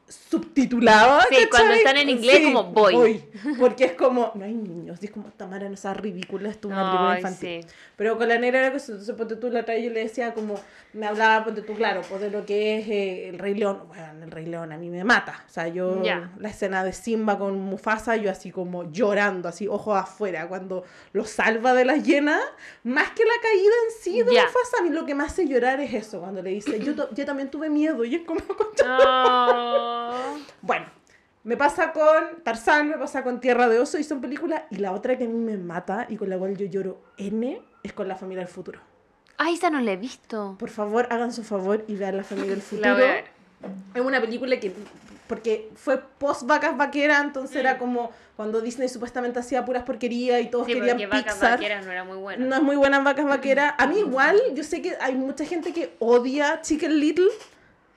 Subtitulada. Sí, cuando están en inglés, como voy. Porque es como, no hay niños. Y es como, Tamara, no sea ridícula, esto es una película Ay, infantil. sí. Pero con la negra era cosa, entonces ponte tú la otra yo le decía como, me hablaba, ponte tú, claro, pues de lo que es eh, el Rey León. Bueno, el Rey León a mí me mata. O sea, yo, Ya. la escena de Simba con Mufasa, yo así como llorando, así ojos afuera, cuando lo salva de las llenas, más que la caída en sí de Ya. Mufasa, a mí lo que me hace llorar es eso, cuando le dice, yo, yo también tuve miedo, y es como, Oh. bueno, me pasa con Tarzán, me pasa con Tierra de Oso y son películas. Y la otra que a mí me mata y con la cual yo lloro N es con La Familia del Futuro. Ay, esa no la he visto. Por favor, hagan su favor y vean La Familia del Futuro. La voy a ver. Es una película que, porque fue post vacas vaqueras, entonces era como cuando Disney supuestamente hacía puras porquerías y todos Mm. Sí, querían porque vacas Pixar. vaqueras no era muy buena. No es muy buenas vacas vaqueras. A mí igual, yo sé que hay mucha gente que odia Chicken Little.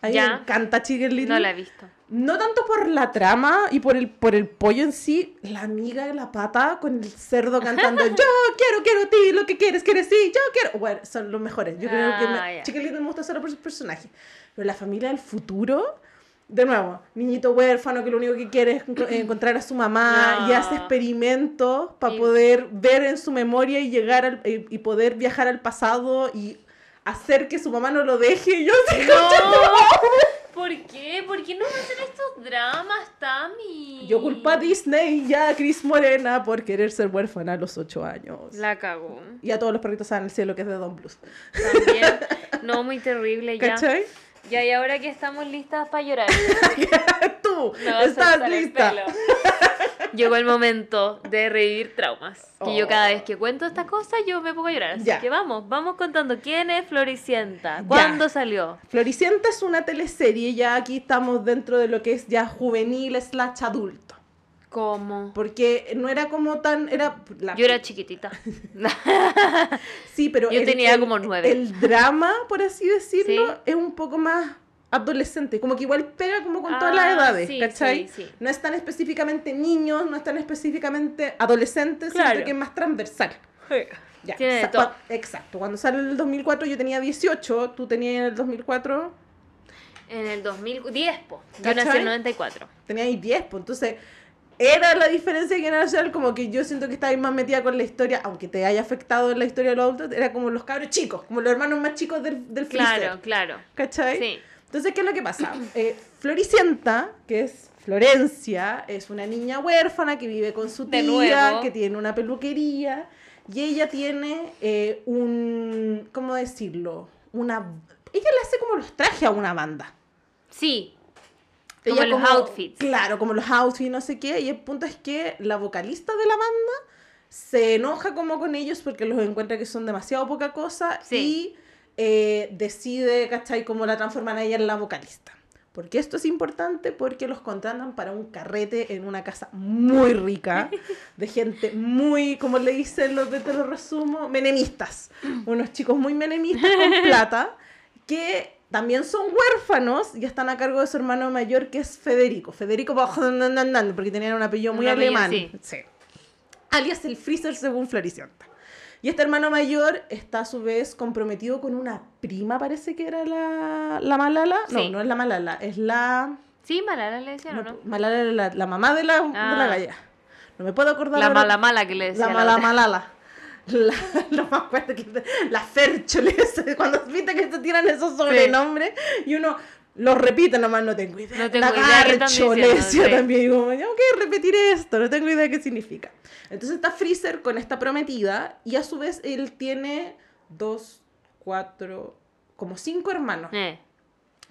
A mí Ya. me encanta Chicken Little. No la he visto. No tanto por la trama y por el, por el pollo en sí, la amiga de la pata con el cerdo cantando Yo quiero, quiero ti, lo que quieres, quieres sí, yo quiero. Bueno, son los mejores. Yo creo que Ah, me, ya. Chicken Little me gusta solo por sus personajes. Pero la familia del futuro, de nuevo, niñito huérfano que lo único que quiere es enco- encontrar a su mamá y hace No. experimentos para Y- poder ver en su memoria y llegar al- y poder viajar al pasado y hacer que su mamá no lo deje. Y yo así, No. ¿Por qué? ¿Por qué no hacen estos dramas, Tami? Yo culpo a Disney y a Cris Morena por querer ser huérfana a los 8 años. La cagó. Y a todos los perritos en el cielo que es de Don Blues. También. No, muy terrible ya. ¿Cachai? Ya, y ahora que estamos listas para llorar. Tú estás lista. Llegó el momento de revivir traumas. Que yo cada vez que cuento esta cosa, yo me pongo a llorar. Así Ya. que vamos, vamos contando. ¿Quién es Floricienta? ¿Cuándo salió? Floricienta es una teleserie, ya aquí estamos dentro de lo que es ya juvenil slash adulto. ¿Cómo? Porque no era como tan. Era la- Yo era chiquitita. Sí, pero. yo tenía como nueve. El drama, por así decirlo, Sí. es un poco más adolescente. Como que igual pega como con todas Ah, las edades, sí, ¿cachai? sí, sí. No es tan específicamente niños, no es tan específicamente adolescentes, Claro. sino que es más transversal. Ya, Tiene de todo. Exacto. Cuando sale el 2004 yo tenía 18, tú tenías en el 2004, En el 2010, po. Yo nací en el 94. tenías 10, pues entonces era la diferencia generacional, como que yo siento que estabas más metida con la historia, aunque te haya afectado en la historia de los adultos, era como los cabros chicos, como los hermanos más chicos del, del freezer, Claro, claro. ¿cachai? Sí. Entonces, ¿qué es lo que pasa? Eh, Floricienta, que es Florencia, es una niña huérfana que vive con su tía, que tiene una peluquería, y ella tiene eh, un, ¿cómo decirlo? Una... Ella le hace como los trajes a una banda. Sí. Como Ella los outfits. Claro, como los outfits, no sé qué. Y el punto es que la vocalista de la banda se enoja como con ellos porque los encuentra que son demasiado poca cosa Sí. y eh, decide, ¿cachai? Cómo la transforman a ella en la vocalista. ¿Por qué esto es importante? Porque los contratan para un carrete en una casa muy rica, de gente muy, como le dicen los de te lo resumo, menemistas. Unos chicos muy menemistas con plata, que también son huérfanos y están a cargo de su hermano mayor, que es Federico. Federico, porque tenían un apellido muy Un apellido, alemán. sí. Sí. Alias el Freezer según Floricienta. Y este hermano mayor está a su vez comprometido con una prima, parece que era la, la Malala. No, Sí. no es la Malala, es la... Sí, Malala le decían, ¿o no? Malala era la, la mamá de la, de la Ah. galla. No me puedo acordar. La ahora- mala mala que le decía. La la mala. Malala. La, no me acuerdo que la cuando viste que se tiran esos sobrenombres y uno los repite nomás, no tengo idea. No tengo la idea qué están Garcho, le diciendo, decía sí. también, ya, ok, repetir esto, no tengo idea qué significa. Entonces está Freezer con esta prometida y a su vez él tiene dos, cuatro, como cinco hermanos Eh,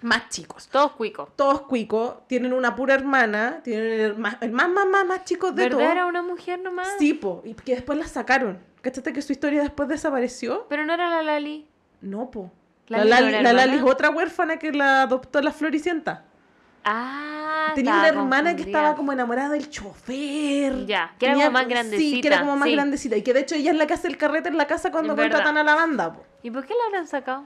más chicos. todos cuicos. Todos cuicos, tienen una pura hermana, tienen el más, el más, más, más, más chico de ¿Verdad todos. era una mujer nomás? Sí, po, y que después la sacaron. ¿Cachaste que su historia después desapareció? Pero no era la Lali. No, po. ¿Lali la no Lali, la? Lali es otra huérfana que la adoptó la Floricienta. Ah, Tenía una hermana que estaba como enamorada del chofer. Ya, que era Tenía- como más Sí, que grandecita, era como más sí. grandecita. Y que de hecho ella es la que hace el carrete en la casa cuando contratan a la banda, po. ¿Y por qué la habrán sacado?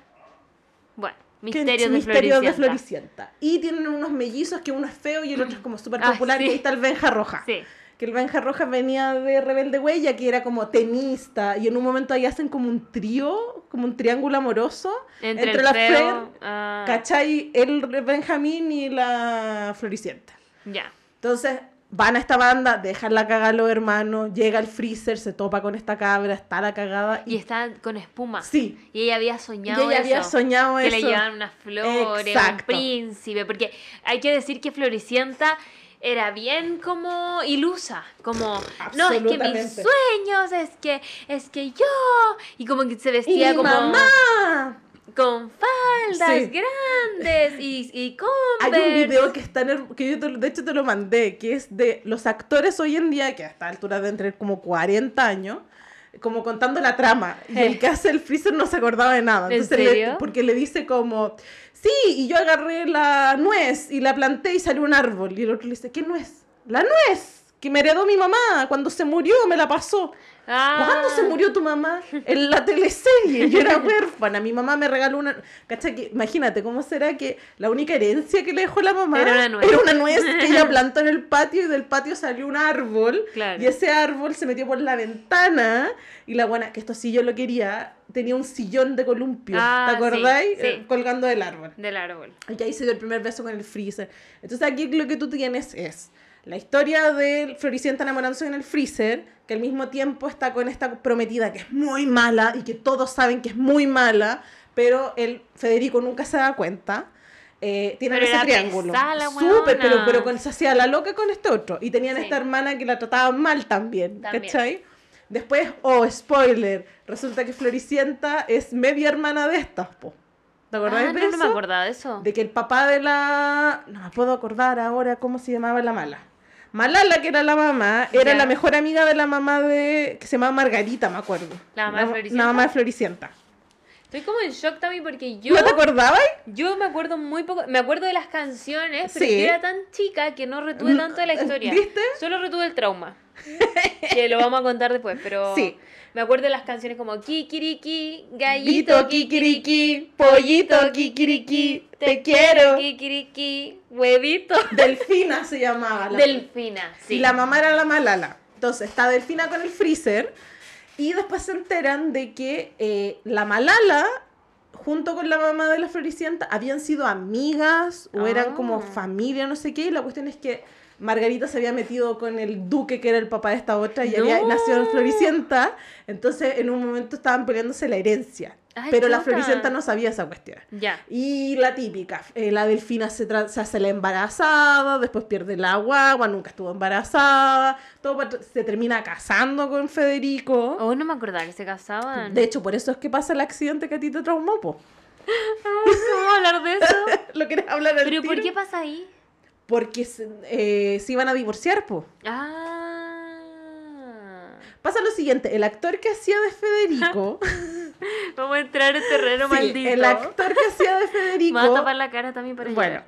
Bueno, misterios de Misterios de Floricienta. Y tienen unos mellizos que uno es feo y el otro es como súper Ah, popular. sí. Y ahí está el Benja Roja. Sí. Que el Benja Roja venía de Rebelde Huella, que era como tenista. Y en un momento ahí hacen como un trío, como un triángulo amoroso. Entre, la Fer, ah, ¿Cachai? El Benjamín y la Floricienta. Ya. Entonces van a esta banda, dejan la cagada a los hermanos, llega el freezer, se topa con esta cabra, está la cagada. Y está con espuma. Sí, Y ella había y soñado ella había eso. soñado que eso. le llevaban unas flores, Exacto. un príncipe, porque hay que decir que Floricienta era bien como ilusa, como no, es que mis sueños, es que es que yo y como que se vestía como mamá. con faldas Sí. grandes y, y Hay un video que está en el- que yo te- de hecho te lo mandé, que es de los actores hoy en día, que a esta altura deben tener como 40 años, como contando la trama. Y el que hace el freezer no se acordaba de nada. ¿En Entonces le- porque le dice como, sí, y yo agarré la nuez y la planté y salió un árbol. Y el otro le dice, ¿qué nuez? La nuez que me heredó mi mamá. Cuando se murió me la pasó. Ah, ¿Cuándo se murió tu mamá? En la teleserie. Yo era huérfana. Mi mamá me regaló una. ¿Cachai? Que, imagínate, ¿cómo será que la única herencia que le dejó la mamá Era una nuez. era una nuez que ella plantó en el patio y del patio salió un árbol? Claro. Y ese árbol se metió por la ventana. Y la buena, que esto sí yo lo quería, tenía un sillón de columpio. Ah, ¿Te acordáis? sí, sí. Eh, colgando del árbol. del árbol. Y ahí se dio el primer beso con el freezer. Entonces aquí lo que tú tienes es la historia de Floricienta enamorándose en el freezer, que al mismo tiempo está con esta prometida que es muy mala y que todos saben que es muy mala, pero el Federico nunca se da cuenta. Eh, tienen Pero ese triángulo. Súper, pero, pero con, se hacía la loca con este otro. Y tenían Sí. esta hermana que la trataban mal también, También. ¿cachai? Después, oh, spoiler, resulta que Floricienta es media hermana de estas, po. ¿Te acordás Ah, de no, eso? no me acordaba de eso. de que el papá de la... No me puedo acordar ahora cómo se llamaba la mala. Malala, que era la mamá, era la mejor amiga de la mamá de... que se llamaba Margarita, me acuerdo. ¿La mamá de La Floricienta? mamá de Floricienta. Estoy como en shock también porque yo ¿No te acordabas? Yo me acuerdo muy poco, me acuerdo de las canciones, pero Sí. yo era tan chica que no retuve Mm, tanto de la historia. ¿viste? Solo retuve el trauma. que lo vamos a contar después, pero Sí. Me acuerdo de las canciones como Kikiriki, Gallito, kikiriki, pollito, kikiriki, te quiero. Kikiriki, Huevito. Delfina se llamaba. la- Delfina, sí. Y la mamá era la Malala. Entonces está Delfina con el freezer. Y después se enteran de que eh, la Malala, junto con la mamá de la Floricienta, habían sido amigas o eran como Ah. familia, no sé qué. Y la cuestión es que Margarita se había metido con el duque que era el papá de esta otra y había No. nacido en Floricienta. Entonces en un momento estaban peleándose la herencia. Ay, pero la. Floricienta no sabía esa cuestión. Ya. Y la típica, eh, la delfina se, se hace la embarazada, después pierde la guagua, nunca estuvo embarazada, todo se termina casando con Federico. Oh, no me acordaba que se casaban. De hecho, por eso es que pasa el accidente que a ti te traumó, po. ¿Cómo hablar de eso? ¿Lo querés hablar al ¿Pero por qué pasa ahí? Porque se, eh, se iban a divorciar, po. Ah. Pasa lo siguiente, el actor que hacía de Federico, Vamos a entrar en terreno sí, maldito. el actor que hacía de Me va a tapar Federico, la cara también para bueno,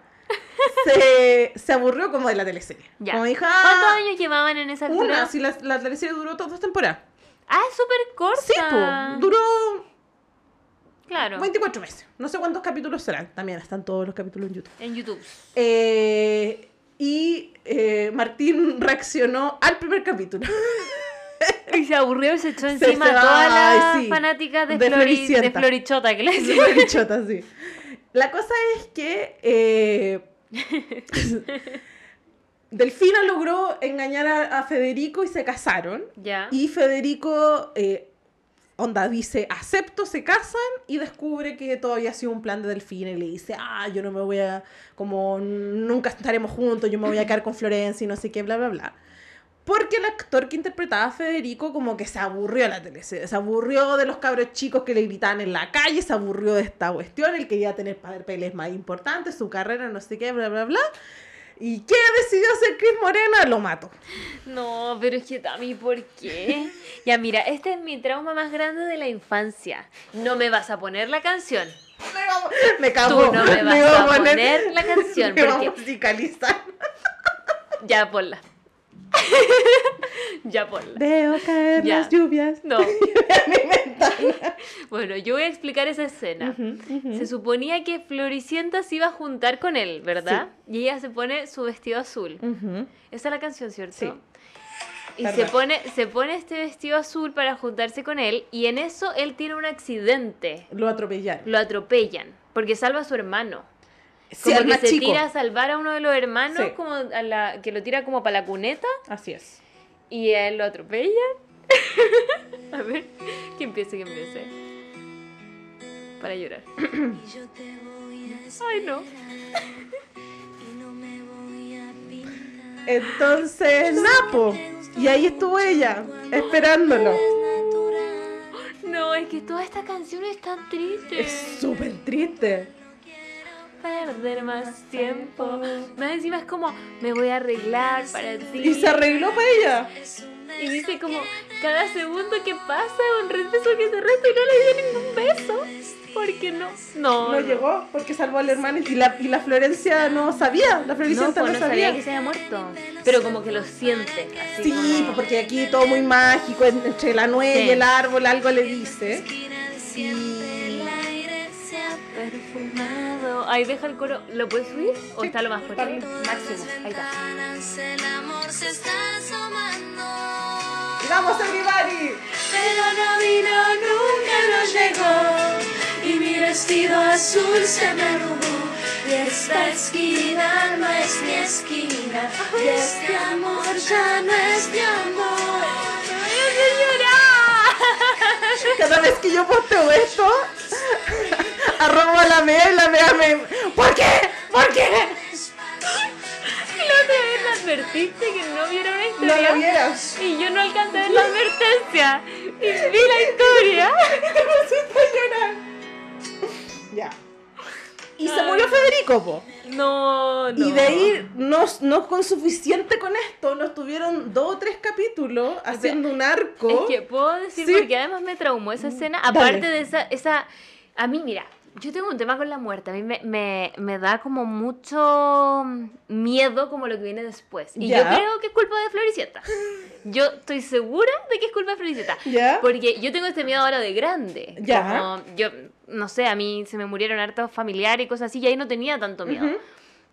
se, se aburrió como de la teleserie. Ya. Como dijo, ¿Cuántos ah, años llevaban en esa altura? una, si la, la teleserie duró todas dos temporadas. Ah, es súper corta. Sí, po, duró Claro. 24 meses. No sé cuántos capítulos serán. También están todos los capítulos en YouTube. En YouTube. Eh, y eh, Martín reaccionó al primer capítulo. Y se aburrió y se echó Se- encima se- a todas las sí. fanáticas de, De Flori- de. Florichota, que le. Florichota, sí. La cosa es que eh, Delfina logró engañar a, a Federico y se casaron. Ya. Y Federico, eh, onda, dice, acepto, se casan y descubre que todo había sido un plan de Delfina le dice, ah, yo no me voy a, como, nunca estaremos juntos, yo me voy a quedar con Florencia y no sé qué, bla, bla, bla. Porque el actor que interpretaba a Federico como que se aburrió de la teleserie, se aburrió de los cabros chicos que le gritaban en la calle, se aburrió de esta cuestión, él quería tener papeles más importantes, su carrera, no sé qué, bla, bla, bla. ¿Y qué decidió hacer Chris Morena? Lo mató. No, pero es que Tami, ¿por qué? Ya, mira, este es mi trauma más grande de la infancia. No me vas a poner la canción. Me cagó. Tú no me vas a poner la canción, Me porque- musicalizar. Ya, ponla. ya, ponla. Veo caer Ya. las lluvias. No. Bueno, yo voy a explicar esa escena. Se suponía que Floricienta se iba a juntar con él, ¿verdad? Y ella se pone su vestido azul. Ujú. Esa es la canción, ¿cierto? Sí. Y se pone, se pone este vestido azul para juntarse con él y en eso él tiene un accidente. Lo atropellaron. Lo atropellan porque salva a su hermano. Sí, como que se chico. tira a salvar a uno de los hermanos, Sí. como a la, que lo tira como para la cuneta Así es. y él lo atropellan. a ver, que empiece, que empiece. Para llorar. Ay, no. Entonces, Napo. Y ahí estuvo ella, esperándolo. No, es que toda esta canción es tan triste. Es súper triste. Perder más tiempo. Más encima es como, me voy a arreglar para ti. Y se arregló para ella. Y dice como, cada segundo que pasa un beso que se resta y no le dio ningún beso. Porque no. No, No llegó porque salvó al hermano y la, y la Florencia no sabía. La No, Floricienta pues no, no sabía sabía. que se había muerto. Pero como que lo siente. Así Sí, como- pues porque aquí todo muy mágico, en- entre la nuez Sí. y el árbol algo le dice. Perfumado. Ahí deja el coro. ¿Lo puedes subir? ¿O Sí, está lo más fuerte? Máximo. Ahí está. El amor se está asomando. ¡Y vamos, everybody! Pero no vino, nunca nos llegó. Y mi vestido azul se me arrugó. Y esta esquina no es mi esquina. Y este amor ya no es mi amor. Cada vez que yo posteo esto, arrobo a la mea y la mea me... ¿Por qué? ¿Por qué? La otra vez me advertiste que no viera una No historia. lo vieras. Y yo no alcancé a ver la advertencia. Y vi la historia. Te pusiste a llorar. Ya. Y se murió Federico, po. No, no. Y de ahí, no, no con suficiente con esto, nos tuvieron dos o tres capítulos haciendo un arco. Es que puedo decir, Sí. porque además me traumó esa escena. Dale. Aparte de esa, esa. A mí, mira, yo tengo un tema con la muerte. A mí me, me, me da como mucho miedo como lo que viene después. Y yo creo que es culpa de Floricienta. Yo estoy segura de que es culpa de Floricienta. ¿Ya? Porque yo tengo este miedo ahora de grande. Ya. Como yo, no sé, a mí se me murieron hartos familiares y cosas así, y ahí no tenía tanto miedo.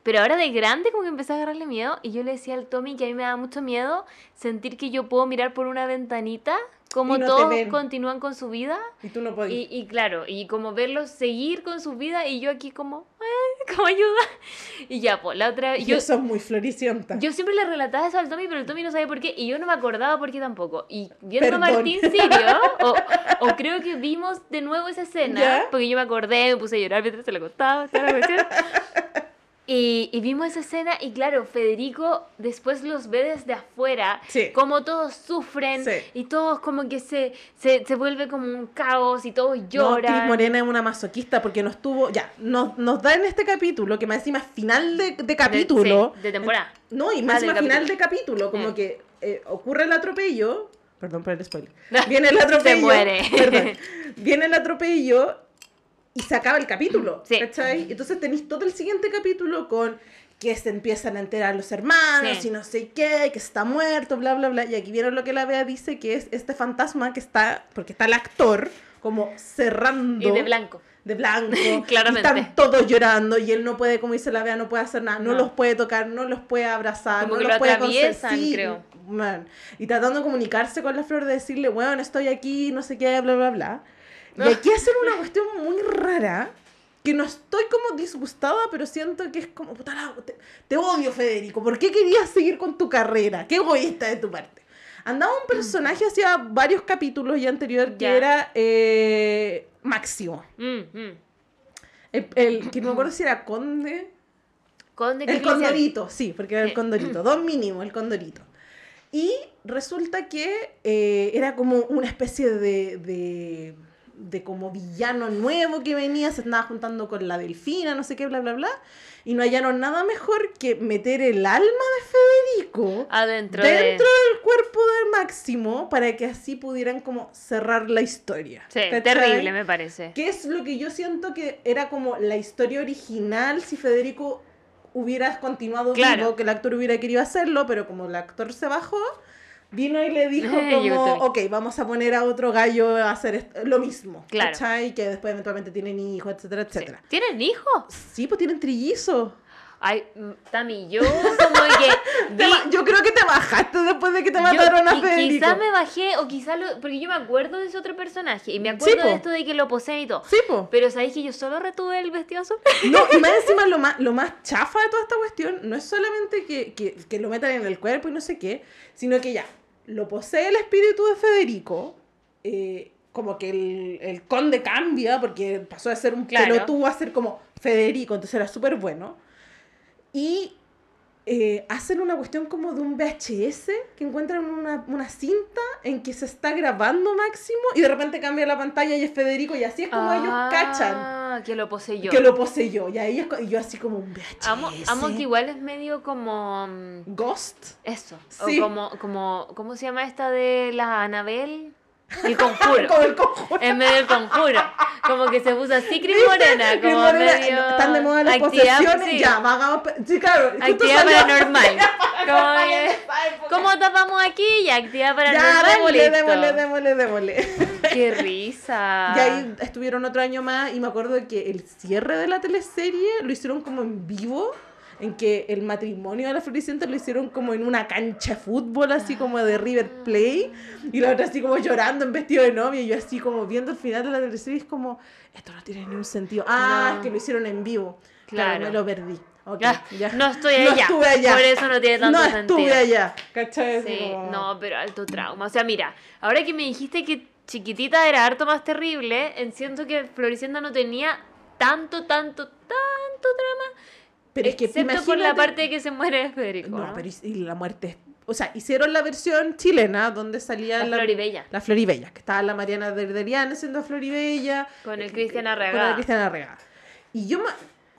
Pero ahora de grande como que empecé a agarrarle miedo y yo le decía al Tommy que a mí me da mucho miedo sentir que yo puedo mirar por una ventanita como no todos continúan con su vida Y tú no podías. y, y claro, y como verlos seguir con su vida y yo aquí como, "Ay, como ayuda. Y ya, pues la otra Y yo, es muy floricienta. yo siempre le relataba eso al Tommy, pero el Tommy no sabía por qué y yo no me acordaba por qué tampoco. Y viendo a Perdón. Martín Sirio, o, o creo que vimos de nuevo esa escena, ¿Ya? porque yo me acordé, me puse a llorar mientras se la contaba, toda la cuestión. Y, y vimos esa escena y claro, Federico después los ve desde afuera, Sí. como todos sufren Sí. y todos como que se, se, se vuelve como un caos y todos No, lloran. Cris Morena es una masoquista porque nos tuvo, ya, nos, nos da en este capítulo, que más encima es final de, de capítulo. sí, de temporada. No, y más Ah, del encima final capítulo. de capítulo, como Mm. que eh, ocurre el atropello. Perdón por el spoiler. Viene el atropello. Se muere. perdón. Viene el atropello y se acaba el capítulo. Sí. ¿Cachai? Entonces tenéis todo el siguiente capítulo con que se empiezan a enterar los hermanos Sí. y no sé qué, que está muerto, bla, bla, bla. Y aquí vieron lo que la Bea dice, que es este fantasma que está, porque está el actor como cerrando Y de blanco. de blanco. Claramente. Y están todos llorando y él no puede, como dice la Bea, no puede hacer nada, no, No. los puede tocar, no los puede abrazar, Como no que los lo puede conse- atraviesan, Sí, creo. man. Y tratando de comunicarse con la flor, de decirle, bueno, estoy aquí, no sé qué, bla, bla, bla. Y aquí hacen una cuestión muy rara, que no estoy como disgustada, pero siento que es como, puta, la- te, te odio, Federico, ¿por qué querías seguir con tu carrera? Qué egoísta de tu parte. Andaba un personaje hacía varios capítulos ya anterior que Ya. era eh, Máximo. Mm, mm. El, el- que no me acuerdo si era Conde. Conde El. Condorito, sí, porque era el. Condorito. Dos mínimo, el Condorito. Y resulta que eh, era como una especie de, de, de como villano nuevo que venía, se andaba juntando con la delfina, no sé qué, bla, bla, bla. Y no hallaron nada mejor que meter el alma de Federico Adentro dentro de... del cuerpo de Máximo para que así pudieran como cerrar la historia. Sí, ¿cachai? terrible me parece. ¿Qué es lo que yo siento que era como la historia original si Federico hubiera continuado Claro. vivo, que el actor hubiera querido hacerlo, pero como el actor se bajó, vino y le dijo como, ok, vamos a poner a otro gallo a hacer esto- lo mismo, Claro. ¿cachai? Que después eventualmente tienen hijos, etcétera, Sí. etcétera. ¿Tienen hijos? Sí, pues tienen trillizos. Ay, Tami, yo como que vi- Yo creo que te bajaste después de que te yo mataron a qui- Federico. Quizás me bajé, o quizás lo... Porque yo me acuerdo de ese otro personaje, y me acuerdo de esto de que lo poseen y todo. Sí, po. Pero ¿sabéis que yo solo retuve el vestido azul? No, y más encima lo más, lo más chafa de toda esta cuestión no es solamente que, que, que lo metan en el cuerpo y no sé qué, sino que ya, lo posee el espíritu de Federico, eh, como que el, el conde cambia, porque pasó de ser un Claro. pelotudo a ser como Federico, entonces era súper bueno. Y eh, hacen una cuestión como de un VHS, que encuentran una, una cinta en que se está grabando Máximo y de repente cambia la pantalla y es Federico y así es como ellos cachan Ah, que lo poseyó. que lo poseyó. Y ahí y yo así como un VHS. Amo, amo que igual es medio como... mm, Ghost. Eso. Sí. O como, como... ¿Cómo se llama esta de la Anabel? El conjuro. Como el conjuro. en medio del conjuro. Como que se puso así Cris Morena. Como Morena, medio... Están de moda las actividad, posesiones. sí, Ya, vagamos. Sí, claro. Actividad paranormal. Como época. ¿Cómo tapamos aquí? Ya, actividad paranormal. Ya, démosle, démosle, démosle, démosle. Qué risa. Y ahí estuvieron otro año más y me acuerdo que el cierre de la teleserie lo hicieron como en vivo, en que el matrimonio de la Floricienta lo hicieron como en una cancha de fútbol, así como de River Play, y la otra así como llorando en vestido de novia, y yo así como viendo el final de la teleserie, es como, esto no tiene ni un sentido. Ah, No. es que lo hicieron en vivo. Claro, Claro. me lo perdí. Ok, Ya, ya. No estoy No allá. estuve allá. Por eso no tiene tanto no sentido. estuve allá, ¿cachai? Sí, como- no, pero alto trauma. O sea, mira, ahora que me dijiste que chiquitita era harto más terrible, en- siento que Floricienta no tenía tanto, tanto, tanto drama. Pero es que excepto por la imagínate- parte de que se muere Federico. No, ¿no? pero y, y la muerte. es- O sea, hicieron la versión chilena donde salía La Floribella. La Floribella, que estaba la Mariana Derderiana siendo Floribella. Con el eh, Cristian Con Arregada. el Cristian Arregada. Y yo,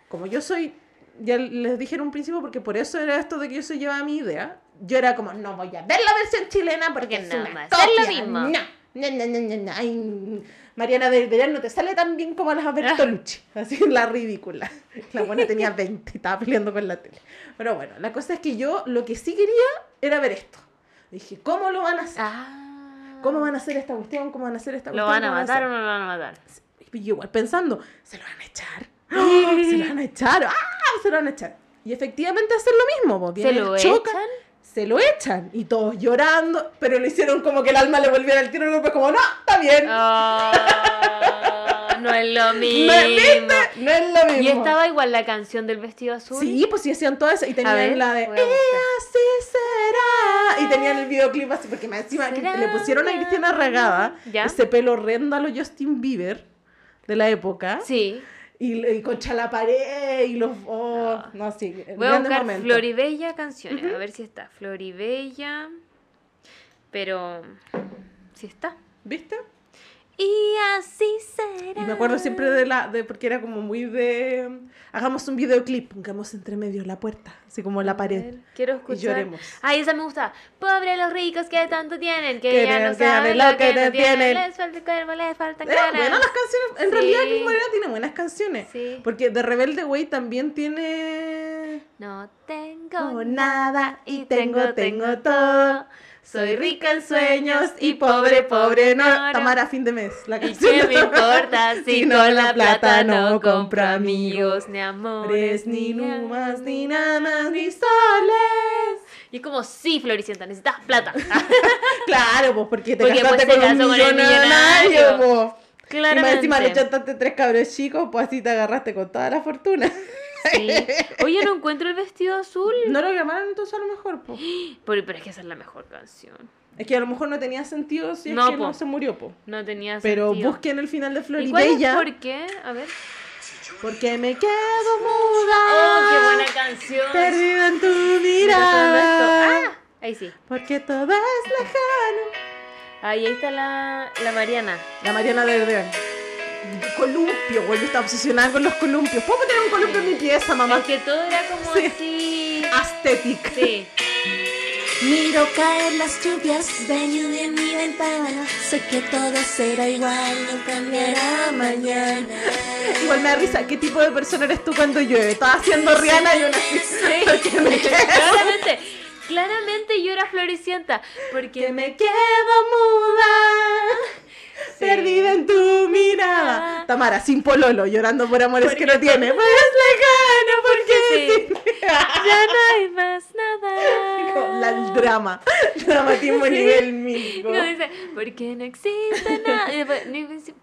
como yo soy, ya les dije en un principio, porque por eso era esto de que yo soy llevaba mi idea, yo era como, no voy a ver la versión chilena porque Porque es no una va a ser lo mismo. No, no, no, no, no, no. Mariana Derderiana no te sale tan bien como las Bertolucci. Así, la ridícula. La buena tenía 20 y estaba peleando con la tele. Pero bueno, la cosa es que yo lo que sí quería era ver esto. Dije, ¿cómo lo van a hacer? Ah. ¿Cómo van a hacer esta cuestión? ¿Cómo van a hacer esta ¿Lo cuestión? van a ¿Cómo matar o hacer? no lo van a matar? Y yo igual pensando, ¿se lo van a echar? ¡Ah! ¿Se lo van a echar? ¡Ah! Se lo van a echar. Y efectivamente hacen lo mismo. ¿Se lo chocan, echan? Se lo echan. Y todos llorando, pero lo hicieron como que el alma le volviera al tiro. Pues como, no, está bien. Ah, no es lo mismo. ¿No es, ¿viste? No es lo mismo. Y estaba igual la canción del vestido azul. Sí, pues sí hacían todas esas. Y tenían ver, la de voy a "Eh, así será. Y tenían el videoclip así, porque más encima que le pusieron a Cristiana Regada ¿Ya? ese pelo horrendo a lo Justin Bieber de la época. Sí. Y, y concha la pared y los. Oh, no, sí. Voy a buscar. Floribella canciones. A ver si está. Floribella. Pero. Si está. ¿Viste? Y así será. Y me acuerdo siempre de la. de porque era como muy de. Hagamos un videoclip, pongamos entre medio la puerta, así como la pared. Quiero escuchar. lloremos. Ay, esa me gusta. Pobre los ricos que tanto tienen, que, Que ya no no saben lo que que no no tienen. tienen. Les falta cuerpo, les falta Eran cara. buenas las canciones. En Sí. realidad, Morena tiene buenas canciones. Sí. Porque de Rebelde Way también tiene. Eh, No tengo Tengo nada nada y tengo, tengo todo. Soy rica en sueños y pobre, pobre no. Tamara, fin de mes. La ¿Y canción qué de me importa si Si no, con la la plata no compro amigos, ni amores, Ni numas, ni nada. nanas, ni soles. Y es como, sí, Floricienta, necesitas plata. Claro, pues porque te Porque, casaste pues, con un con el millonario, pues. Y más encima le Claramente. echaste tres cabros chicos, pues así te agarraste con toda la fortuna. Sí. Oye, no encuentro el vestido azul. No lo llamaron entonces a lo mejor, pues. Pero, pero es que esa es la mejor canción. Es que a lo mejor no tenía sentido si es No, que po. no se murió, pues. No tenía Pero sentido. busquen el final de ¿Y Floribella. es por qué? A ver. Porque me quedo muda. ¡Oh, qué buena canción! Perdida en tu mirada. esto. ¡Ah! Ahí sí. Porque todo es lejano. Ahí, ahí está la, la Mariana. La Mariana del León. Columpio, güey. Yo estaba obsesionada con los columpios. ¿Puedo tener un columpio en mi pieza, mamá? Es que todo era como Sí. así. Aesthetic. Sí. Miro caer las lluvias de lluvia en mi ventana. Sé que todo será igual, no cambiará mañana. Igual me da risa. ¿Qué tipo de persona eres tú cuando llueve? Estaba haciendo Rihanna y una así. Claramente, claramente yo era Floricienta. Porque que me quedo muda. Perdida en tu mirada. Tamara, sin pololo, llorando por amores que no tiene. todo- Pues lejano, porque Sí. ya no hay más Dijo, la- el drama. Dramatismo nivel mínimo. No dice, porque no existe nada.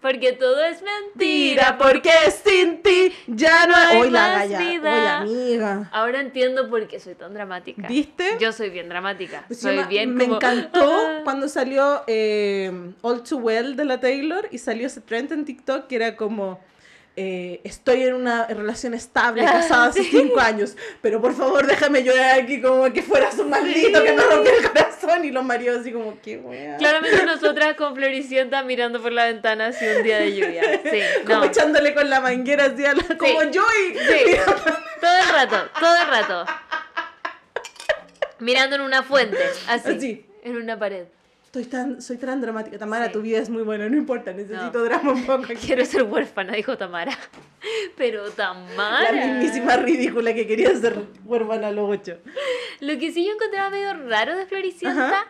Porque todo es mentira. Tira, porque sin ti ya no hay. Hoy la más galla. vida. Oye, amiga. Ahora entiendo por qué soy tan dramática. ¿Viste? Yo soy bien dramática. Pues soy bien me como, encantó "Ah". cuando salió eh, All Too Well de la Taylor y salió ese trend en TikTok que era como eh, estoy en una relación estable, casada hace Sí. cinco años, pero por favor déjame llorar aquí como que fueras un maldito que me rompió el corazón y los maridos así como qué wea. Claramente nosotras con Floricienta mirando por la ventana así un día de lluvia. Sí, Como no. echándole con la manguera así a la, como Joy. Sí, todo el rato, todo el rato. Mirando en una fuente, así, Así. en una pared. Estoy tan, soy tan dramática. Tamara, Sí. tu vida es muy buena, no importa, necesito No. drama un poco. aquí. Quiero ser huérfana, dijo Tamara. Pero Tamara. La mismísima ridícula que quería ser huérfana a los ocho. Lo que sí yo encontraba medio raro de Floricienta Ajá.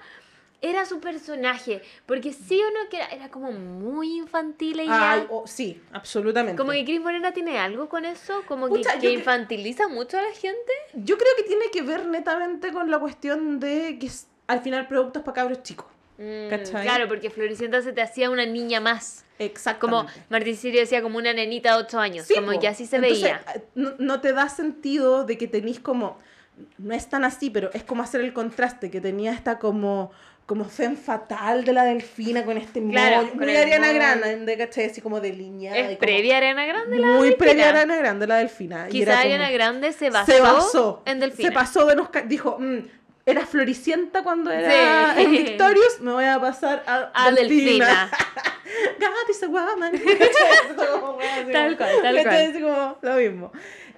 era su personaje. Porque sí o no, que era, era como muy infantil ella. Ay, oh, sí, absolutamente. Como que Cris Morena tiene algo con eso, como que, Pucha, infantiliza mucho a la gente. Yo creo que tiene que ver netamente con la cuestión de que es, al final productos para cabros chicos. Mm, ¿Cachai? claro, porque Floricienta se te hacía una niña más. Como Exactamente. Martín Sirio decía, como una nenita de 8 años. Sí, como po. que así se Entonces, veía. eh, No, no te da sentido de que tenís como. No es tan así, pero es como hacer el contraste, que tenía esta como. Como femme fatal de la delfina con este Claro, Muy Ariana. Grande, ¿cachai? Así como delineada. y Es como- previa Ariana Grande la Muy Delfina. previa Ariana Grande, la delfina. Quizá como- Ariana Grande se basó, se basó. en Delfina. Se pasó de los... Dijo, mm, era floricienta cuando era Sí. en Victorious, me voy a pasar a, a Delfina. God is a woman. Tal cual, como lo mismo.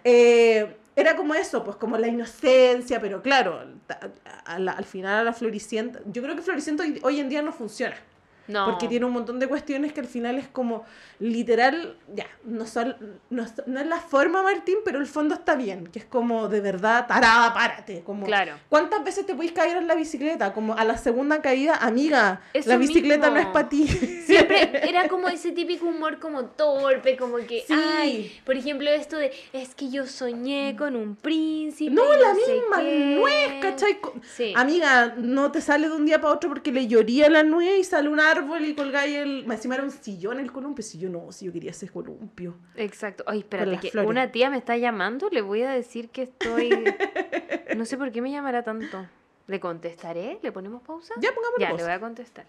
Eh, era como eso, pues como la inocencia, pero claro, ta- a la- al final a la floricienta, yo creo que floricienta hoy, hoy en día no funciona. No. Porque tiene un montón de cuestiones que al final es como literal, ya, no, son, no, no es la forma, Martín, pero el fondo está bien, que es como de verdad, tarada, párate. Como, Claro. ¿Cuántas veces te podéis caer en la bicicleta? Como a la segunda caída, amiga, Eso la bicicleta mismo. no es para ti. Siempre era como ese típico humor como torpe, como que, Sí. ay, por ejemplo, esto de, es que yo soñé con un príncipe. No, la sé misma qué". nuez, ¿cachai? Sí. Amiga, no te sale de un día para otro porque le lloría la nuez y sale un árbol y colgáis el... Más encima era un sillón el columpio. Si yo no, si yo quería ese columpio. Exacto. Ay, espérate, que flores. una tía me está llamando, le voy a decir que estoy... No sé por qué me llamará tanto. ¿Le contestaré? ¿Le ponemos pausa? Ya, pongámosle Ya, pausa. le voy a contestar.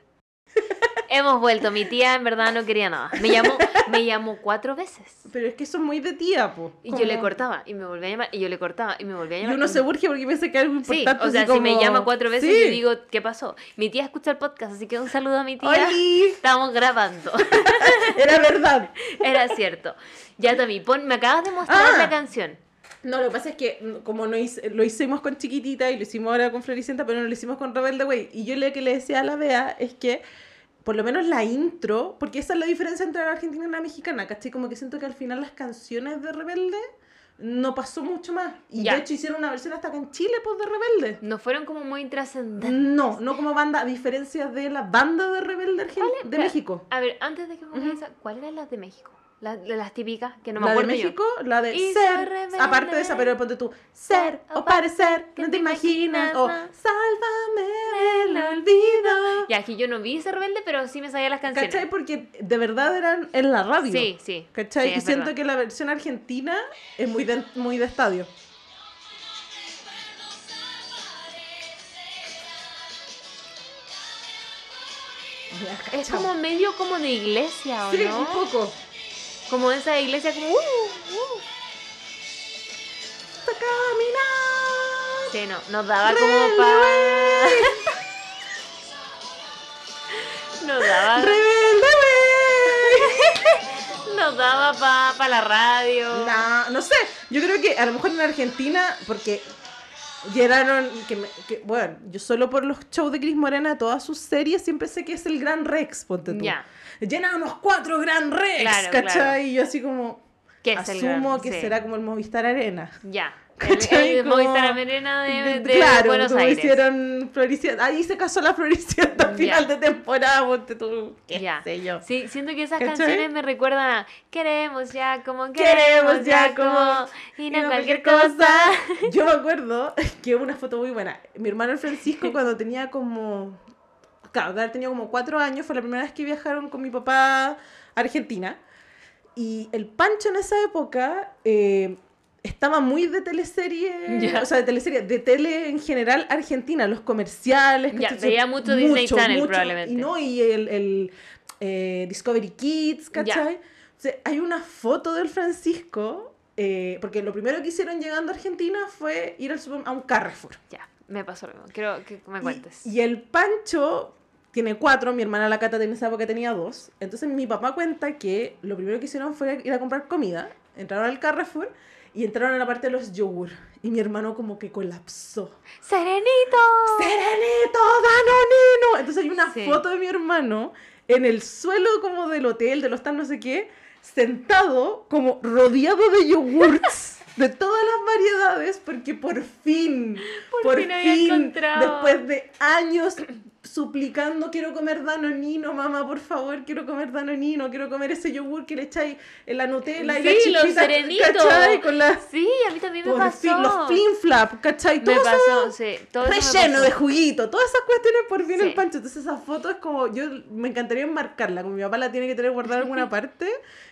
Hemos vuelto. Mi tía en verdad no quería nada. Me llamó, me llamó cuatro veces. Pero es que eso es muy de tía, po. Y yo le cortaba y me volvía a llamar y yo le cortaba y me volvía a Y llamar. uno se urge porque piensa que algo Sí, importante. o sea, si me llama cuatro veces Sí. yo digo, ¿qué pasó? Mi tía escucha el podcast, así que un saludo a mi tía. ¡Oli! Estamos grabando. Era verdad. Era cierto. Ya, Tami, pon, me acabas de mostrar Ah. la canción. No, lo que pasa es que mm, como no hice- lo hicimos con Chiquitita y lo hicimos ahora con Floricienta, pero no lo hicimos con Rebelde Way. Y yo lo que le decía a la Bea es que por lo menos la intro, porque esa es la diferencia entre la argentina y la mexicana, ¿cachai? Como que siento que al final las canciones de Rebelde no pasó mucho más. Y Ya. de hecho hicieron una versión hasta acá en Chile, pues, de Rebelde. No fueron como muy trascendentes. No, no como banda, a diferencia de la banda de Rebelde Argen- de México. A ver, antes de que pongas Ujú. esa, ¿cuáles eran las de México? Las, las típicas, que no me la de acuerdo yo. La de Y ser, rebelde. aparte de esa, pero ponte tú, ser o parecer, que no te imaginas, o sálvame del olvido. Y aquí yo no vi ese rebelde, pero sí me sabía las canciones. ¿Cachai? Porque de verdad eran en la radio. Sí, sí. ¿Cachai? Sí, y siento verdad. que la versión argentina es muy de, muy de estadio. Es como medio como de iglesia, ¿o Sí, no? un poco. Como esa iglesia como... uh, uh. Está caminando. Sí, no, nos daba como para... nos daba, ¡Rebelde, güey! nos daba para pa la radio. No, no sé. Yo creo que a lo mejor en Argentina, porque llenaron. Que, me- que, bueno, yo solo por los shows de Cris Morena, todas sus series, siempre sé que es el Gran Rex, ponte tú. Ya. Llenamos cuatro Gran Rex, Claro, ¿cachai? claro. Y yo así como. ¿Qué es el asumo gran- que sí. será como el Movistar Arena. Ya. El, ¿Cachai? el Como- Movistar Arena de, de, claro, Buenos como Aires. hicieron Floricienta. Ahí se casó la Floricienta al final de temporada, ponte tú. Qué sé yo. Sí, siento que esas ¿Cachai? canciones me recuerdan a Queremos ya como Queremos ya como- y no cualquier cosa. Yo me acuerdo que una foto muy buena. Mi hermano Francisco cuando tenía como... Claro, tenido como cuatro años, fue la primera vez que viajaron con mi papá a Argentina. Y el Pancho en esa época eh, estaba muy de teleserie, Ya. o sea, de teleserie, de tele en general argentina, los comerciales. Ya, ¿cachai? veía mucho Disney Channel, probablemente. Y no, y el, el, eh, Discovery Kids, ¿cachai? O sea, hay una foto del Francisco, eh, porque lo primero que hicieron llegando a Argentina fue ir al super- a un Carrefour. Ya, me pasó lo mismo. Quiero que me Y- cuentes. Y, el Pancho tiene cuatro, mi hermana la Cata en esa época tenía dos. Entonces mi papá cuenta que lo primero que hicieron fue ir a comprar comida, entraron al Carrefour y entraron a la parte de los yogur. Y mi hermano como que colapsó. ¡Serenito! ¡Serenito, Danonino! Entonces hay una Sí. foto de mi hermano en el suelo como del hotel, del hostal, no sé qué, sentado como rodeado de yogurts de todas las variedades, porque por fin, Por fin después de años suplicando, quiero comer danonino, mamá, por favor, quiero comer danonino, quiero comer ese yogur que le echáis en la Nutella y la Sí, los serenitos. ¿cachai? Con las... Sí, a mí también me Por pasó. fin, los flin flap, ¿cachai? me Todo eso pasó, sí. Todo me relleno de juguito, todas esas cuestiones por bien Sí. el pancho. Entonces esa foto es como, yo me encantaría enmarcarla, como mi papá la tiene que tener guardada en alguna parte.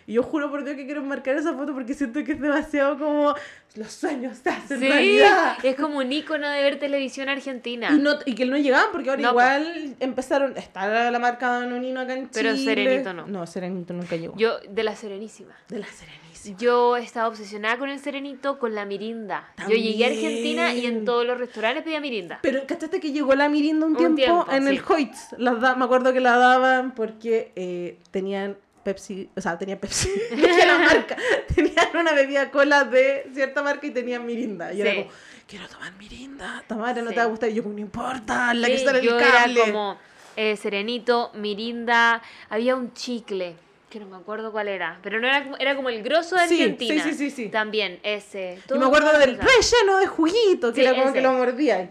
Y yo juro por Dios que quiero enmarcar esa foto porque siento que es demasiado como los sueños se hacen Sí, realidad. es como un icono de ver televisión argentina. Y, no, y que no llegaban porque ahora No, igual empezaron, está la, la marca Danonino acá en Pero Chile. Serenito no. No, Serenito nunca llegó. Yo, de la Serenísima. de la Serenísima. Yo estaba obsesionada con el Serenito, con la Mirinda. Yo llegué a Argentina y en todos los restaurantes pedía Mirinda. Pero ¿cachaste que llegó la Mirinda un Un tiempo, tiempo, en el. Hoyts? Las da- me acuerdo que la daban porque eh, tenían Pepsi, o sea, tenían Pepsi, dije la marca, tenían una bebida cola de cierta marca y tenían Mirinda. Y era Sí. como, quiero tomar Mirinda, Tamara, no Sí. te va a gustar. Y yo, como, no importa, la que está en el yo cable. era como eh, Serenito, Mirinda, había un chicle, que no me acuerdo cuál era, pero no era como, era como el grosso de Sí, Argentina. sí, sí, sí, sí. También, ese. Y todo me acuerdo el del relleno de juguito, que era como ese. que lo mordía.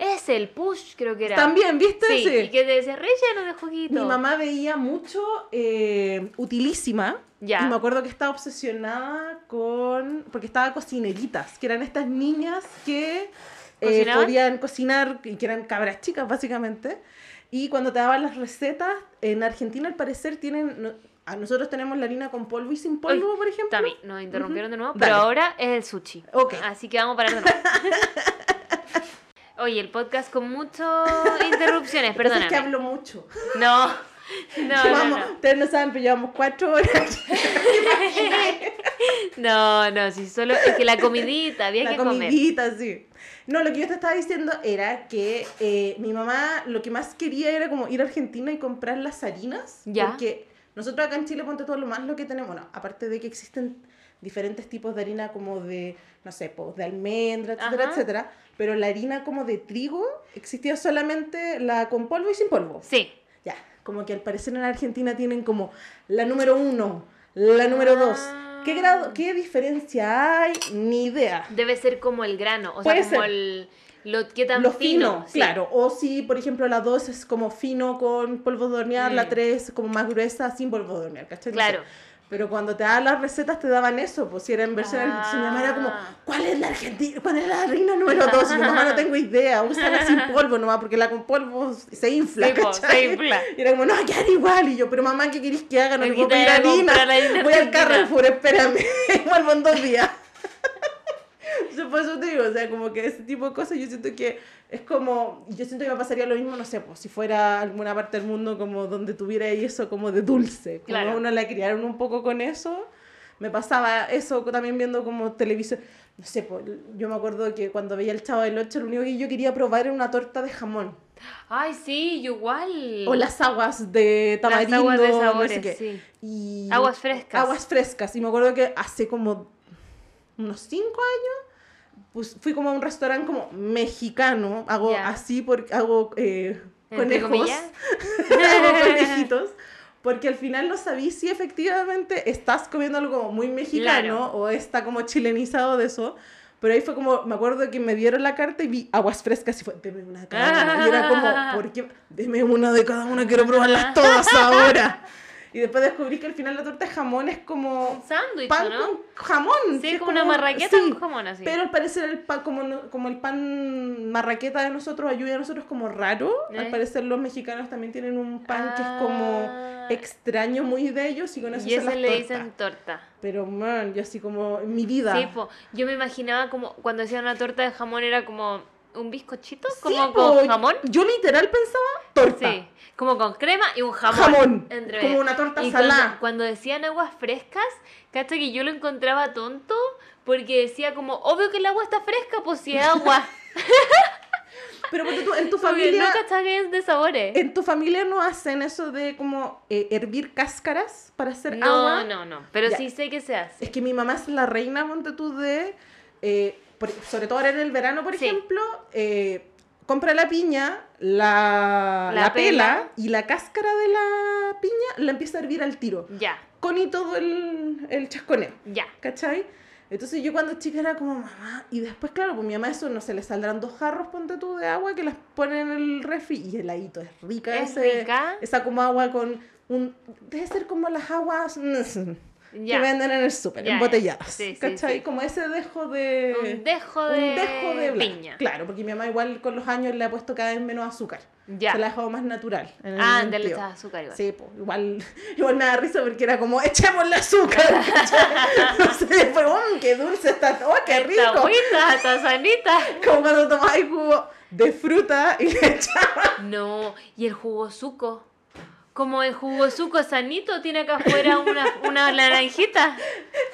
Ese, el push, creo que era. También, ¿viste? Sí, Sí. y que te decía relleno de juguito. Mi mamá veía mucho eh, Utilísima. Ya. Y me acuerdo que estaba obsesionada con. Porque estaba cocineritas, que eran estas niñas que eh, podían cocinar y que eran cabras chicas, básicamente. Y cuando te daban las recetas, en Argentina al parecer tienen. no- a nosotros tenemos la harina con polvo y sin polvo, Uy, por ejemplo. Tami, nos interrumpieron de nuevo, Dale. pero ahora es el sushi. Ok. Así que vamos a parar de nuevo. Oye, el podcast con muchas interrupciones, pasa es que hablo mucho. No, no, Llevamos- no. Ustedes no saben, pero llevamos cuatro horas. No, no, si solo es que la comidita, había la que comer. comidita, sí. No, lo que yo te estaba diciendo era que eh, mi mamá lo que más quería era como ir a Argentina y comprar las harinas. Ya. Porque nosotros acá en Chile, ponte todo lo más lo que tenemos, bueno, aparte de que existen diferentes tipos de harina como de, no sé, pues, de almendra, etcétera, Ajá. etcétera. Pero la harina como de trigo existía solamente la con polvo y sin polvo. Sí. Ya, como que al parecer en Argentina tienen como la número uno, la número dos, Ah. ¿Qué, grado, ¿Qué diferencia hay? Ni idea. Debe ser como el grano, o sea, Puede como ser. el... Lo, ¿Qué tan Lo fino? fino, sí. claro. O si, por ejemplo, la 2 es como fino con polvo de hornear, la Mm. 3 es como más gruesa sin polvo de hornear, ¿cachai? Sé. Pero cuando te daban las recetas te daban eso, pues si era en versión Ah. mi mamá era como, ¿cuál es la argentina? ¿Cuál es la reina número 2? Y mi mamá no tengo idea, úsala sin polvo nomás, porque la con polvo se infla, Sí, se infla. Y era como, no, quedar igual. Y yo, pero mamá, ¿qué querés que haga? No le puedo pedir harina. Voy al. Carrefour, espérame. Vuelvo en dos días. Por eso te digo, o sea, como que ese tipo de cosas yo siento que es como, yo siento que me pasaría lo mismo, no sé, pues si fuera alguna parte del mundo como donde tuviera eso como de dulce, como Claro. a uno la criaron un poco con eso, me pasaba eso también viendo como televisión, no sé, pues yo me acuerdo que cuando veía el Chavo del 8 lo único que yo quería probar era una torta de jamón, Ay, sí, igual. o las aguas de Las tamarindo, aguas de no sé sabores, qué. sí. Y Aguas frescas. Aguas frescas. Y me acuerdo que hace como unos cinco años pues, fui como a un restaurante como mexicano. Hago Ya. así porque hago eh, conejos. hago conejitos. Porque al final no sabí si efectivamente estás comiendo algo muy mexicano Claro. o está como chilenizado de eso. Pero ahí fue como, me acuerdo que me dieron la carta y vi aguas frescas y fue, deme una de cada una. Y era como, ¿por qué? Deme una de cada una, quiero probarlas todas ahora. Y después descubrí que al final la torta de jamón es como sándwich, pan ¿no? con jamón. Sí, es como una marraqueta sí, con jamón así. Pero al parecer el pan, como, como el pan marraqueta de nosotros, ayuda a nosotros como raro. Al Eh. parecer los mexicanos también tienen un pan que es como Ah. extraño muy de ellos y con eso Y las le tortas. dicen torta. Pero man, yo así como en mi vida. Sí, po. Yo me imaginaba como cuando hacían una torta de jamón era como un bizcochito, como con jamón. Yo literal pensaba torta. Sí, como con crema y un jamón. Jamón, entre como una torta y salada. Cuando, cuando decían aguas frescas, cacha que yo lo encontraba tonto porque decía como, obvio que el agua está fresca, pues si es agua. Pero porque tú, en tu familia... no es de sabores. ¿En tu familia no hacen eso de como eh, hervir cáscaras para hacer No, agua? no, no. Pero Ya. sí sé que se hace. Es que mi mamá es la reina, ponte tú, de... eh, por- sobre todo ahora en el verano, por Sí. ejemplo, eh, compra la piña, la, La la pela, pela. y la cáscara de la piña la empieza a hervir al tiro. Ya, Con y todo el, el chasconeo. ya. ¿Cachai? Entonces yo cuando chica era como mamá, y después, claro, pues mi mamá eso, no se le saldrán dos jarros, ponte tú, de agua que las pone en el refri y heladito, es rica Es ese, rica. esa como agua con un, debe ser como las aguas que venden en el súper, embotelladas, Sí, ¿cachai? sí. Como ese dejo de... Un dejo de, un dejo de piña. Claro, porque mi mamá igual con los años le ha puesto cada vez menos azúcar. Ya. Se la ha dejado más natural. en el Ah, le echaba azúcar igual. Sí, pues, igual, igual me da risa porque era como, echémosle azúcar. ¿cachai? no sé, fue, ¡oh, qué dulce está! ¡Oh, qué Esta rico! agüita, está sanita. Como cuando tomáis jugo de fruta y le echabas. No, y el jugo suco. Como el jugo suco sanito tiene acá afuera una, una naranjita.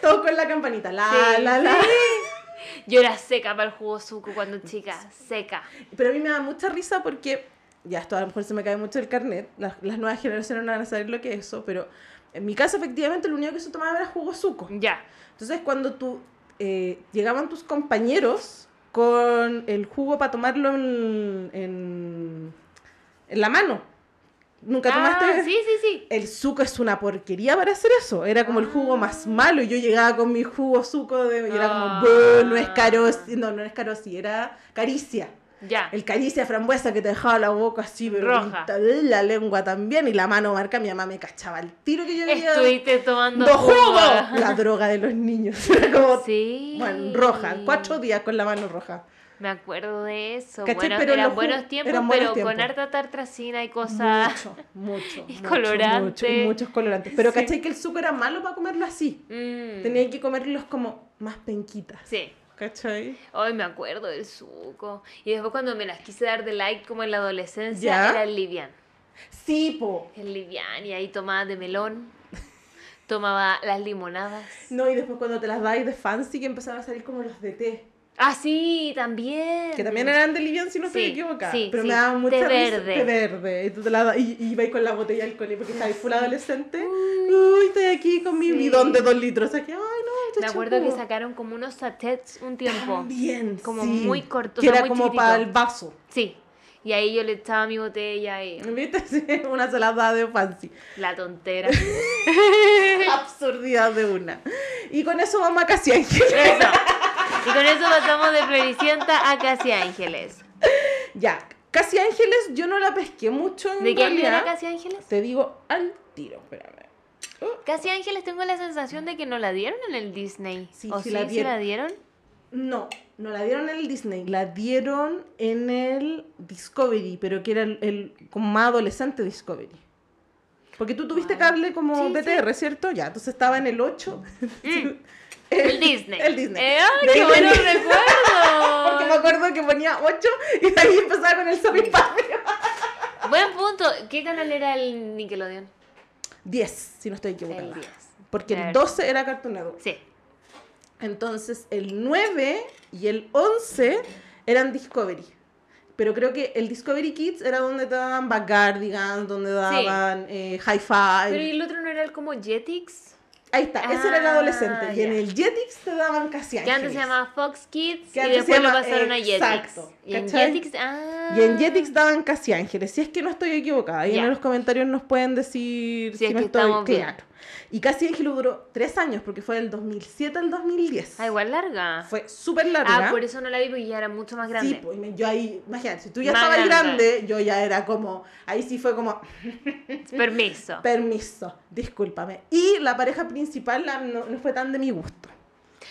todo con la campanita. La, Sí, la, la. Yo era seca para el jugo suco cuando chica, seca. Pero a mí me da mucha risa porque, ya esto a lo mejor se me cae mucho el carnet, las, las nuevas generaciones no van a saber lo que es eso, pero en mi caso efectivamente lo único que se tomaba era jugo suco. Ya. Entonces cuando tú eh, llegaban tus compañeros con el jugo para tomarlo en, en, en la mano. ¿Nunca tomaste? Ah, sí, sí, sí. El suco es una porquería para hacer eso. Era como el jugo más malo. Y yo llegaba con mi jugo suco de, y era como, Ah. "Buh, no es caro. No, no es caro, sí, era caricia. Ya. El caricia frambuesa que te dejaba la boca así, pero Roja. la lengua también. Y la mano marca, mi mamá me cachaba el tiro que yo había. Estuviste tomando ¡Do jugo. jugo! La droga de los niños. Era como, Sí. bueno, roja. Cuatro días con la mano roja. Me acuerdo de eso. Bueno, Pero eran buenos tiempos, eran buenos pero con harta tartracina y cosas. Mucho, mucho. Y mucho, colorante. mucho, y muchos colorantes. Pero Sí. ¿cachai que el suco era malo para comerlo así? Mm, Tenía que comerlos como más penquitas. Sí. ¿Cachai? Hoy me acuerdo del suco. Y después cuando me las quise dar de like como en la adolescencia, ¿Ya? era el livian. Sí, po. El livian y ahí tomaba de melón. Tomaba las limonadas. No, y después cuando te las dais de fancy que empezaban a salir como los de té. Ah, sí, también. Que también eran de Livian si no estoy Sí, equivocada. sí, pero sí. me daba mucha Té risa. verde. Té verde. Y tú te la y, y ibas con la botella de alcohol porque estabas full adolescente. Uy, estoy aquí con mi bidón de dos litros. Aquí, ay, no, Me acuerdo que sacaron como unos sachets un tiempo. También, Como muy corto, o Que era muy como chiquitito. para el vaso. Sí. Y ahí yo le echaba mi botella y ¿Viste? Sí, una salada de fancy. la tontera. absurdidad de una. Y con eso vamos a Casi. Eso. Y con eso pasamos de Floricienta a Casi Ángeles. Ya, Casi Ángeles yo no la pesqué mucho en ¿De qué año era Casi Ángeles? Te digo al tiro, espérame. Casi Ángeles tengo la sensación de que no la dieron en el Disney. Sí, ¿O sí sí, la sí dieron. la dieron? No, no la dieron en el Disney, la dieron en el Discovery, pero que era el, el como más adolescente Discovery. Porque tú tuviste cable como Sí, BTR, ¿cierto? Ya, entonces estaba en el 8. Mm. El Disney. El Disney. Eh, ¡Ay, qué buenos venía- Porque me recuerdos! acuerdo que ponía 8 y de ahí empezaba con el Sorry Papi. Buen punto. ¿Qué canal era el Nickelodeon? 10, si no estoy equivocada. El 10. Porque el Cierto. 12 era Cartoon Network. Sí. Entonces el 9 y el 11 eran Discovery. Pero creo que el Discovery Kids era donde te daban Backyardigans, donde daban eh, High Five. Pero ¿y el otro no era el como Jetix? Ahí está, ese era el Ah, adolescente. Y en el Jetix te daban casi Que antes se llamaba Fox Kids Que y después lo llama- pasaron a Jetix. exacto, Y en ¿cachai? Jetix, ah. Y en Jetix daban casi ángeles. Si es que no estoy equivocada. Y en los comentarios nos pueden decir Si si, es no que estoy claro. Y casi ángeles duró tres años porque fue del 2007 al 2010. Ah, igual larga. Fue súper larga. Ah, por eso no la vi porque ya era mucho más grande. Sí, pues, yo ahí, imagínate, si tú ya Más estabas grande. grande, yo ya era como, ahí sí fue como, Permiso. permiso, discúlpame. Y la pareja principal la- no, no fue tan de mi gusto.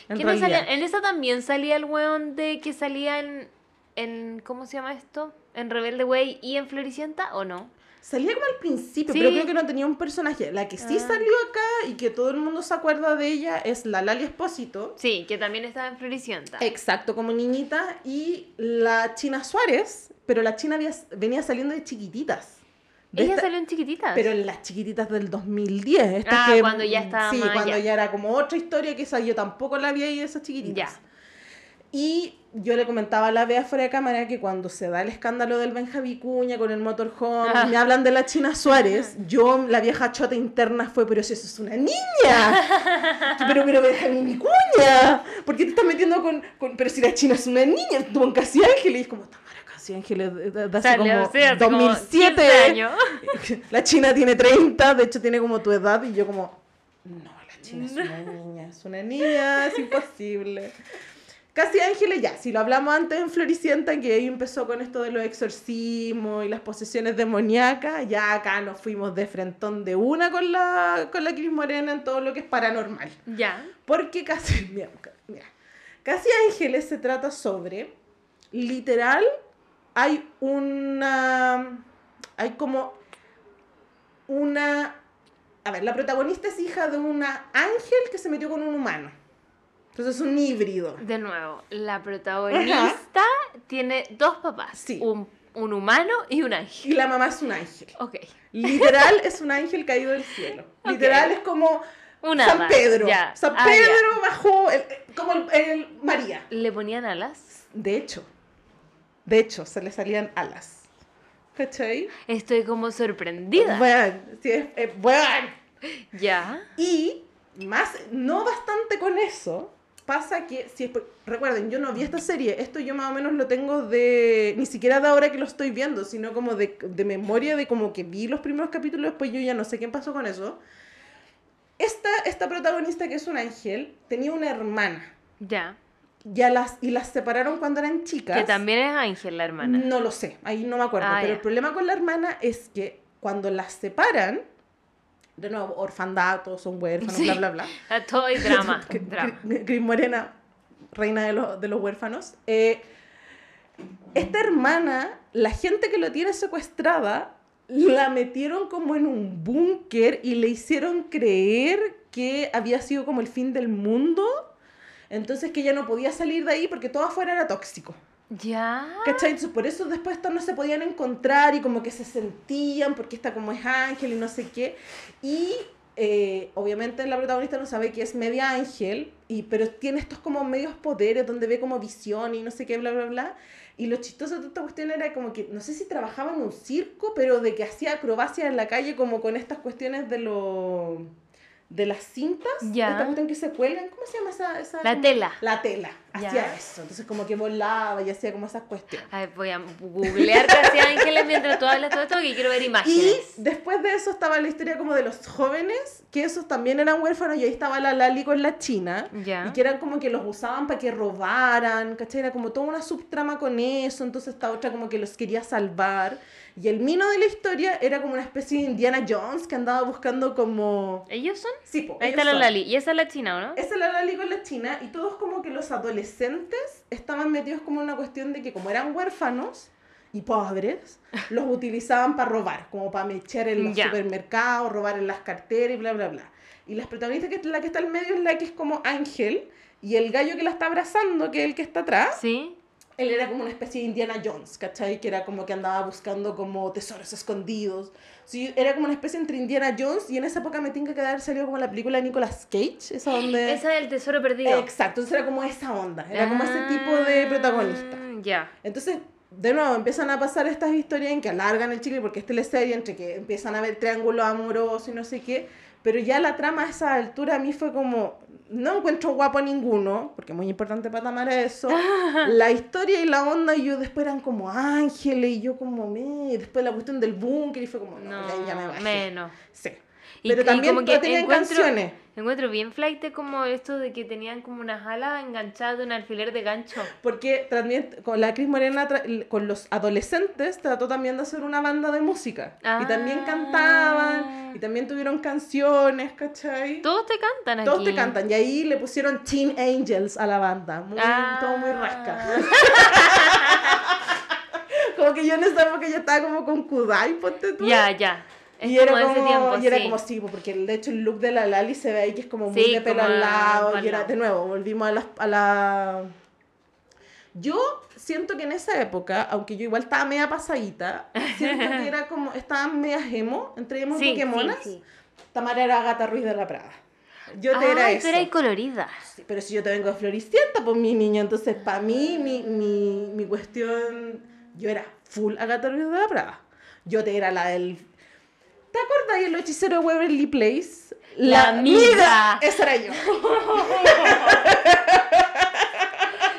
En ¿Qué no salía? En esa también salía el weón de que salía en, en. ¿Cómo se llama esto? ¿En Rebelde Way y en Floricienta o no? Salía como al principio, Sí. pero creo que no tenía un personaje. La que sí Ah. salió acá y que todo el mundo se acuerda de ella es la Lali Espósito. Sí, que también estaba en Floricienta. Exacto, como niñita. Y la China Suárez, pero la China había- venía saliendo de chiquititas. De Ella esta- salió en chiquititas. Pero en las chiquititas del 2010. Estas Ah, que, cuando ya estaba Sí, más cuando ya era como otra historia que esa yo tampoco la vi ahí, esas chiquititas. Ya. Y yo le comentaba a la Bea fuera de cámara que cuando se da el escándalo del Benja Vicuña con el motorhome, Ah. me hablan de la China Suárez, yo, la vieja chota interna fue, pero si eso es una niña. pero, pero Benjamín Vicuña, ¿por qué te estás metiendo con, con- pero si la China es una niña, estuvo en Casi Ángeles, y es como, Tamara Casi Ángeles, de, de- hace Salió, como sí, hace como 2007. 15 años. La China tiene 30, de hecho tiene como tu edad y yo como, no, la China es una niña, es una niña, es imposible. Casi Ángeles ya, si lo hablamos antes en Floricienta, que ahí empezó con esto de los exorcismos y las posesiones demoníacas, ya acá nos fuimos de frentón de una con la, con la Cris Morena en todo lo que es paranormal. Ya. Porque casi, mira, mira, Casi Ángeles se trata sobre, literal, hay una, hay como una, a ver, la protagonista es hija de una ángel que se metió con un humano. Entonces es un híbrido. De nuevo, la protagonista tiene dos papás. Sí. Un, un humano y un ángel. Y la mamá es un ángel. Ok. Literal es un ángel caído del cielo. Ok. Literal es como Una San Pedro. Ya. San Ah, Pedro bajó, el- como el- el María. ¿Le ponían alas? De hecho, de hecho, se le salían alas. ¿Cachai? Estoy como sorprendida. Bueno, sí, es- bueno. Ya. Y más, no bastante con eso, pasa que, si recuerden, yo no vi esta serie, esto yo más o menos lo tengo de, ni siquiera de ahora que lo estoy viendo, sino como de, de memoria de como que vi los primeros capítulos, después yo ya no sé qué pasó con eso. Esta, esta protagonista que es un ángel tenía una hermana. Ya. Ya las, y las separaron cuando eran chicas. Que también es ángel la hermana. No lo sé, ahí no me acuerdo. Ah, pero ya. el problema con la hermana es que cuando las separan, de nuevo, orfandad, son huérfanos, Sí. bla, bla, bla. A todo drama. Cris Morena, reina de los, de los huérfanos. Eh, esta hermana, la gente que lo tiene secuestrada, la metieron como en un búnker y le hicieron creer que había sido como el fin del mundo. Entonces que ella no podía salir de ahí porque todo afuera era tóxico. Ya. ¿Cachai? Por eso después estos no se podían encontrar y como que se sentían porque esta como es ángel y no sé qué. Y eh, obviamente la protagonista no sabe que es media ángel, y, pero tiene estos como medios poderes donde ve como visión y no sé qué, bla, bla, bla. Y lo chistoso de esta cuestión era como que, no sé si trabajaba en un circo, pero de que hacía acrobacias en la calle como con estas cuestiones de lo de las cintas. Ya. Esta cuestión que se cuelgan, ¿cómo se llama esa? esa La tela. La tela. Hacía Ya. eso. Entonces como que volaba y hacía como esas cuestiones. A ver, voy a googlear hacía Ángeles mientras tú hablas todo esto porque quiero ver Y imágenes. después de eso estaba la historia como de los jóvenes, que esos también eran huérfanos, y ahí estaba la Lali con la China, Ya. y que eran como que los usaban para que robaran, ¿cachai? Era como toda una subtrama con eso, entonces esta otra como que los quería salvar. Y el mino de la historia era como una especie de Indiana Jones que andaba buscando como... ¿Ellos son? Sí, po, Ahí ellos está la son. Lali. Y esa es la china, ¿o no? Esa es la Lali con la China y todos como que los adolescentes estaban metidos como en una cuestión de que como eran huérfanos y pobres, los utilizaban para robar, como para mechar en los supermercados, robar en las carteras y bla, bla, bla. Y las protagonistas, que la que está al medio es la que es como Ángel y el gallo que la está abrazando, que es el que está atrás, Sí. Él era como una especie de Indiana Jones, ¿cachai? Que era como que andaba buscando como tesoros escondidos. Sí, era como una especie entre Indiana Jones y en esa época me tinca que haber salido como la película de Nicolas Cage, esa donde... Esa es el tesoro perdido. Exacto, entonces era como esa onda, era como ese tipo de protagonista. Ah, Ya. Entonces, de nuevo, empiezan a pasar estas historias en que alargan el chicle porque es teleserie, entre que empiezan a ver triángulos amorosos y no sé qué, pero ya la trama a esa altura a mí fue como, no encuentro guapo a ninguno, porque es muy importante para Tamara eso, la historia y la onda y yo después eran como ángeles y yo como, me, después la cuestión del búnker y fue como, no, ya me bajé. menos. Sí. Y- Pero y también como todas tenían encuentro, canciones. Encuentro bien flight como esto de que tenían como unas alas enganchadas de un alfiler de gancho. Porque también con la Cris Morena, con los adolescentes, trató también de hacer una banda de música. Y también Ah. cantaban, y también tuvieron canciones, ¿cachai? Todos te cantan aquí. Todos te cantan. Y ahí le pusieron Teen Angels a la banda. Muy, Ah. Todo muy rasca. como que yo en esa época ya estaba como con Kudai, ponte tú. Ya, ya. Es y como era como, ese tiempo, y era sí. como sí, porque de hecho el look de la Lali se ve ahí que es como muy Sí, de pelo al lado. Y era, de nuevo, volvimos a la, a la... Yo siento que en esa época, aunque yo igual estaba media pasadita, siento que era como, estaban media emo, entre emo y Pokémonas. Tamara era Agatha Ruiz de la Prada. Yo te era Ay, eso. eras colorida. Sí, pero si yo te vengo de Floricienta, pues mi niño, entonces para mí, mi, mi, mi cuestión, yo era full Agatha Ruiz de la Prada. Yo te era la del... ¿Te acuerdas de los hechiceros de Waverly Place? La amiga. Esa era yo.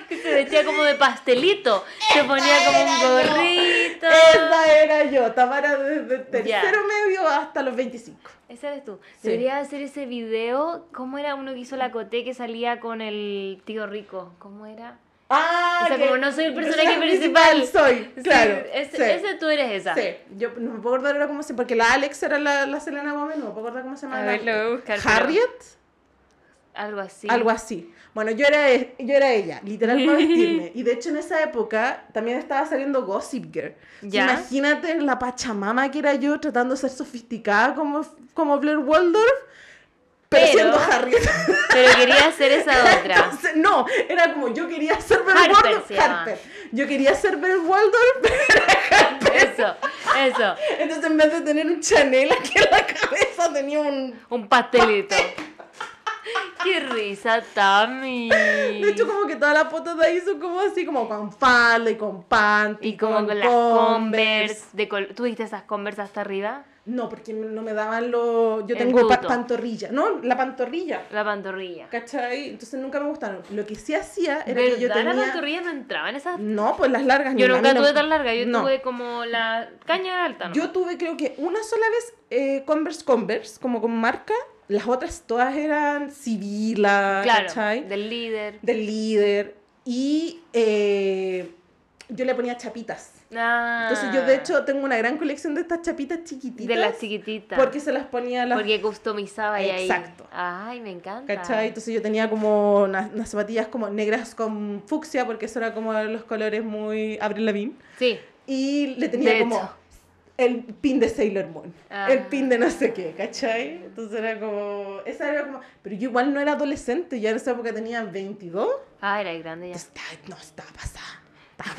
Que se vestía como de pastelito. Se ponía como un era yo. gorrito. Esa era yo, Tamara desde tercero medio hasta los 25. Ese eres tú. Sí. Debería hacer ese video. ¿Cómo era uno que hizo la coté que salía con el tío rico? ¿Cómo era? Ah, O sea, que- como no soy el personaje personaje principal. Soy, Sí, claro. ese, sí. ese tú eres esa. Sí, yo no me puedo acordar ahora cómo se porque la Alex era la, la Selena Gomez, no me puedo acordar cómo se llama. A la- ver, lo voy a buscar, pero- Harriet, Algo así. algo así. Bueno, yo era, yo era ella, literal para vestirme. Y de hecho en esa época también estaba saliendo Gossip Girl. Ya. Imagínate la pachamama que era yo tratando de ser sofisticada como, como Blair Waldorf, pero, Pero- siendo Harriet. Pero quería hacer esa otra. Entonces, no, era como yo quería ser Blair Harper Waldorf. se. Harper. Yo quería ser Blair Waldorf, Eso, eso. Entonces, en vez de tener un Chanel aquí en la cabeza, tenía un. Un pastelito. Qué risa, Tami. De hecho, como que todas las fotos de ahí son como así, como con falda y con panty. Y como con las Converse. De col- ¿Tú viste esas Converse hasta arriba? No, porque no me daban los. Yo tengo pa- pantorrilla. No, la pantorrilla. La pantorrilla. ¿Cachai? Entonces nunca me gustaron. Lo que sí hacía era que yo tenía. La pantorrilla no entraba en esas. No, pues las largas Yo nunca no- tuve tan larga, yo no. tuve como la caña alta, ¿no? Yo tuve creo que una sola vez eh, Converse Converse, como con marca. Las otras todas eran Sibila, claro, ¿cachai? del líder. Del líder. Y eh, yo le ponía chapitas. Ah, Entonces yo de hecho tengo una gran colección de estas chapitas chiquititas. de las chiquititas. Porque se las ponía a las... Porque customizaba y ahí. Exacto. Ay, me encanta. ¿Cachai? Entonces yo tenía como unas, unas zapatillas como negras con fucsia, porque eso era como los colores muy Avril Lavigne. Sí. Y le tenía De como hecho. el pin de Sailor Moon, Ah. el pin de no sé qué, ¿cachai? Entonces era como, esa era como, pero yo igual no era adolescente, ya en esa época tenía 22, Ah, era grande ya. entonces no, estaba pasada,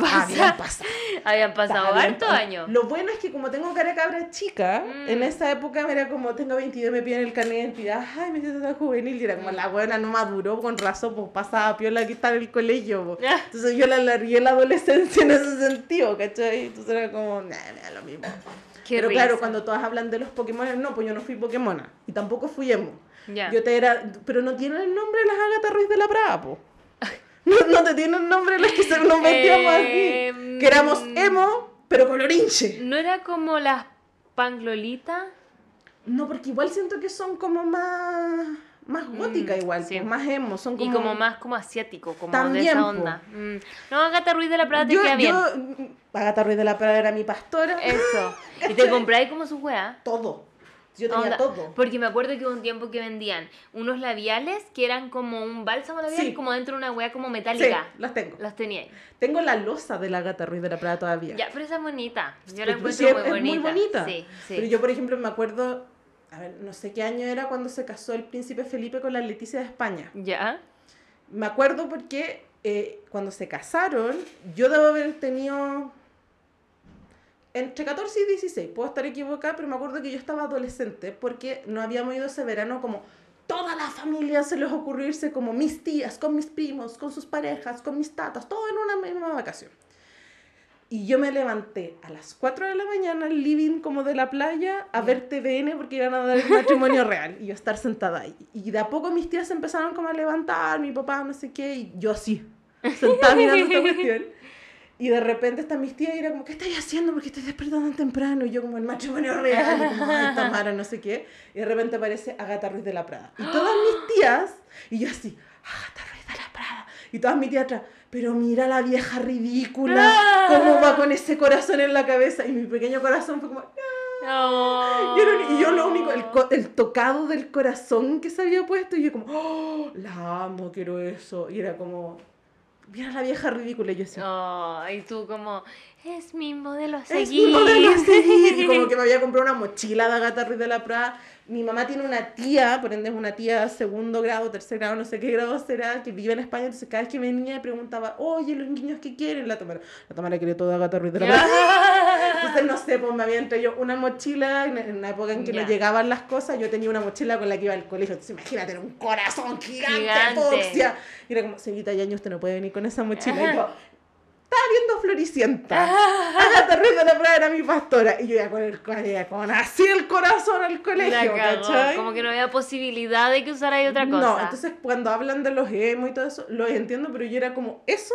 Pasa. Habían pasado hartos pasada. años. Lo bueno es que como tengo cara de cabra chica, Mm. en esa época me era como, tengo 22, me piden el carnet de identidad, ay, me siento tan juvenil, y era como, la buena no maduró, con razón, pues pasaba piola que estaba en el colegio, po. Ya. Entonces yo la alargué la adolescencia en ese sentido, ¿cachai? Entonces era como, nah, da lo mismo. Qué Pero risa. claro, cuando todas hablan de los Pokémon, no, pues yo no fui Pokémona. Y tampoco fui emo. Yo te era, pero no tiene el nombre de las Agatha Ruiz de la Prada, po. No, no te tiene un nombre los que se nos vestíamos Eh, así. Que éramos mm. emo, pero colorinche. ¿No era como las panglolitas? No, porque igual siento que son como más. Más gótica Mm, igual, sí. pues, más emo. Son como, Y como más como asiático, como de También, esa po. onda. Mm. No, Agatha Ruiz de la Prada te Yo, queda bien. yo, mm, Agatha Ruiz de la Prada era mi pastora. Eso. Y te compráis como su weá. Todo. Yo tenía Onda, todo. Porque me acuerdo que hubo un tiempo que vendían unos labiales que eran como un bálsamo labial, Sí. como dentro de una weá como Sí, metálica. las tengo. Las tenía ahí. Tengo la losa de la Agatha Ruiz de la Prada todavía. Ya, pero esa es bonita. Yo la encuentro sí, muy es, bonita. muy bonita. Sí, sí. Pero yo, por ejemplo, me acuerdo, a ver, no sé qué año era cuando se casó el príncipe Felipe con la Leticia de España. ¿Ya? Me acuerdo porque eh, cuando se casaron, yo debo haber tenido entre 14 y 16. Puedo estar equivocada, pero me acuerdo que yo estaba adolescente porque no habíamos ido ese verano como toda la familia se les ocurrió irse como mis tías, con mis primos, con sus parejas, con mis tatas, todo en una misma vacación. Y yo me levanté a las 4 de la mañana al living como de la playa a ver TVN porque iban a dar el matrimonio real y yo estar sentada ahí. Y de a poco mis tías se empezaron como a levantar, mi papá no sé qué, y yo así, sentada mirando esta cuestión. Y de repente están mis tías y era como, ¿qué estáis haciendo? ¿Por qué te despertando tan temprano? Y yo como, el matrimonio real, y como, ay, Tamara, no sé qué. Y de repente aparece Agatha Ruiz de la Prada. Y todas mis tías, y yo así, Agatha Ruiz de la Prada. Y todas mis tías atrás, pero mira la vieja ridícula, cómo va con ese corazón en la cabeza. Y mi pequeño corazón fue como, Oh. y, era lo- y yo lo único, el, el tocado del corazón que se había puesto, y yo como, oh, la amo, quiero eso. Y era como, mira la vieja ridícula. Y yo así, Oh, y tú como, es mi modelo a Es mi seguir. modelo a seguir. Y como que me había comprado una mochila de Agatha Ruiz de la Prada. Mi mamá tiene una tía, por ende es una tía segundo grado, tercer grado, no sé qué grado será, que vive en España. Entonces cada vez que venía me preguntaba, oye, los niños que quieren, la Tamara. La Tamara quiere toda Agatha Ruiz de la Prada. Entonces no sé, pues me habían traído una mochila en, una época en que Ya. no llegaban las cosas. Yo tenía una mochila con la que iba al colegio. Entonces imagínate, era un corazón gigante, Gigante. fucsia. Y era como, señorita Yaño, usted no puede venir con esa mochila. Y yo, estaba viendo Floricienta. Agatha Ruiz de la Prada era mi pastora. Y yo iba con, el, con así el corazón al colegio, ¿cachai? Como que no había posibilidad de que usara ahí otra cosa. No, entonces cuando hablan de los emo y todo eso, los entiendo, pero yo era como eso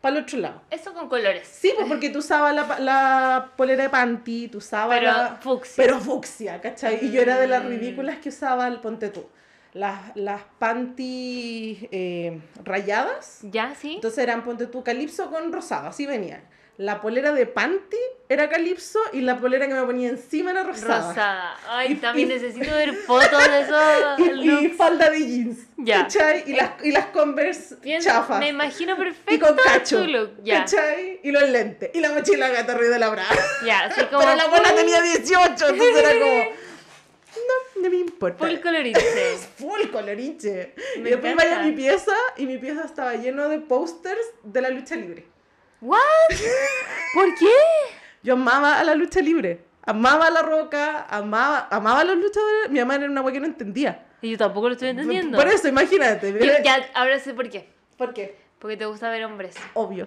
para el otro lado. Eso con colores. Sí, pues porque tú usabas la, la polera de panty, tú usabas Pero la... fucsia. Pero fucsia, ¿cachai? Y yo era de las Mm. ridículas que usaba el ponte tú. Las, las panty eh, rayadas. ¿Ya? ¿Sí? Entonces eran, ponte tú, calipso con rosado, así venían. La polera de panty era calipso y la polera que me ponía encima era rosada. Rosada. Ay, Y- también y- necesito ver fotos de esos Y, y falda de jeans. Ya. ¿Cachai? Y las, y las Converse Pienso- chafas. Me imagino Y perfecto con cacho. tu look. Ya, ¿Cachai? Y los lentes. Y la mochila gata Ruiz de la Brava. ya, así como Pero la full- tenía 18, entonces era como. No, no me importa. Full colorice. Full coloriche. Me y después vaya a mi pieza y mi pieza estaba lleno de pósters de la lucha libre. ¿What? ¿Por qué? Yo amaba a la lucha libre. Amaba a la roca, amaba, amaba a los luchadores. Mi mamá era una wea que no entendía. Y yo tampoco lo estoy entendiendo. Por eso, imagínate. Ya, ahora sé por qué. ¿Por qué? Porque te gusta ver hombres. Obvio.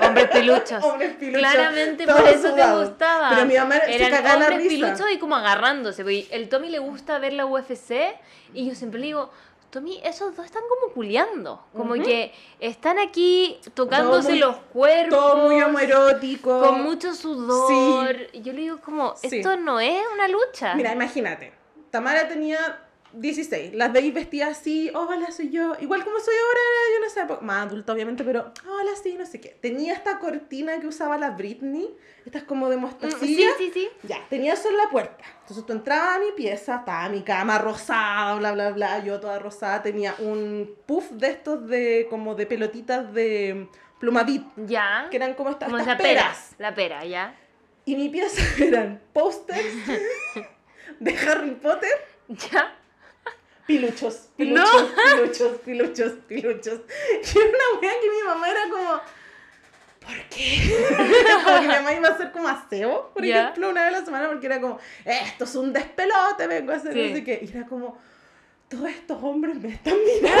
Hombres peluchos. Hombres piluchos, Claramente por eso te gustaba. Pero mi mamá se Eran cagaba la hombres risa. piluchos y como agarrándose. porque El Tommy le gusta ver la UFC y yo siempre le digo, Tommy, esos dos están como culeando. Como Ujú. que están aquí tocándose muy- los cuerpos. Todo muy homoerótico. Con mucho sudor. Y yo le digo como, Sí. esto no es una lucha. Mira, imagínate. Tamara tenía 16. Las veis vestidas así, hola, soy yo. Igual como soy ahora, yo en esa época. Más adulta, obviamente, pero hola, sí, no sé qué. Tenía esta cortina que usaba la Britney. Estas como de Mm, sí, mostacilla. sí, sí. Ya, tenía eso en la puerta. Entonces tú entrabas a mi pieza, estaba mi cama rosada, bla, bla, bla. Yo toda rosada. Tenía un puff de estos de como de pelotitas de plumavit. Ya. Que eran como estas, Como estas peras. La pera, ¿ya? Y mi pieza eran pósters de Harry Potter, ¿Ya? Piluchos, No. piluchos, piluchos, piluchos, piluchos. Y era una wea que mi mamá era como, ¿por qué? como que mi mamá iba a hacer como aseo, por ejemplo, una vez a la semana, porque era como, esto es un despelote, vengo a hacer no sé qué. Y era como, todos estos hombres me están mirando,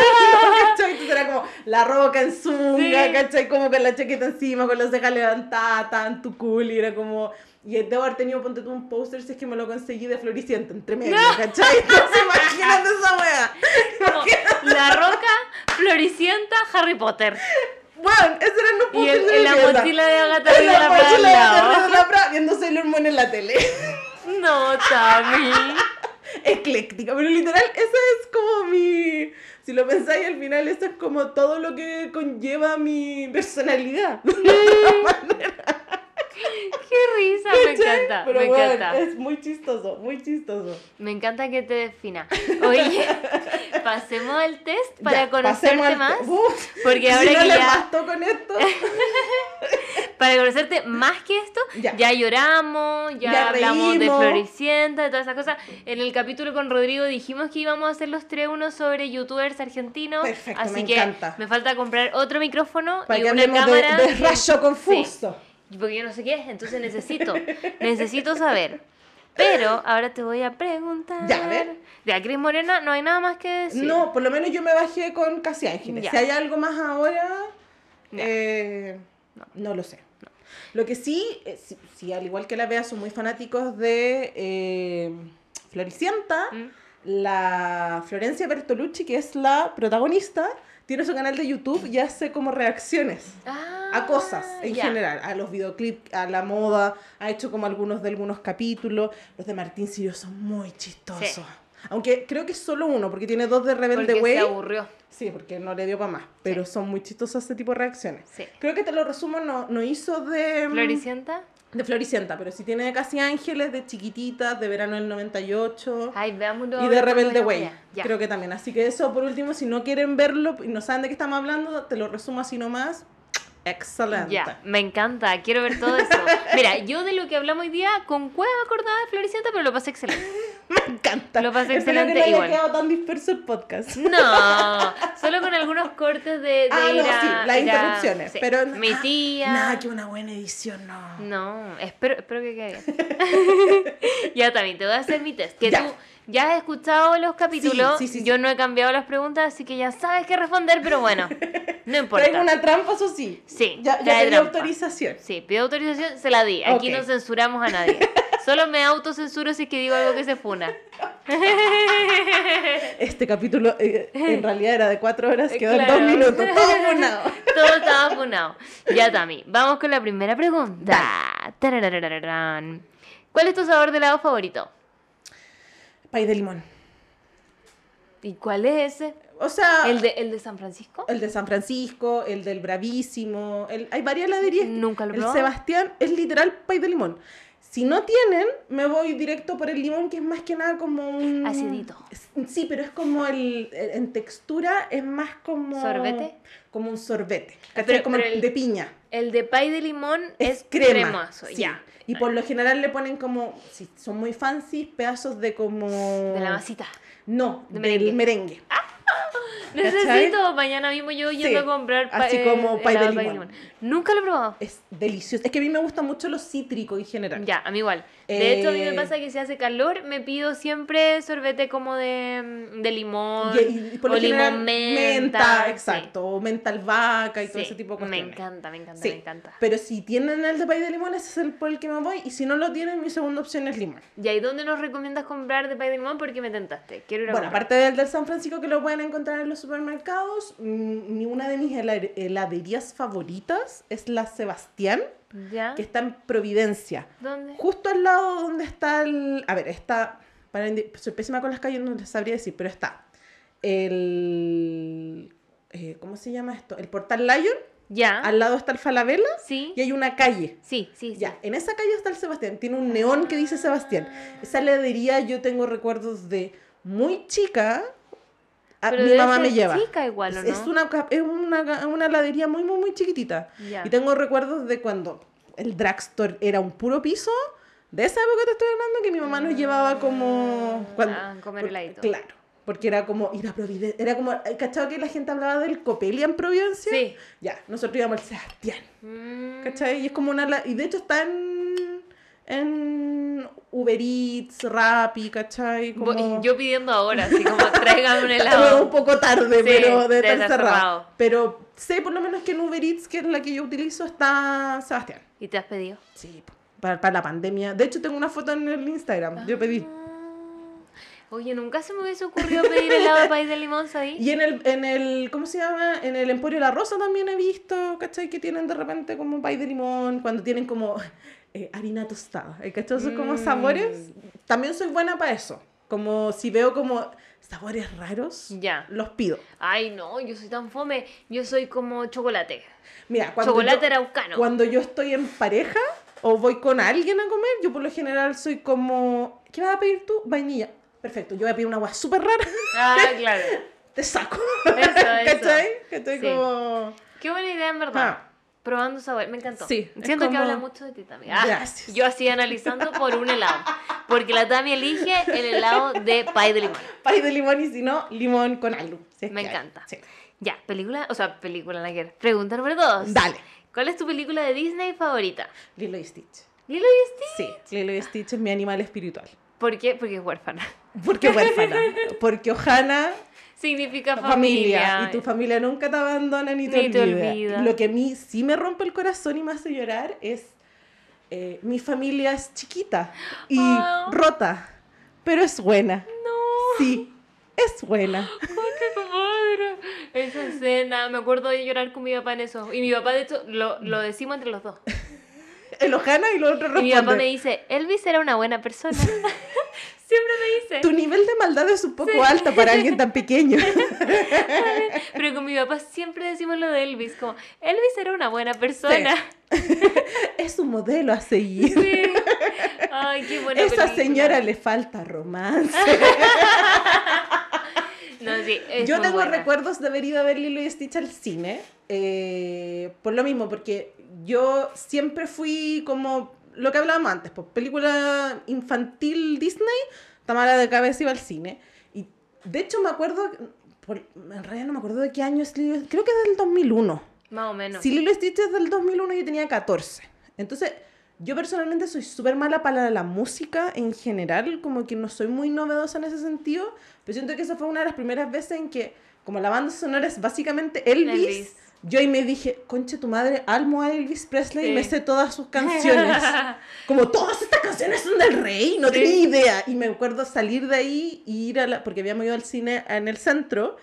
¿cachai? Entonces era como la roca en zunga, Sí. ¿cachai? Como con la chaqueta encima, con las cejas levantadas, tan tu cool, y era como... Y debo haber tenido, ponte tú, un póster, si es que me lo conseguí de Floricienta, entre medio, ¿cachai? Entonces imagínate esa wea. Como La Roca, Floricienta, Harry Potter. Bueno, ese era los Y pósters el- de la mochila de Agatha En la mochila de. Agatha Ruiz de la Prada, viendo Sailor Moon en la tele. No, Tami. Ecléctica, pero literal, esa es como mi... Si lo pensáis al final, eso es como todo lo que conlleva mi personalidad. Qué risa, me encanta. Pero me bueno, encanta. es muy chistoso, muy chistoso. Me encanta que te defina. Oye, pasemos al test para Ya, conocerte más. Uf, Porque si ahora no que le ya, bastó con esto, para conocerte más que esto, Ya. ya, lloramos, ya, Ya hablamos de reímos. Floricienta, de todas esas cosas. En el capítulo con Rodrigo dijimos que íbamos a hacer los tres uno sobre youtubers argentinos. Perfecto, así me que encanta. me falta comprar otro micrófono para y que una hablemos de, cámara. de rayo confuso. Sí, porque yo no sé qué es, entonces necesito, necesito saber. Pero ahora te voy a preguntar. Ya, a ver. De a Cris Morena no hay nada más que decir. No, por lo menos yo me bajé con Casi Ángeles. Ya. Si hay algo más ahora, eh, no. lo sé. Lo que sí, eh, si, si al igual que la Bea son muy fanáticos de eh, Floricienta, Mm. la Florencia Bertolucci, que es la protagonista, tiene su canal de YouTube y hace como reacciones Ah, a cosas en general, a los videoclips, a la moda, ha hecho como algunos de algunos capítulos. Los de Martín Sirio son muy chistosos. Sí. Aunque creo que es solo uno, porque tiene dos de Rebelde Way. se aburrió. Sí, porque no le dio para más. Pero son muy chistosos ese tipo de reacciones. Sí. Creo que te lo resumo, no, no hizo de. mm, Floricienta. De Floricienta, pero sí tiene de Casi Ángeles, de Chiquititas, de Verano del 98. Ay, veámoslo. y de Rebelde Way. Creo que también. Así que eso, por último, si no quieren verlo y no saben de qué estamos hablando, te lo resumo así nomás. Excelente. Ya, me encanta, quiero ver todo eso. Mira, yo de lo que hablamos hoy día, con cueva acordada de Floricienta, pero lo pasé excelente. Me encanta. Lo pasé Espero excelente que no haya igual. quedado tan disperso el podcast. No, solo con algunos cortes de, de Ah, no, a- sí, las ir a- interrupciones. sí. Pero Mi tía. Nada, que una buena edición, no. No, espero, espero que quede bien. ya también, te voy a hacer mi test. Que Ya. tú ya has escuchado los capítulos. sí, sí, sí. Yo no he cambiado las preguntas, así que ya sabes qué responder, pero bueno, no importa. Traigo una trampa, eso sí. Sí, Ya, ya pedí autorización. Sí, pido autorización, se la di. Aquí Ok. no censuramos a nadie. Solo me autocensuro si es que digo algo que se funa. Este capítulo eh, en realidad era de cuatro horas, quedó en dos minutos. Todo funado. Todo estaba funado. Ya, Tami, vamos con la primera pregunta. ¿Cuál es tu sabor de helado favorito? Pay de limón. ¿Y cuál es ese? O sea, ¿El de, el de San Francisco? el de San Francisco, el del Bravísimo, el- hay varias heladerías. Nunca lo El probado. Sebastián es literal pay de limón. Si no tienen, me voy directo por el limón, que es más que nada como un... Acidito. Sí, pero es como el... En textura es más como... ¿Sorbete? Como un sorbete. ¿cachai? Pero- como pero el de piña. El de pay de limón es, Es crema. cremoso, sí. ya. Y por lo general le ponen como, si son muy fancy, pedazos de como... De la masita. No, De del merengue. merengue. Necesito mañana mismo yo yendo Sí, a comprar así eh, como pay de helado limón. Nunca lo he probado. Es delicioso. Es que a mí me gustan mucho los cítricos en general. Ya, a mí igual. De hecho, a mí me Eh, pasa que si hace calor, me pido siempre sorbete como de, mm, de limón. Y, y por lo o limón menta. sí. exacto. O menta albahaca y todo Sí, ese tipo de Me cuestiones. encanta, me encanta, Sí, me encanta. Pero si tienen el de pay de limón, ese es el por el que me voy. Y si no lo tienen, mi segunda opción es limón. ¿Y ahí dónde nos recomiendas comprar de pay de limón? Porque me tentaste. Quiero ir a Bueno, comprar. aparte del del San Francisco que lo pueden encontrar en los supermercados, mm, mi- una de mis hela- heladerías favoritas es la Sebastián, ¿Ya? que está en Providencia. ¿Dónde? Justo al lado donde está el... A ver, está... Para soy pésima con las calles, no les sabría decir, pero está el... eh, ¿Cómo se llama esto? El Portal Lion. ¿Ya? Al lado está el Falabella ¿Sí? y hay una calle. Sí, sí, sí. Ya, en esa calle está el Sebastián. Tiene un neón que dice Sebastián. Esa heladería yo tengo recuerdos de muy chica. A- Pero mi mamá me lleva. chica igual, ¿o Es- no? Es una, es una, una heladería muy, muy, muy chiquitita. Ya. Y tengo recuerdos de cuando el drugstore era un puro piso. De esa época te estoy hablando que mi mamá nos llevaba como... Cuando, Ah, comer heladito. Claro. Porque era como ir a Providencia. Era como... ¿Cachado que la gente hablaba del Copelia en Providencia? Sí. Ya, nosotros íbamos al Sebastián. Mm, ¿Cachai? Y es como una... Y de hecho está en... En Uber Eats, Rappi, ¿cachai? Como... Yo pidiendo ahora, así como tráigame un helado. un poco tarde, Sí, pero de estar cerrado. Pero sé por lo menos que en Uber Eats, que es la que yo utilizo, está Sebastián. ¿Y te has pedido? Sí, para, para la pandemia. De hecho, tengo una foto en el Instagram. Yo pedí. Ah. Oye, nunca se me hubiese ocurrido pedir helado de país de limón, ¿sabí? Y en el, en el, ¿cómo se llama? En el Emporio La Rosa también he visto, ¿cachai? Que tienen de repente como pay de limón, cuando tienen como eh, harina tostada, ¿eh? ¿cachai? Esos como Mm. sabores. También soy buena para eso. Como si veo como sabores raros, Ya. los pido. Ay, no, yo soy tan fome. Yo soy como chocolate. Mira, cuando chocolate yo, araucano. cuando yo estoy en pareja o voy con alguien a comer, yo por lo general soy como, ¿qué vas a pedir tú? Vainilla. Perfecto, yo voy a pedir una agua súper rara, Ah, claro. te saco. Eso, eso. ¿Cachai? ¿Cachai? Sí. Como... Qué buena idea, en verdad. Ah. Probando sabor, me encantó. Sí, es Siento que como- habla mucho de ti también. Ah, Gracias. Yo así analizando por un helado. Porque la Tami elige el helado de pay de limón. Pay de limón y si no, limón con algo. si es Me que encanta. Sí. Ya, película, o sea, película, la que Pregunta número dos. Dale. ¿Cuál es tu película de Disney favorita? Lilo y Stitch. Lilo y Stitch. Sí, Lilo y Stitch es mi animal espiritual. ¿Por qué? Porque es huérfana. Porque huérfana. Porque Ohana, Significa familia. familia. Y tu familia nunca te abandona ni te Ni te olvida. olvida. Lo que a mí sí me rompe el corazón y me hace llorar es. eh, mi familia es chiquita y Ah. rota, pero es buena. No. Sí, es buena. Esa escena, me acuerdo de llorar con mi papá en eso. Y mi papá, de hecho, lo, lo decimos entre los dos. El Ohana y lo otro Y mi papá me dice, Elvis era una buena persona. Siempre me dice. Tu nivel de maldad es un poco alto para alguien tan pequeño. Pero con mi papá siempre decimos lo de Elvis, como, Elvis era una buena persona. es un modelo a seguir. Sí. Ay, qué buena Esa película. señora le falta romance. No, sí, Yo tengo buena. recuerdos de haber ido a ver Lilo y Stitch al cine. eh, por lo mismo, porque yo siempre fui como lo que hablábamos antes, pues película infantil Disney, Tamara de cabeza iba al cine. Y de hecho me acuerdo, por- en realidad no me acuerdo de qué año es Lilo, creo que es del 2001. Más o menos. Si Lilo Stitch es del 2001, yo tenía 14. Entonces, yo personalmente soy súper mala para la música en general, como que no soy muy novedosa en ese sentido, pero siento que esa fue una de las primeras veces en que, como la banda sonora es básicamente Elvis, Elvis. Yo ahí me dije, conche tu madre, almo a Elvis Presley y me sé todas sus canciones. Como todas estas canciones son del rey, no Sí. tenía idea. Y me acuerdo salir de ahí y ir a la, porque habíamos ido al cine en el centro,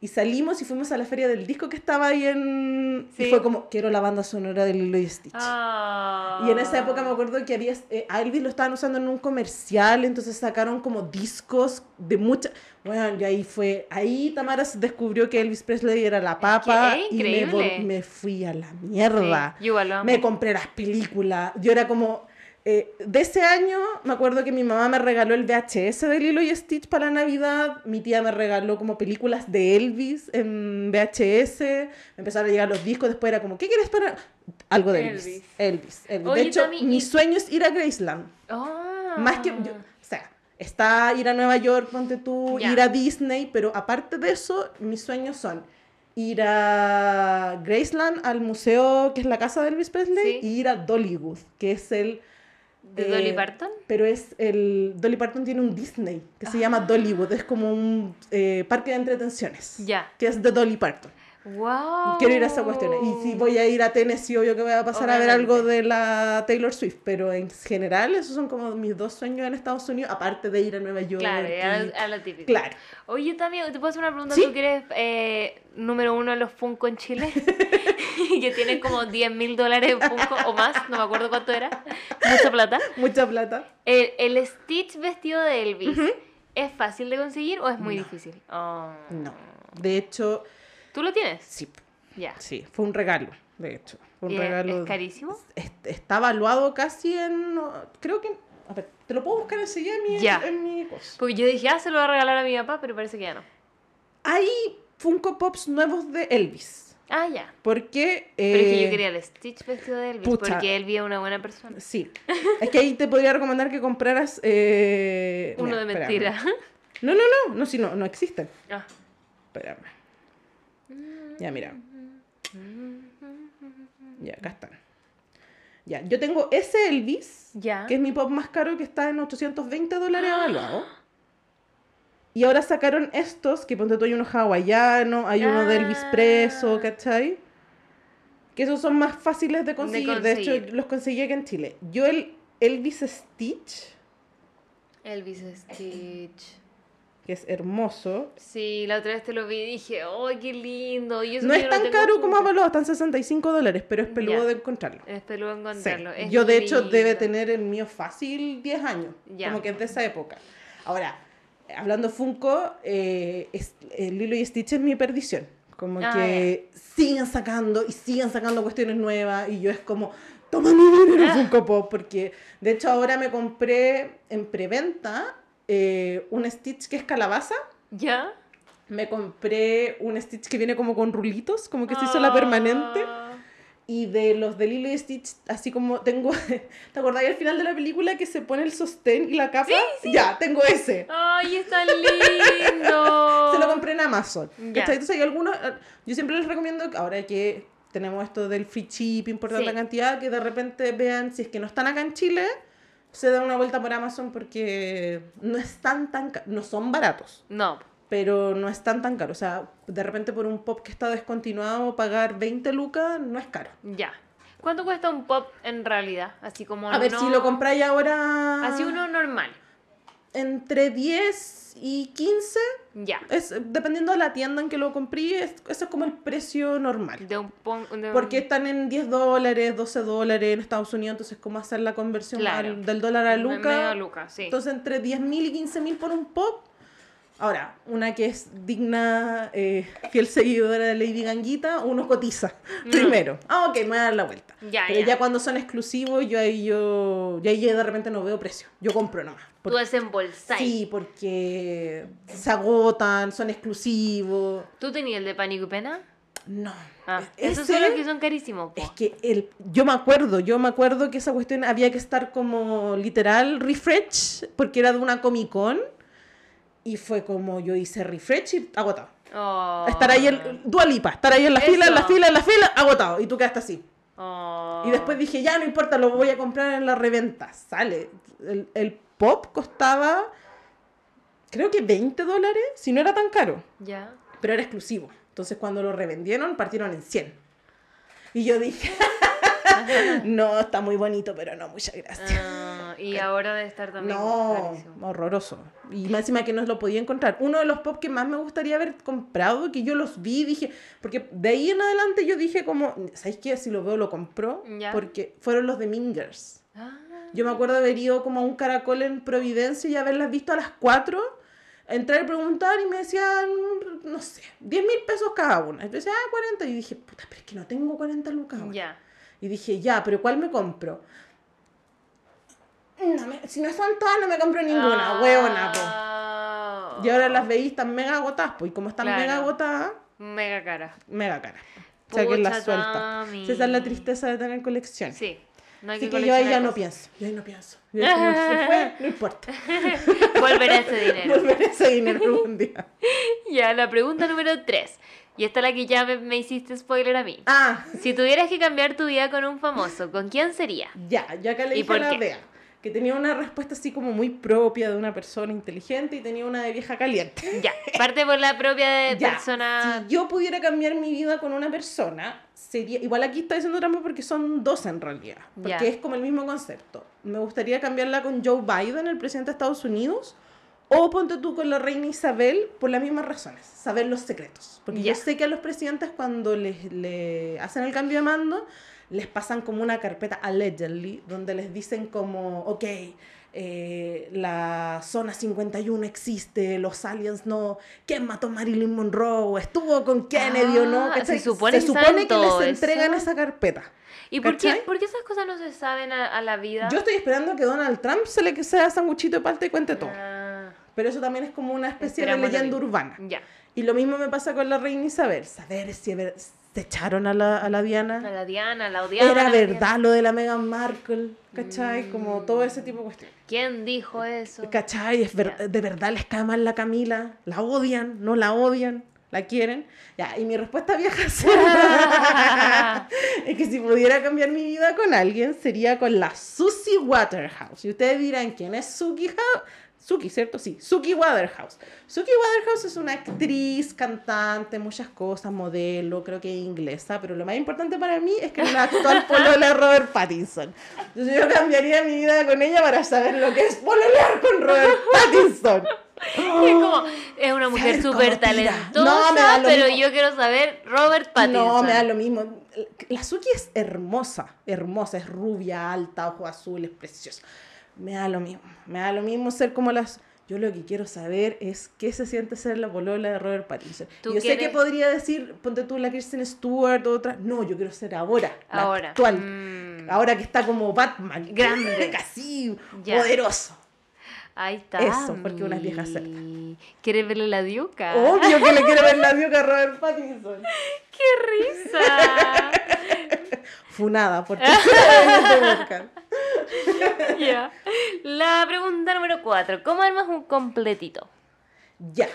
y salimos y fuimos a la feria del disco que estaba ahí en... Sí. Y fue como, quiero la banda sonora de Lilo y Stitch. Ah. Y en esa época me acuerdo que había, eh, a Elvis lo estaban usando en un comercial, entonces sacaron como discos de muchas... Bueno, y ahí fue, ahí Tamara se descubrió que Elvis Presley era la papa es y me, fui a la mierda. Sí, yo. Me compré las películas. Yo era como. Eh, de ese año, me acuerdo que mi mamá me regaló el VHS de Lilo y Stitch para Navidad. Mi tía me regaló como películas de Elvis en VHS. Me empezaron a llegar los discos. Después era como, ¿qué quieres para.? Algo de Elvis. Elvis. Elvis. Elvis. Oye, de hecho, mi sueño es ir a Graceland. Ah. Más que. yo- o sea, está ir a Nueva York, ponte tú, ir a Disney, pero aparte de eso, mis sueños son ir a Graceland, al museo que es la casa de Elvis Presley, Sí. y ir a Dollywood, que es el. ¿De eh, Dolly Parton? Pero es el. Dolly Parton tiene un Disney que se llama Ah. Dollywood, es como un eh, parque de entretenciones. Ya. Que es de Dolly Parton. Wow. Quiero ir a esa cuestión. Y si voy a ir a Tennessee, obvio que voy a pasar a ver Obviamente. algo de la Taylor Swift. Pero en general, esos son como mis dos sueños en Estados Unidos, aparte de ir a Nueva York. Claro, y- a, a la típica. Claro. Oye, Tami, ¿te puedo hacer una pregunta? Sí. ¿Tú que eres eh, número uno en los Funko en Chile? que tienes como 10 mil dólares en Funko o más, no me acuerdo cuánto era. Mucha plata. Mucha plata. El, el Stitch vestido de Elvis, ¿es fácil de conseguir o es muy difícil? Oh. No. De hecho, ¿Tú lo tienes? sí, Ya. sí, fue un regalo. De hecho, fue un ¿Y es- regalo. ¿Es carísimo? Es- Está evaluado casi en. Creo que. A ver, te lo puedo buscar enseguida en mi, Ya. en mi cosa. Porque yo dije, ah, se lo voy a regalar a mi papá, pero parece que ya no. Hay Funko Pops nuevos de Elvis. Ah, ya. Porque. Pero es que eh, yo quería el Stitch vestido de Elvis, pucha. porque Elvis es una buena persona. Sí. Es que ahí te podría recomendar que compraras. eh, Uno mira, de espérame. mentira. No, no, no. No, sí, no, no existen. Ah. Espérame. Ya, mira. Ya, acá están. Ya, yo tengo ese Elvis, Ya. que es mi pop más caro, que está en 820 dólares evaluado. Y ahora sacaron estos, que ponte tú hay uno hawaiano, hay uno de Elvis Ah. preso, ¿cachai? Que esos son más fáciles de conseguir. De, hecho, conseguir. los conseguí aquí en Chile. Yo el Elvis Stitch, Elvis Stitch. Que es hermoso, Sí, la otra vez te lo vi y dije, ¡ay, qué lindo! Y eso no es tan caro como evaluado, están 65 dólares, pero es peludo Ya. de encontrarlo. Es peludo Sí. encontrarlo. es Yo de hecho debe lindo. tener el mío fácil 10 años, Ya. como que es de esa época. Ahora, hablando Funko, eh, es- eh, Lilo y Stitch es mi perdición. Como Ah, que siguen sacando y siguen sacando cuestiones nuevas y yo es como, toma mi dinero Ah. Funko Pop, porque de hecho ahora me compré en preventa eh, un Stitch que es calabaza. ¿Ya? Me compré un Stitch que viene como con rulitos, como que se hizo la permanente. Ah. Y de los de Lilo y Stitch, así como tengo. ¿Te acordás al final de la película que se pone el sostén y la capa? Ya, tengo ese. ¡Ay, está lindo! Se lo compré en Amazon. Ya. Entonces hay algunos. eh, Yo siempre les recomiendo, ahora que tenemos esto del free shipping por Sí. cantidad, que de repente vean si es que no están acá en Chile, se dan una vuelta por Amazon porque no están tan. No son baratos. No. Pero no están tan caros. O sea, de repente por un pop que está descontinuado, pagar 20 lucas no es caro. Ya. ¿Cuánto cuesta un pop en realidad? Así como A ver, si lo compráis ahora. Así uno normal. Entre 10 y 15. Ya. Es, dependiendo de la tienda en que lo compré, es, eso es como el precio normal. De un pon- de un- Porque están en 10 dólares, 12 dólares en Estados Unidos, entonces cómo hacer la conversión Claro. al- del dólar a Luca. medio Luca, sí. Entonces entre 10 mil y 15 mil por un pop. Ahora, una que es digna, eh, fiel seguidora de Lady Ganguita, uno cotiza primero. Ah, ok, me voy a dar la vuelta. Ya, Pero ya. ya. cuando son exclusivos, yo ahí yo, ya ahí de repente no veo precio. Yo compro nomás. Tú Porque- desembolsáis. Sí, porque se agotan, son exclusivos. ¿Tú tenías el de pánico y pena? No. Ah, E- esos son los que son carísimos. po. Es que el, yo me acuerdo, yo me acuerdo que esa cuestión había que estar como literal refresh, porque era de una Comic Con. Y fue como yo hice refresh y agotado. Oh. Estar ahí en Dualipa, estar ahí en la fila, en la Eso. fila, en la fila, agotado. Y tú quedaste así. Oh. Y después dije, ya no importa, lo voy a comprar en la reventa. Sale. El, el pop costaba, creo que 20 dólares, si no era tan caro. Ya. pero era exclusivo. Entonces cuando lo revendieron partieron en 100. Y yo dije, no, está muy bonito, pero no, muchas gracias. Ah, y ahora debe estar también no, horroroso. Y más encima que no lo podía encontrar. Uno de los pop que más me gustaría haber comprado, que yo los vi, dije, porque de ahí en adelante yo dije como, ¿sabéis qué? Si lo veo lo compro, Ya. porque fueron los de Mingers. Ah, Yo me acuerdo haber ido como a un caracol en Providencia y haberlas visto a las 4, entrar y preguntar y me decían, no sé, 10 mil pesos cada una. Decía, ah, 40. Y dije, puta, pero es que no tengo 40 lucas. ya. Y dije, ya, pero ¿cuál me compro? No me- si no son todas, no me compro ninguna, hueona, po. Ah. Y ahora las veí están mega agotadas, pues, y como están Claro. mega agotadas, Mega cara. mega caras. O sea, que Pucha, las suelta. Tami. Esa es la tristeza de tener colección. Sí. No hay Así que, que yo ahí ya no pienso, yo ahí no pienso. Yo ahí como se fue, no importa. Volverá ese dinero. Volver ese dinero algún día. Ya, la pregunta número 3. Y esta es la que ya me, me hiciste spoiler a mí. Ah, Si tuvieras que cambiar tu vida con un famoso, ¿con quién sería? ya, ya que le ¿Y dije por a la qué? Bea, que tenía una respuesta así como muy propia de una persona inteligente y tenía una de vieja caliente. Ya, parte por la propia de Ya, persona. Si yo pudiera cambiar mi vida con una persona, sería. Igual aquí está diciendo trampa porque son dos en realidad. Porque Ya. es como el mismo concepto. Me gustaría cambiarla con Joe Biden, el presidente de Estados Unidos. O ponte tú con la reina Isabel por las mismas razones, saber los secretos. Porque Ya. yo sé que a los presidentes cuando les, le hacen el cambio de mando, les pasan como una carpeta allegedly, donde les dicen como, ok, eh, la zona 51 existe, los aliens no, ¿quién mató a Marilyn Monroe? ¿Estuvo con Kennedy o no? Ah, se supone que supone les entregan eso. esa carpeta. ¿Y por qué, por qué esas cosas no se saben a, a la vida? Yo estoy esperando que Donald Trump se le sea sanguchito de palta y cuente todo. Ah, Pero eso también es como una especie de leyenda urbana. Ya. Y lo mismo me pasa con la reina Isabel. Saber si se echaron a la, a la A Diana. la Diana, la odiaba. Era la verdad lo de la Meghan Markle. ¿Cachai? Mm. Como todo ese tipo de cuestiones. ¿Quién dijo eso? ¿Cachai? Es ver- Ya. ¿De verdad les cae mal la Camila? ¿La odian? ¿No la odian? ¿La quieren? Ya, y mi respuesta vieja es que si pudiera cambiar mi vida con alguien, sería con la Susie Waterhouse. Y ustedes dirán, ¿quién es Suki? Suki, ¿cierto? Sí, Suki Waterhouse. Suki Waterhouse es una actriz, cantante, muchas cosas, modelo, creo que es inglesa, pero lo más importante para mí es que es la actual polola Robert Pattinson. Entonces yo cambiaría mi vida con ella para saber lo que es pololear con Robert Pattinson. Es como, es una mujer súper talentosa, No, me da lo pero mismo. yo quiero saber Robert Pattinson. No, me da lo mismo. La Suki es hermosa, hermosa, es rubia, alta, ojos azules, preciosa. Me da lo mismo, me da lo mismo ser como las... Yo lo que quiero saber es qué se siente ser la polola de Robert Pattinson. ¿Tú Yo sé que podría decir, ponte tú la Kristen Stewart o otra. No, yo quiero ser ahora, la Ahora. actual. Mm. Ahora que está como Batman. Grande. Casi Ya. poderoso. Ahí está. Eso, porque una vieja cerca. ¿Quieres verle la diuca? Obvio que le quiero ver la dioca a Robert Pattinson. ¡Qué risa! Funada, porque. Ya. La pregunta número 4. ¿Cómo armas un completito? Ya.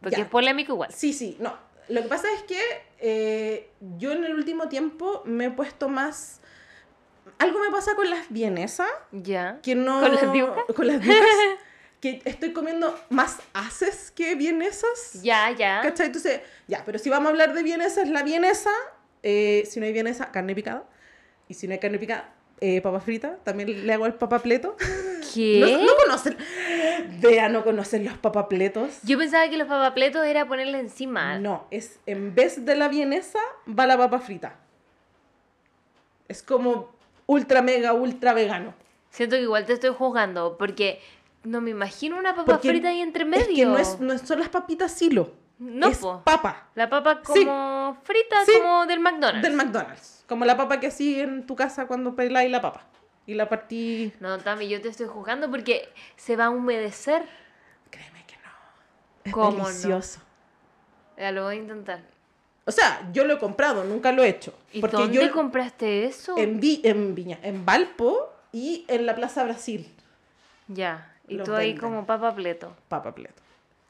Porque Ya. es polémico igual. Sí, sí, no. Lo que pasa es que eh, yo en el último tiempo me he puesto más... Algo me pasa con las vienesas, Ya. que no... ¿Con las diucas? Con las diucas, que estoy comiendo más haces que vienesas. Ya, ya. ¿Cachai? Entonces, ya, pero si vamos a hablar de vienesa, es la vienesa. eh, si no hay vienesa, carne picada. Y si no hay carne picada, eh, papa frita. También le hago el papapleto. ¿Qué? No, no conocen. Vea, no conocen los papapletos. Yo pensaba que los papapletos era ponerle encima. No, es en vez de la vienesa, va la papa frita. Es como ultra mega, ultra vegano. Siento que igual te estoy juzgando porque no me imagino una papa Porque frita ahí entre medio. Es que no, es, no son las papitas silo. No, es po. papa La papa Sí. como frita, Sí. como del McDonald's. del McDonald's. Como la papa que así en tu casa cuando peláis la papa. Y la partí... No, Tami, yo te estoy juzgando porque se va a humedecer. Créeme que no. Es ¿Cómo no? delicioso. Ya lo voy a intentar. O sea, yo lo he comprado, nunca lo he hecho. ¿Y porque dónde yo compraste eso? en, Vi- en Viña, en Valpo y en la Plaza Brasil. Ya. Y Los tú ahí venden. como papa pleto. Papa pleto.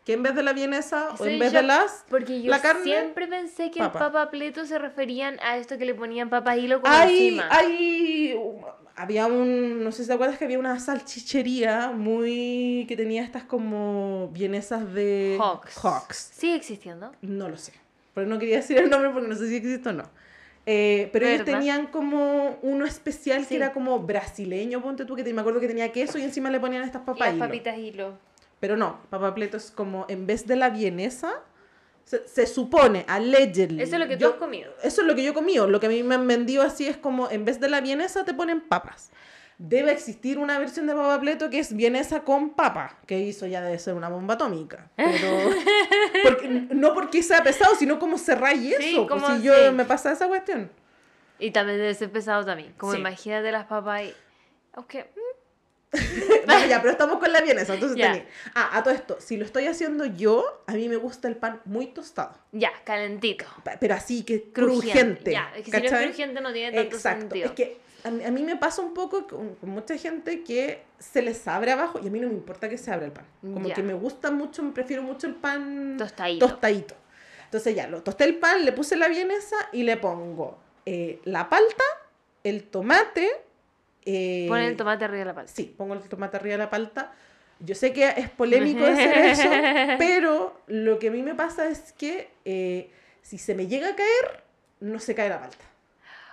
Que en vez de la vienesa o en vez yo- de las... Porque yo la carne, siempre pensé que papa. el papa pleto se referían a esto que le ponían papa hilo como Hay, encima. hay, había un, no sé si te acuerdas que había una salchichería muy, que tenía estas como vienesas de Hawks. Hawks. ¿Sigue existiendo? No lo sé, pero no quería decir el nombre porque no sé si existe o no. Eh, pero ellos tenían como uno especial Sí. que era como brasileño, ponte tú, que te- me acuerdo que tenía queso y encima le ponían estas Y papas las hilo. papitas hilo. Pero no, papapleto es como, en vez de la vienesa, se, se supone, allegedly. Eso es lo que tú yo- has comido. Eso es lo que yo he comido. Lo que a mí me han vendido así es como, en vez de la vienesa te ponen papas. Debe existir una versión de papapleto que es vienesa con papa, que eso ya debe ser una bomba atómica. Pero, porque, no porque sea pesado, sino como se raya Sí, eso. pues, como si yo sí. me pasa esa cuestión. Y también debe ser pesado también. Como Sí. imagínate las papas y... Aunque... mm, Bueno, ya, pero estamos con la vienesa. Entonces tení- Ah, a todo esto, si lo estoy haciendo yo, a mí me gusta el pan muy tostado. Ya, calentito. Pero así que Crujiente. crujiente. Ya, es que si no es ¿cachai? crujiente no tiene tanto Exacto. sentido. Es que a mí, a mí me pasa un poco con, con mucha gente que se les abre abajo y a mí no me importa que se abra el pan. Como que me gusta mucho, me prefiero mucho el pan Tostadito. tostadito. Entonces ya, lo tosté el pan, le puse la vienesa y le pongo eh, la palta, el tomate. Eh, Pon el tomate arriba de la palta. Sí, pongo el tomate arriba de la palta. Yo sé que es polémico hacer eso, pero lo que a mí me pasa es que eh, si se me llega a caer, no se cae la palta.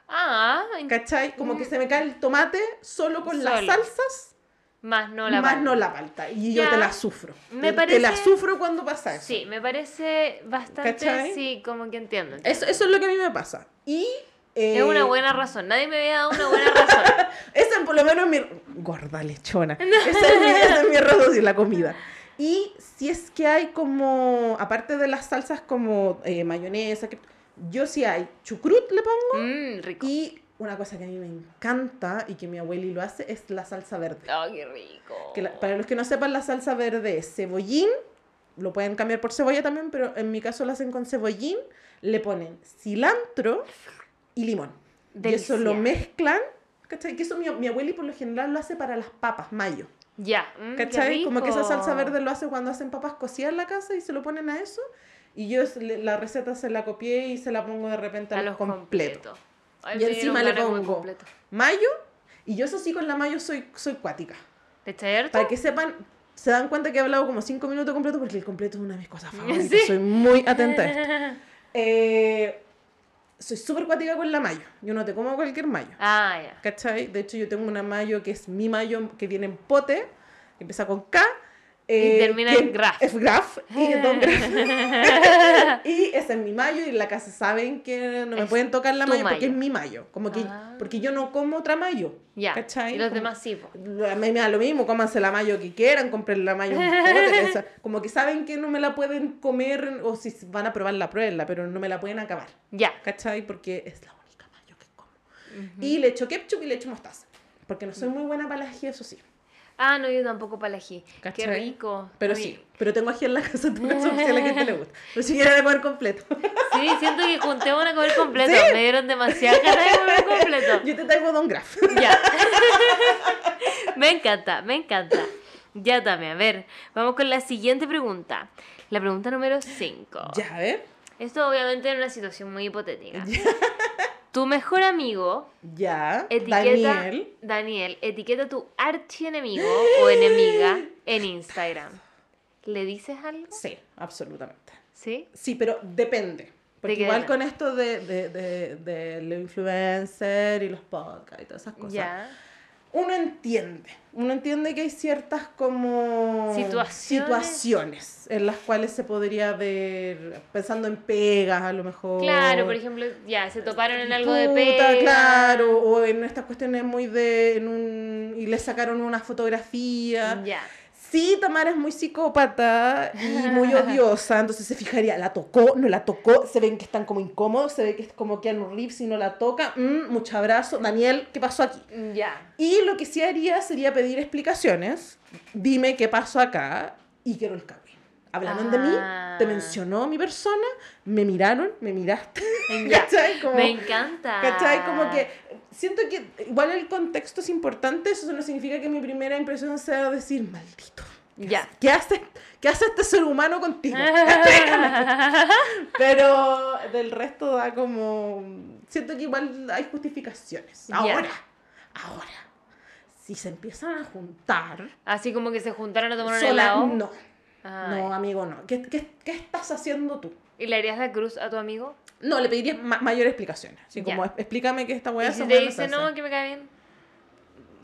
Ah, ¿Cachai? Como que se me cae el tomate solo con las Solo. salsas, más no la más palta. no la palta. Y yo Ya. te la sufro. Me Te- Te la parece- sufro cuando pasa eso. Sí, me parece bastante, ¿Cachai? sí, como que entiendo. Eso, eso es lo que a mí me pasa. Y... eh, Es una buena razón. Nadie me había dado una buena razón. Esa por lo menos es mi... Gorda lechona. Esa es mi, esa es mi razón, la comida. Y si es que hay como, aparte de las salsas como eh, mayonesa, que, yo sí hay chucrut le pongo. Mmm, rico. Y una cosa que a mí me encanta y que mi abueli lo hace es la salsa verde. Oh, qué rico. Que la- para los que no sepan, la salsa verde es cebollín, lo pueden cambiar por cebolla también, pero en mi caso lo hacen con cebollín, le ponen cilantro y limón. Y eso lo Delicia. mezclan, ¿cachai? Que eso mi, mi abueli por lo general lo hace para las papas, mayo, Ya, mm, qué ¿cachai? Como que esa salsa verde lo hace cuando hacen papas cocidas en la casa y se lo ponen a eso. Y yo la receta se la copié y se la pongo de repente a, A los completos. Ay, Y encima le pongo completo. mayo. Y yo eso sí, con la mayo soy, soy cuática. ¿Te harto? Para que sepan, se dan cuenta que he hablado como cinco minutos completo porque el completo es una de mis cosas favoritas. Sí. Soy muy atenta a esto. Eh, soy súper cuática con la mayo. Yo no te como cualquier mayo. Ah, ya. ¿Cachai? De hecho, yo tengo una mayo que es mi mayo que viene en pote, que empieza con K. eh, termina que en graf. Es graf. Y, don graf. y esa es mi mayo y en la casa saben que no me Es pueden tocar la tu mayo, porque mayo. es mi mayo. Como que, Ah. Porque yo no como otra mayo. Ya. ¿Cachai? Y los Como- demás sí, mí me da lo mismo, cómanse la mayo que quieran, compren la mayo pote, como que saben que no me la pueden comer o si van a probar la prueba, pero no me la pueden acabar, Ya. ¿cachai? Porque es la única mayo que como. Y le echo ketchup y le echo mostaza, porque no soy muy buena para ají, eso sí. Ah, no, yo tampoco para el ají. Qué rico. Pero Oye, sí, pero tengo ají en la casa, tú no si a la gente le gusta. Pero si quieren de comer completo. Sí, siento que juntemos a comer completo. Me dieron demasiada ganas de comer completo. Yo te traigo Don Graf. Ya. me encanta, me encanta. Ya también, a ver, vamos con la siguiente pregunta. La pregunta número 5. ya, a ver. Esto obviamente es una situación muy hipotética. Tu mejor amigo, Ya, etiqueta, Daniel. Daniel, etiqueta a tu archienemigo o enemiga en Instagram. ¿Le dices algo? Sí, absolutamente. ¿Sí? Sí, pero depende. Porque igual con esto de, de, de, de los influencers y los podcasts y todas esas cosas, Ya. Uno entiende. Uno entiende que hay ciertas como Situaciones. situaciones en las cuales se podría ver, pensando en pegas a lo mejor. Claro, por ejemplo, ya, se toparon en algo de Puta, pega. claro, o en estas cuestiones muy de, en un, y le sacaron una fotografía. Ya. Sí, Tamara es muy psicópata y muy odiosa, entonces se fijaría, ¿la tocó? ¿No la tocó? Se ven que están como incómodos, se ve que es como Keanu Reeves si no la toca. Mm, mucho abrazo. Daniel, ¿qué pasó aquí? Ya. Y lo que sí haría sería pedir explicaciones. Dime qué pasó acá y quiero el cambio. Hablaron de mí, Ah. te mencionó mi persona, me miraron, me miraste. Ya. ¿Cachai? Como- Me encanta. ¿Cachai? Como que siento que igual el contexto es importante, eso no significa que mi primera impresión sea decir, maldito. ¿qué Ya. hace- ¿Qué hace, ¿Qué hace este ser humano contigo? Pero del resto da como... Siento que igual hay justificaciones. Ya. Ahora, ahora, si se empiezan a juntar... Así como que se juntaron a tomar un helado. no, Ay. no, amigo, no. ¿Qué, qué, qué estás haciendo tú? ¿Y le harías la cruz a tu amigo? No, le pedirías ma- mayor explicaciones. Así como, explícame que esta weá y si te dice no, hace". que me cae bien.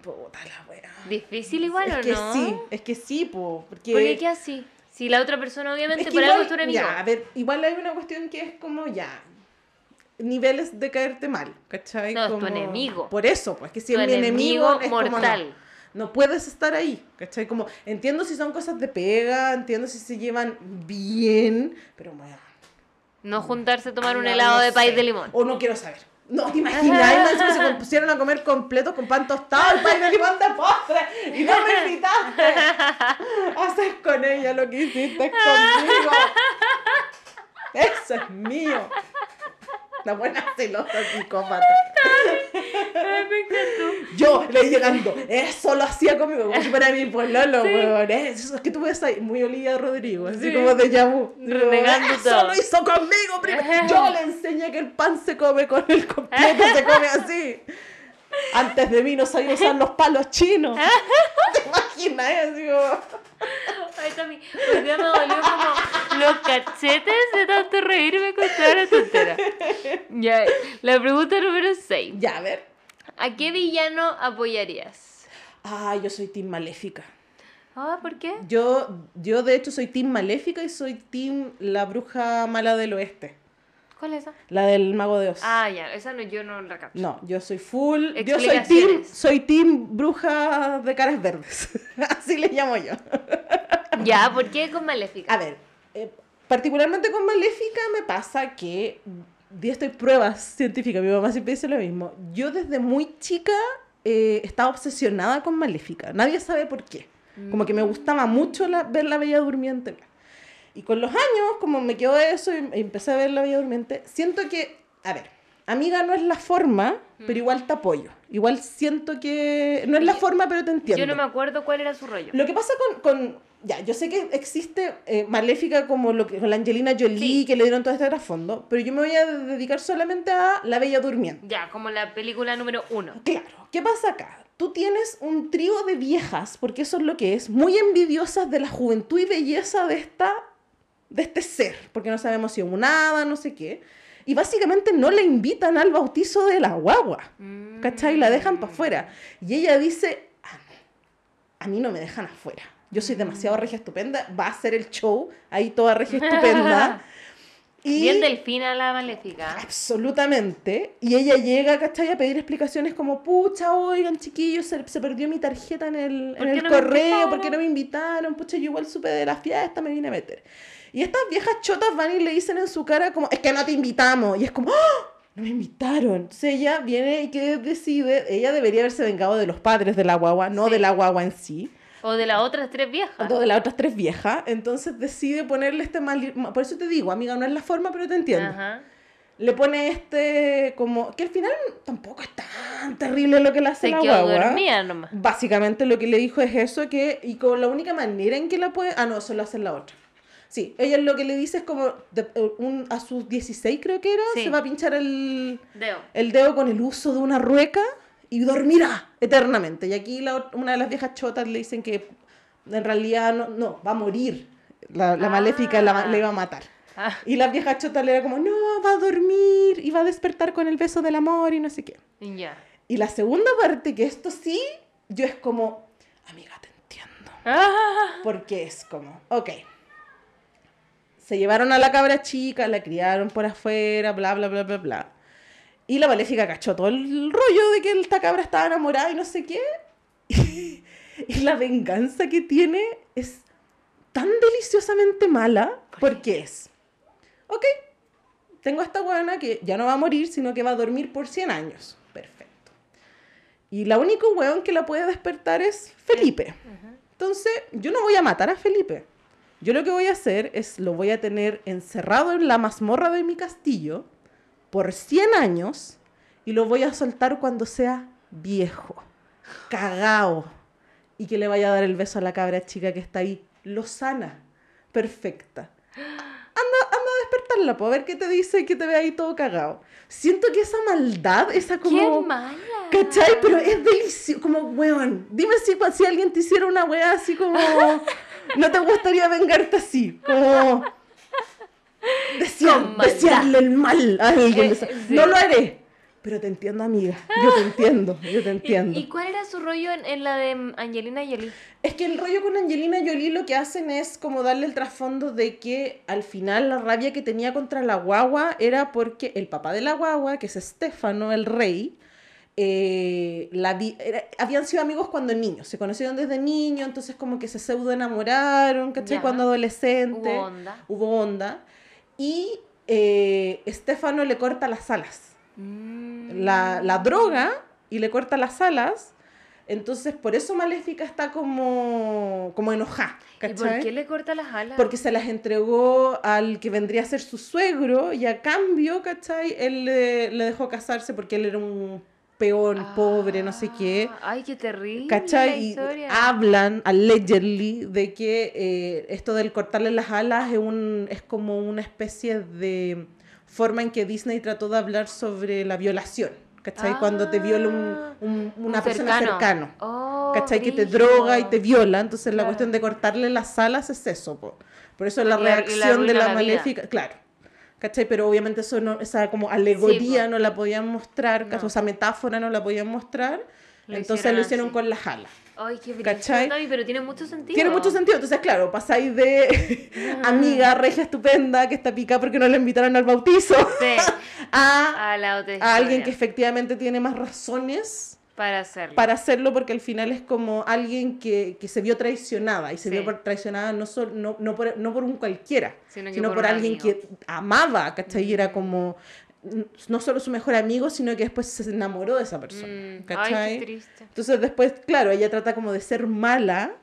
Puta la weá. Difícil igual es o que no? sí, es que sí, po, porque... ¿Por qué así? Si la otra persona obviamente es que por igual, algo es tu enemigo. ya, a ver, igual hay una cuestión que es como ya, niveles de caerte mal, ¿cachai? No, es tu Como- enemigo. Por eso, pues que si Tu es mi enemigo, enemigo es como, no, mortal. no puedes estar ahí, ¿cachai? Como, entiendo si son cosas de pega, entiendo si se llevan bien, pero bueno... No juntarse a tomar un no, helado no de país sé. de limón. O no quiero saber. No, ¿te imaginas? Encima se pusieron a comer completo con pan tostado, el pay de limón de postre, y no me invitaste. Haces con ella lo que hiciste conmigo. Eso es mío. La buena celosa psicópata. Me encantó. Yo le llegando, eso lo hacía conmigo, como si fuera mi pololo, weón. Eso es que tú ves ahí, muy Olivia Rodrigo, así Sí. como de Yabu. Renegando Eso todo. lo hizo conmigo primero. Yo le enseñé que el pan se come con el completo, se come así. Antes de mí no sabía usar los palos chinos. ¿Te imaginas? eh? Así como- Ay, Tami, hoy día me dolió como los cachetes de tanto reírme con toda la tontera. Ya, la pregunta número 6. Ya, a ver. ¿A qué villano apoyarías? Ah, yo soy Team Maléfica. Ah, ¿por qué? Yo, yo de hecho soy Team Maléfica y soy Team la bruja mala del oeste. ¿Cuál es esa? La del mago de Oz. Ah, ya, esa no, yo no la capto. No, yo soy full. Yo soy team, soy team bruja de caras verdes. Así le llamo yo. Ya, ¿por qué con Maléfica? A ver, eh, particularmente con Maléfica me pasa que di estoy pruebas científicas. Mi mamá siempre dice lo mismo. Yo desde muy chica eh, estaba obsesionada con Maléfica. Nadie sabe por qué. Como que me gustaba mucho la- ver la Bella Durmiente. Y con los años, como me quedó eso y empecé a ver la Bella Durmiente, siento que, a ver, amiga no es la forma, pero igual te apoyo. Igual siento que no es la forma, pero te entiendo. Yo no me acuerdo cuál era su rollo. Lo que pasa con, con ya, yo sé que existe eh, Maléfica como lo que con la Angelina Jolie, Sí. que le dieron todo este trasfondo, pero yo me voy a dedicar solamente a La Bella Durmiente. Ya, como la película número uno. Claro, ¿qué pasa acá? Tú tienes un trío de viejas, porque eso es lo que es, muy envidiosas de la juventud y belleza de esta de este ser, porque no sabemos si es un hada, no sé qué. Y básicamente no le invitan al bautizo de la guagua. ¿Cachai? La dejan para afuera. Y ella dice, "Ah, a mí no me dejan afuera. Yo soy demasiado regia estupenda. Va a hacer el show ahí toda regia estupenda. Y Bien delfina la maléfica. Absolutamente. Y ella llega, ¿cachai? A pedir explicaciones como, pucha, oigan, chiquillos, se, se perdió mi tarjeta en el, ¿Por en el no correo? ¿por qué no me invitaron? Pucha, yo igual supe de la fiesta, me vine a meter. Y estas viejas chotas van y le dicen en su cara como, es que no te invitamos. Y es como, ¡Ah! No me invitaron. Entonces ella viene y que decide, ella debería haberse vengado de los padres de la guagua, no Sí. de la guagua en sí. O de las otras tres viejas. O de las otras tres viejas. Entonces decide ponerle este mal... Por eso te digo, amiga, no es la forma, pero te entiendo. Ajá. Le pone este como... Que al final tampoco es tan terrible lo que le hace Se la guagua. nomás. Básicamente lo que le dijo es eso, que... Y con la única manera en que la puede... Ah, no, eso lo hace la otra. Sí, ella lo que le dice es como... de- un, a sus 16 creo que era, Sí. se va a pinchar el, Deo. el dedo con el uso de una rueca y dormirá eternamente. Y aquí la una de las viejas chotas le dicen que en realidad no, no va a morir. La, la Ah. maléfica la, le iba a matar. Ah, Y la vieja chota le era como, no, va a dormir y va a despertar con el beso del amor y no sé qué. ya. Y la segunda parte, que esto sí, yo es como, amiga, te entiendo. Ah, Porque es como, ok. Se llevaron a la cabra chica, la criaron por afuera, bla, bla, bla, bla, bla. Y la maléfica cachó todo el rollo de que esta cabra estaba enamorada y no sé qué. Y, la venganza que tiene es tan deliciosamente mala porque es, ok, tengo a esta buena que ya no va a morir, sino que va a dormir por 100 años. Perfecto. Y la único weón que la puede despertar es Felipe. Entonces, yo no voy a matar a Felipe. Yo lo que voy a hacer es lo voy a tener encerrado en la mazmorra de mi castillo por 100 años y lo voy a soltar cuando sea viejo, cagao, y que le vaya a dar el beso a la cabra chica que está ahí, lozana, perfecta. Anda, anda a despertarla, para ver qué te dice que te ve ahí todo cagao. Siento que esa maldad, esa ¡Qué como... mala! ¿Cachai? Pero es delicioso, como, weón, dime si, si alguien te hiciera una wea así como, no te gustaría vengarte así, como, desear, desearle el mal a alguien. Eh, sí. No lo haré, pero te entiendo, amiga, yo te entiendo, yo te ¿Y, entiendo. y cuál era su rollo en, en la de Angelina Jolie? Es que el rollo con Angelina Jolie lo que hacen es como darle el trasfondo de que al final la rabia que tenía contra la guagua era porque el papá de la guagua, que es Estefano, el rey, eh, la era- habían sido amigos cuando niños, se conocieron desde niños, entonces como que se pseudo enamoraron, ¿cachai? Ya. Cuando adolescente. Hubo onda. Hubo onda. Y eh, Estefano le corta las alas Mm. la, la droga y le corta las alas. Entonces, por eso Maléfica está como, como enojada. ¿Y por qué le corta las alas? Porque se las entregó al que vendría a ser su suegro y a cambio, ¿cachai? Él le, le dejó casarse porque él era un peón, pobre, no sé qué. Ah, Ay, qué terrible. ¿Cachai? la Y hablan allegedly de que eh, esto del cortarle las alas es, un, es como una especie de forma en que Disney trató de hablar sobre la violación. ¿Cachai? Cuando te viola un- Ah, un- un una persona cercano. Oh, ¿Cachai? Que te droga y te viola. Entonces la Claro. cuestión de cortarle las alas es eso. po. Por eso la Y la- y la reacción de la, la vida. maléfica. Claro. ¿Cachai? Pero obviamente eso no, esa como alegoría po. no la podían mostrar, No. o esa metáfora no la podían mostrar. Lo entonces hicieron lo hicieron así. con las alas. Ay, qué ¿Cachai? pero tiene mucho sentido. Tiene mucho sentido. Entonces, claro, pasáis de amiga regia estupenda que está picada porque no le invitaron al bautizo Sí, a, a la otra a alguien que efectivamente tiene más razones Para hacerlo. para hacerlo porque al final es como alguien que, que se vio traicionada y se Sí. vio por- traicionada no, sol- no, no, por, no por un cualquiera, Sino sino, por, por alguien amigo. que amaba, ¿cachai? Y era como no solo su mejor amigo, sino que después se enamoró de esa persona, Mm, ¿cachai? Ay, qué triste. Entonces después, claro, ella trata como de ser mala,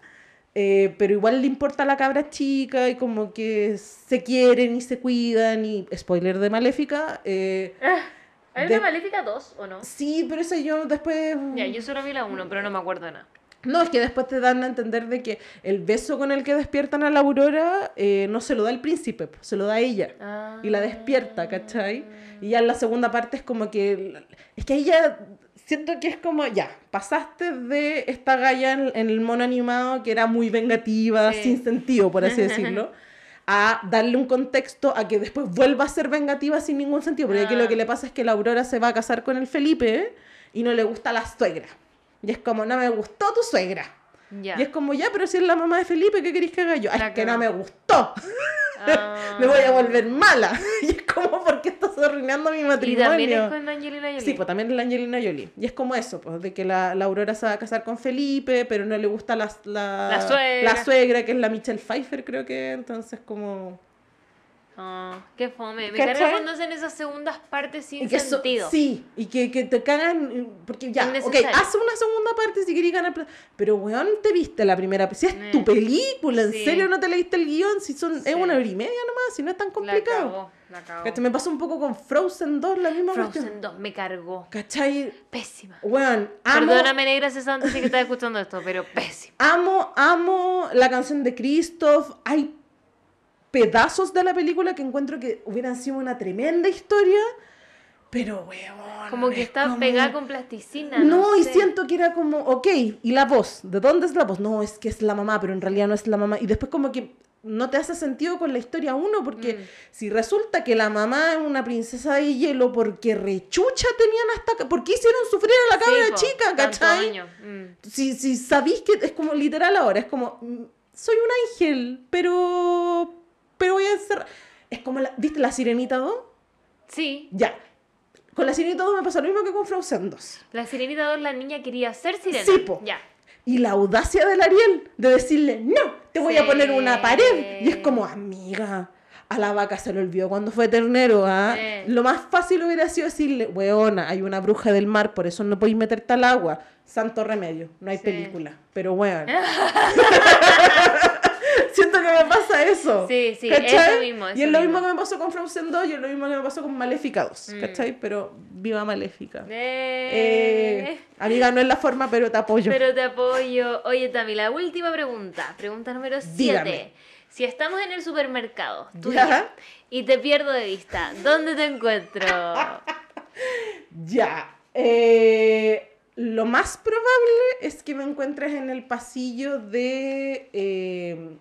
eh, pero igual le importa la cabra chica y como que se quieren y se cuidan y, spoiler de Maléfica, eh, ¿Hay de- una Maléfica 2 o no? sí, pero eso yo después... Ya, yo solo vi la 1, pero no me acuerdo de nada. No, es que después te dan a entender de que el beso con el que despiertan a la Aurora eh, no se lo da el príncipe, se lo da ella. Y la despierta, ¿cachai? Y ya en la segunda parte es como que... Es que ahí ya siento que es como, ya, pasaste de esta galla en, en el mono animado que era muy vengativa, Sí. sin sentido, por así decirlo, a darle un contexto a que después vuelva a ser vengativa sin ningún sentido. Porque aquí Ah. lo que le pasa es que la Aurora se va a casar con el Felipe y no le gusta la suegra. Y es como, no me gustó tu suegra. Ya. Y es como, ya, pero si es la mamá de Felipe, ¿qué queréis que haga yo? "Ah, La es que no me gustó. Ah. me voy a volver mala. Y es como, ¿por qué estás arruinando mi Y matrimonio? también es con Angelina Jolie. Sí, pues también es la Angelina Jolie. Y es como eso, pues, de que la, la Aurora se va a casar con Felipe, pero no le gusta la, la, La suegra. la suegra, que es la Michelle Pfeiffer, creo que. Entonces, como. Ah, qué fome. Me carga cuando hacen esas segundas partes sin y que so- sentido. sí, y que, que te cagan. Porque ya, ok, haz una segunda parte si querés ganar plata. Pero, weón, te viste la primera. Si es Eh. tu película, ¿en Sí. serio no te leíste el guion? Si son, Sí. es una hora y media nomás, si no es tan La complicado. la. Me pasó un poco con Frozen 2, la misma cuestión. Frozen 2 me cargó. ¿Cachai? Pésima. Weón, amo. Perdóname, negra cesante, si que estás escuchando esto, pero pésima. Amo, amo la canción de Christoph. Hay pedazos de la película que encuentro que hubieran sido una tremenda historia. Pero, weón. Como que es está como- pegada con plasticina. No, No, y sé. siento que era como, ok, ¿y la voz? ¿De dónde es la voz? No, es que es la mamá, pero en realidad no es la mamá. Y después como que no te hace sentido con la historia uno, porque Mm. si resulta que la mamá es una princesa de hielo porque rechucha tenían hasta... ¿Por qué hicieron sufrir a la Sí, cabra po, chica, cachai? Mm. si, si sabéis que es como literal ahora, es como, mm, soy un ángel, pero, pero voy a ser... Es como, la, ¿viste la Sirenita 2? Sí, Ya. Con la Sirenita 2 me pasa lo mismo que con Frozen 2. la sirenita 2, la niña quería ser sirena. Sí, po. Ya. Y la audacia del Ariel de decirle, no, te voy a poner una pared. Y es como, amiga, a la vaca se le olvidó cuando fue ternero. Sí. Lo más fácil hubiera sido decirle, weona, hay una bruja del mar, por eso no podéis meterte al agua. Santo remedio, no hay Sí. película. Pero weón. Siento que me pasa eso. Sí, sí, ¿cachai? eso mismo, y es lo mismo. mismo que me pasó con Frozen 2 y es lo mismo que me pasó con Maléfica 2, Mm. ¿cachai? Pero viva Maléfica. Eh, Eh, amiga, no es la forma, pero te apoyo. Pero te apoyo. Oye, Tami, la última pregunta. Pregunta número 7. Dígame. Si estamos en el supermercado, tú y Ya. y te pierdo de vista, ¿dónde te encuentro? Ya. eh, lo más probable es que me encuentres en el pasillo de. eh,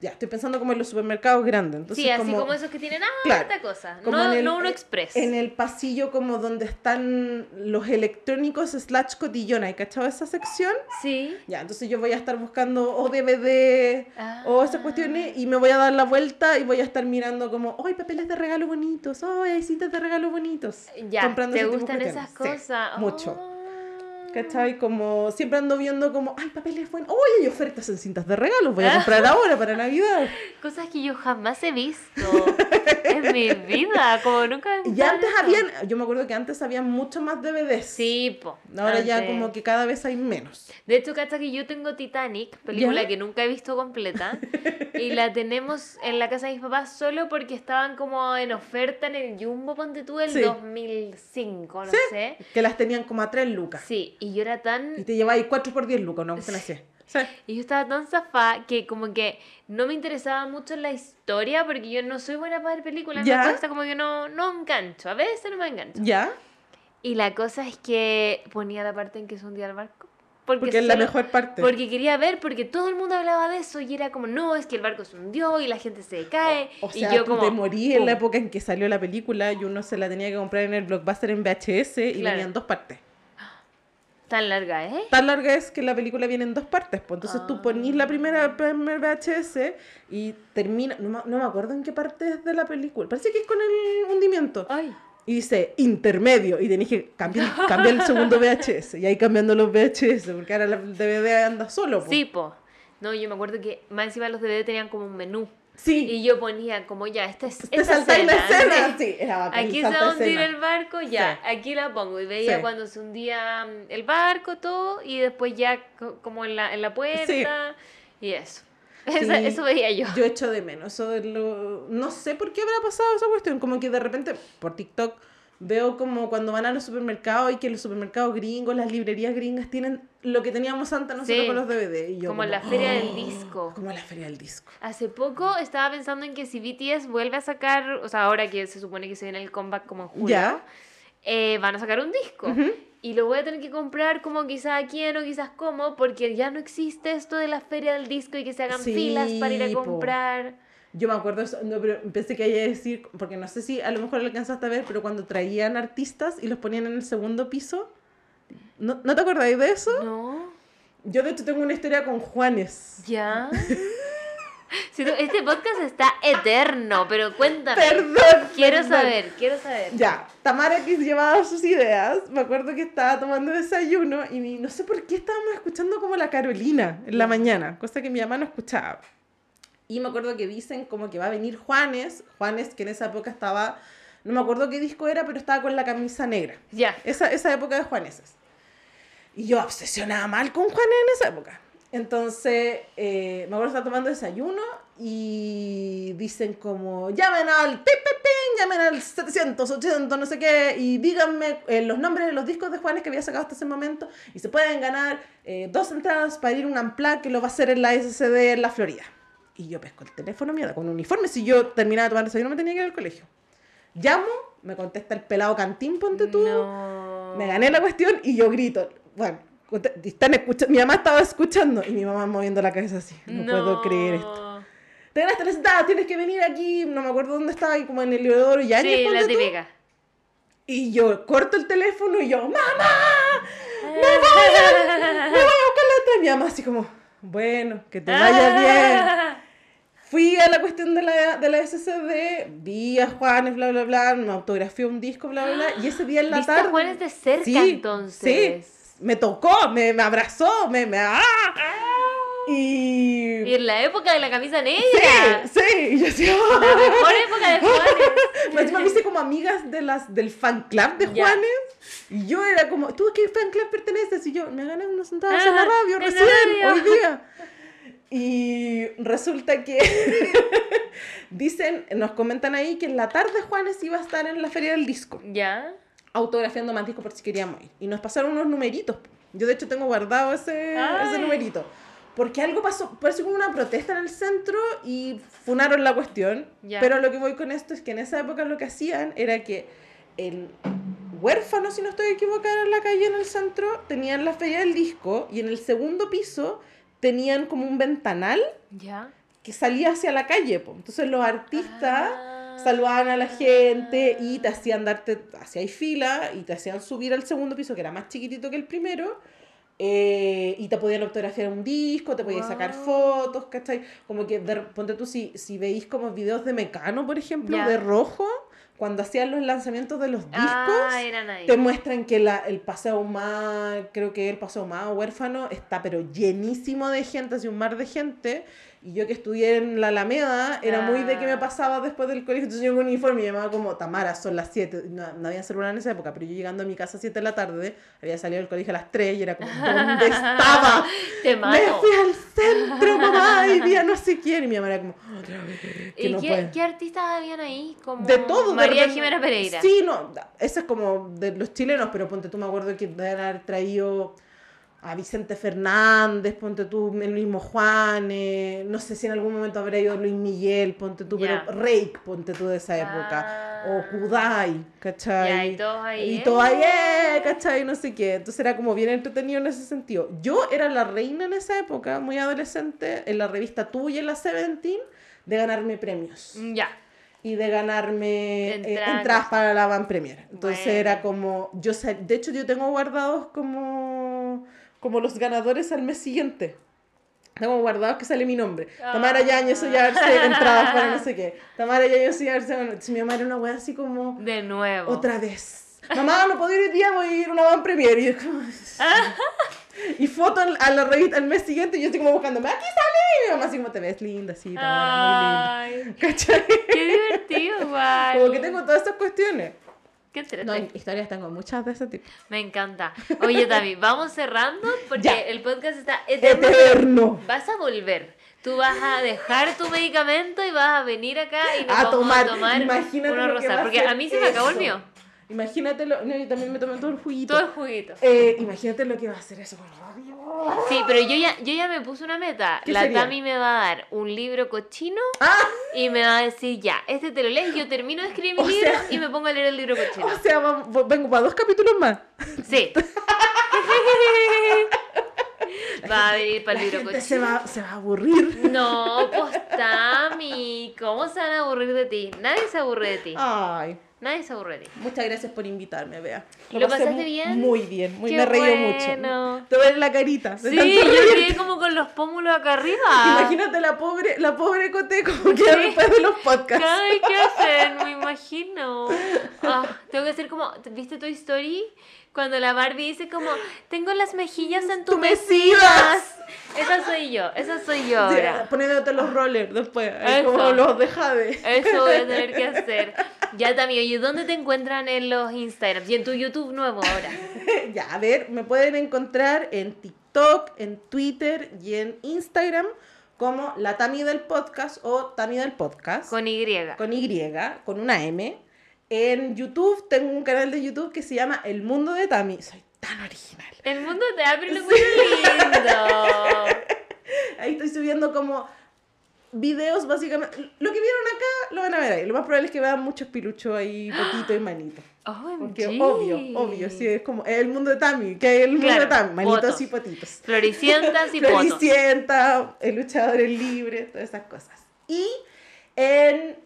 ya, estoy pensando como en los supermercados grandes. Entonces, sí, así como, esos que tienen Claro, harta cosa. como No, el- no uno eh, express. En el pasillo como donde están los electrónicos slash cotillón. ¿Hay cachado esa sección? Sí. Ya, entonces yo voy a estar buscando o DVD o esas Ah. cuestiones y me voy a dar la vuelta y voy a estar mirando como, ¡ay, papeles de regalo bonitos! ¡ay, hay cintas de regalo bonitos! Ya, Comprando ¿te gustan esas. Sí, cosas? mucho. Oh. ¿Cachai? Como siempre ando viendo como, ¡ay, papeles buenos! ¡Uy, hay ofertas en cintas de regalo! Voy a Ah. comprar ahora para Navidad. Cosas que yo jamás he visto en mi vida, como nunca Y antes eso. habían, yo me acuerdo que antes había mucho más DVDs. Sí, po. Ahora ya como que cada vez hay menos. De hecho, cacha que yo tengo Titanic, película ¿Ya? que nunca he visto completa, y la tenemos en la casa de mis papás solo porque estaban como en oferta en el Jumbo, ponte tú, el Sí. 2005, no Sí. sé. Que las tenían como a 3 lucas. Sí, y yo era tan... Y te lleváis 4 por 10 lucas, cuestión así. Sí. Y yo estaba tan zafada que como que no me interesaba mucho la historia porque yo no soy buena para ver películas, Ya. me cuesta como que no, no engancho, a veces no me engancho. ¿Ya? Y la cosa es que ponía la parte en que se hundía el barco. Porque, Porque es la mejor parte. Porque quería ver, porque todo el mundo hablaba de eso y era como, no, es que el barco se hundió y la gente se cae. O sea, y yo tú como, te morí en la época en que salió la película y uno se la tenía que comprar en el blockbuster en VHS y Claro. venían dos partes. Tan larga, ¿eh? Tan larga es que la película viene en dos partes. Pues entonces tú Ah. ponís la primera primer VHS y termina. No, me- no me acuerdo en qué parte es de la película. Parece que es con el hundimiento. Ay. Y dice intermedio. Y tenés que cambiar, cambiar el segundo VHS. Y ahí cambiando los VHS. Porque ahora el DVD anda solo. pues. Sí, po. No, yo me acuerdo que más encima los DVD tenían como un menú. Sí. Y yo ponía como, ya, esta es Te esta saltáis la escena. ¿sí? Sí, era bacán, Aquí se va a hundir escena. el barco, ya, Sí. aquí la pongo. Y veía Sí. cuando se hundía mm, el barco, todo, y después ya co- como en la, en la puerta, y eso. Esa- eso veía yo. Yo echo de menos. Eso es lo... No sé por qué habrá pasado esa cuestión. Como que de repente por TikTok veo como cuando van a los supermercados y que los supermercados gringos, las librerías gringas tienen lo que teníamos antes nosotros Sí. con los DVD. Y yo Como en la feria del disco. Como en la feria del disco. Hace poco estaba pensando en que si BTS vuelve a sacar, o sea, ahora que se supone que se viene el comeback como en julio, Ya. eh, van a sacar un disco. Y lo voy a tener que comprar como quizás a quién o quizás cómo, porque ya no existe esto de la feria del disco y que se hagan Sí, filas para ir a po. Yo me acuerdo, no, pero pensé que iba a decir, porque no sé si a lo mejor lo alcanzaste a ver, pero cuando traían artistas y los ponían en el segundo piso, ¿no, ¿no te acordáis de eso? No, Yo de hecho tengo una historia con Juanes. ya. Este podcast está eterno, pero cuéntame. Perdón. Quiero perdón. saber, quiero saber. Ya, Tamara que llevaba sus ideas, me acuerdo que estaba tomando desayuno y no sé por qué estábamos escuchando como la Carolina en la mañana, cosa que mi mamá no escuchaba. Y me acuerdo que dicen como que va a venir Juanes, Juanes que en esa época estaba, no me acuerdo qué disco era, pero estaba con la camisa negra. Ya. Esa, esa época de Juaneses. Y yo obsesionada mal con Juanes en esa época. Entonces, eh, me acuerdo que estaba tomando desayuno y dicen como, llamen al pipipín, llamen al 780, no sé qué, y díganme eh, los nombres de los discos de Juanes que había sacado hasta ese momento, y se pueden ganar eh, dos entradas para ir a un Unplugged que lo va a hacer en la SCD en la Florida. Y yo pesco el teléfono, mierda, con un uniforme, si yo terminaba de tomar desayuno me tenía que ir al colegio. Llamo, me contesta el pelado cantín, ponte tú. No. Me gané la cuestión y yo grito. Bueno, están escuchando, mi mamá estaba escuchando y mi mamá moviendo la cabeza así. No, puedo creer esto. Te ganaste la sentada, tienes que venir aquí. No me acuerdo dónde estaba, y como en el Leodoro y Sí, la típica. Y yo corto el teléfono y yo, ¡Mamá! ¡Me voy a, me voy a buscar la otra. Y mi mamá así como, bueno, que te vaya bien. Fui a la cuestión de la, de la SCD, vi a Juanes, bla, bla, bla, me autografió un disco, bla, bla, bla, y ese día en la ¿Viste a tarde... Juanes de cerca, sí, entonces? Sí, me tocó, me, me abrazó, me... me ¡ah! Y... Y en la época de la camisa negra. Sí, sí, y yo decía... La mejor época de Juanes. Me hice como amigas de las, del fan club de Ya. Juanes. Y yo era como, ¿tú a qué fan club perteneces? Y yo, me sentadas en la Ah, radio en la recién, radio. hoy día. Y resulta que dicen, nos comentan ahí que en la tarde Juanes iba a estar en la feria del disco, ¿Ya? autografiando más discos por si queríamos ir. Y nos pasaron unos numeritos. Yo de hecho tengo guardado ese, Ay. ese numerito. Porque algo pasó, parece como una protesta en el centro y funaron la cuestión. Ya. Pero lo que voy con esto es que en esa época lo que hacían era que el huérfano, si no estoy equivocada, en la calle en el centro, tenían la feria del disco y en el segundo piso tenían como un ventanal ¿Ya? que salía hacia la calle. po. Entonces los artistas Ah. saludaban a la gente y te hacían darte, hacían fila y te hacían subir al segundo piso, que era más chiquitito que el primero. eh, y te podían autografiar un disco, te podías sacar fotos, ¿cachai? Como que, de- ponte tú, si, si veis como videos de Mecano, por ejemplo, de Rojo, cuando hacían los lanzamientos de los discos, Ah, ahí. te muestran que la, el Paseo Más, creo que el Paseo Más huérfano está pero llenísimo de gente, así un mar de gente. Y yo que estudié en la Alameda, era muy de que me Ah. pasaba después del colegio, entonces yo con uniforme y me llamaba como Tamara, son las 7. No, no había celular en esa época, pero yo llegando a mi casa a 7 de la tarde, había salido del colegio a las 3 y era como, ¿dónde estaba? Te Me mato. fui al centro, mamá, y vi a no sé quién. Y mi mamá era como, otra vez. Que ¿Y no qué, qué artistas habían ahí? Como De todo. de María repente- Jimena Pereira. Sí, no, ese es como de los chilenos, pero ponte tú, me acuerdo que deben haber traído a Vicente Fernández, ponte tú, el mismo Juan, eh, no sé si en algún momento habrá ido Luis Miguel, ponte tú, pero Rake, ponte tú de esa época, Ah. o Kudai, ¿cachai? Y todos ahí, Y todo ahí, eh, ¿cachai? No sé qué. Entonces era como bien entretenido en ese sentido. Yo era la reina en esa época, muy adolescente, en la revista tuya, en la Seventeen, de ganarme premios Ya. y de ganarme eh, Entradas. para la Van Premier. Entonces Bueno. era como, yo de hecho yo tengo guardados como, como los ganadores al mes siguiente. Tengo guardados que sale mi nombre. Tamara Ah. Yañez Sollarse, entradas para no sé qué. Tamara Yañez Sollarse, bueno, si mi mamá era una wea así como, De nuevo. otra vez. Mamá, no puedo ir hoy día, voy a ir a una Van Premier. Y, yo como- y foto a la revista al mes siguiente y yo estoy como buscándome, aquí sale. Y mi mamá así como, te ves linda, sí, Tamara, muy linda. ¿Cachai? qué divertido, igual. Como que tengo todas estas cuestiones. Qué No, historias tengo muchas de ese tipo. Me encanta. Oye, Tami, vamos cerrando porque Ya. el podcast está eterno. Eterno. Vas a volver. Tú vas a dejar tu medicamento y vas a venir acá y nos A vamos tomar. a tomar Imagínate uno lo que va rosado. a Porque a mí se me acabó el mío. Imagínate lo. No, yo también me tomé todo el juguito. Todo el juguito. Eh, imagínate lo que va a hacer eso con radio. Sí, pero yo ya, yo ya me puse una meta. ¿Qué La sería? Tami me va a dar un libro cochino Ah, y me va a decir, ya, este te lo lees, yo termino de escribir mi O libro sea- y me pongo a leer el libro cochino. o sea, vamos- vengo para dos capítulos más. Sí. va a venir para el libro gente se cochino. va, se va a aburrir. No, pues Tami, ¿cómo se van a aburrir de ti? Nadie se aburre de ti. Ay, Nadie se aburre de ti. muchas gracias por invitarme, Bea. ¿Lo pasé pasaste bien? Muy bien, muy, Qué me reí bueno. mucho. Te ves la carita. Sí, yo reír. quedé como con los pómulos acá arriba. Imagínate la pobre, la pobre Cote como Sí. después de los podcasts. Ay, ¿qué hacen? Me imagino. Ah, tengo que hacer como, ¿viste Toy Story? Cuando la Barbie dice como, tengo las mejillas entumecidas. Esa soy yo, esa soy yo ahora. poniéndote los rollers después, ahí Eso. como los de Jade. Eso voy a tener que hacer. Ya también, oye, ¿dónde te encuentran en los Instagrams? Y en tu YouTube nuevo ahora. ya, a ver, me pueden encontrar en TikTok, en Twitter y en Instagram como la Tami del Podcast o Tami del Podcast. Con Y. con Y, con una M. En YouTube tengo un canal de YouTube que se llama El Mundo de Tami. Soy tan original. El mundo te abre lo muy lindo. Ahí estoy subiendo como videos básicamente. Lo que vieron acá lo van a ver ahí. Lo más probable es que vean muchos piluchos ahí, potito y manito. OMG. Porque obvio, obvio, sí, es como el mundo de Tami, que es el mundo Claro, de Tami, manitos y potitos. Floricientas y fotos. Floricienta, el luchador es libre, todas esas cosas. Y en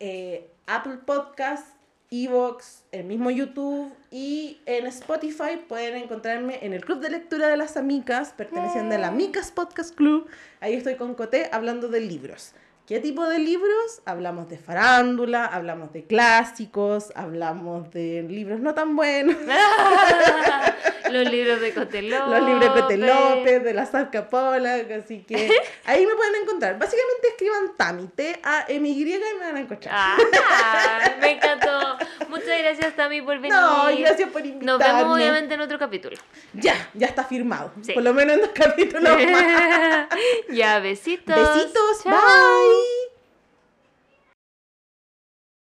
eh, Apple Podcast, Evox, el mismo YouTube y en Spotify pueden encontrarme en el Club de Lectura de las Amicas, perteneciente a la Amicas Podcast Club. Ahí estoy con Coté hablando de libros. ¿Qué tipo de libros? Hablamos de farándula, hablamos de clásicos, hablamos de libros no tan buenos. Los libros de Cote López. los libros de Cote López, de la Polak, así que ahí me pueden encontrar. Básicamente escriban Tami, T-A-M-Y y me van a encontrar. Ah, me encantó. Muchas gracias, Tami, por venir. no, gracias por invitarme. Nos vemos obviamente en otro capítulo. Ya, ya está firmado. Sí. Por lo menos en dos capítulos más. ya, besitos. Besitos, Chao. bye.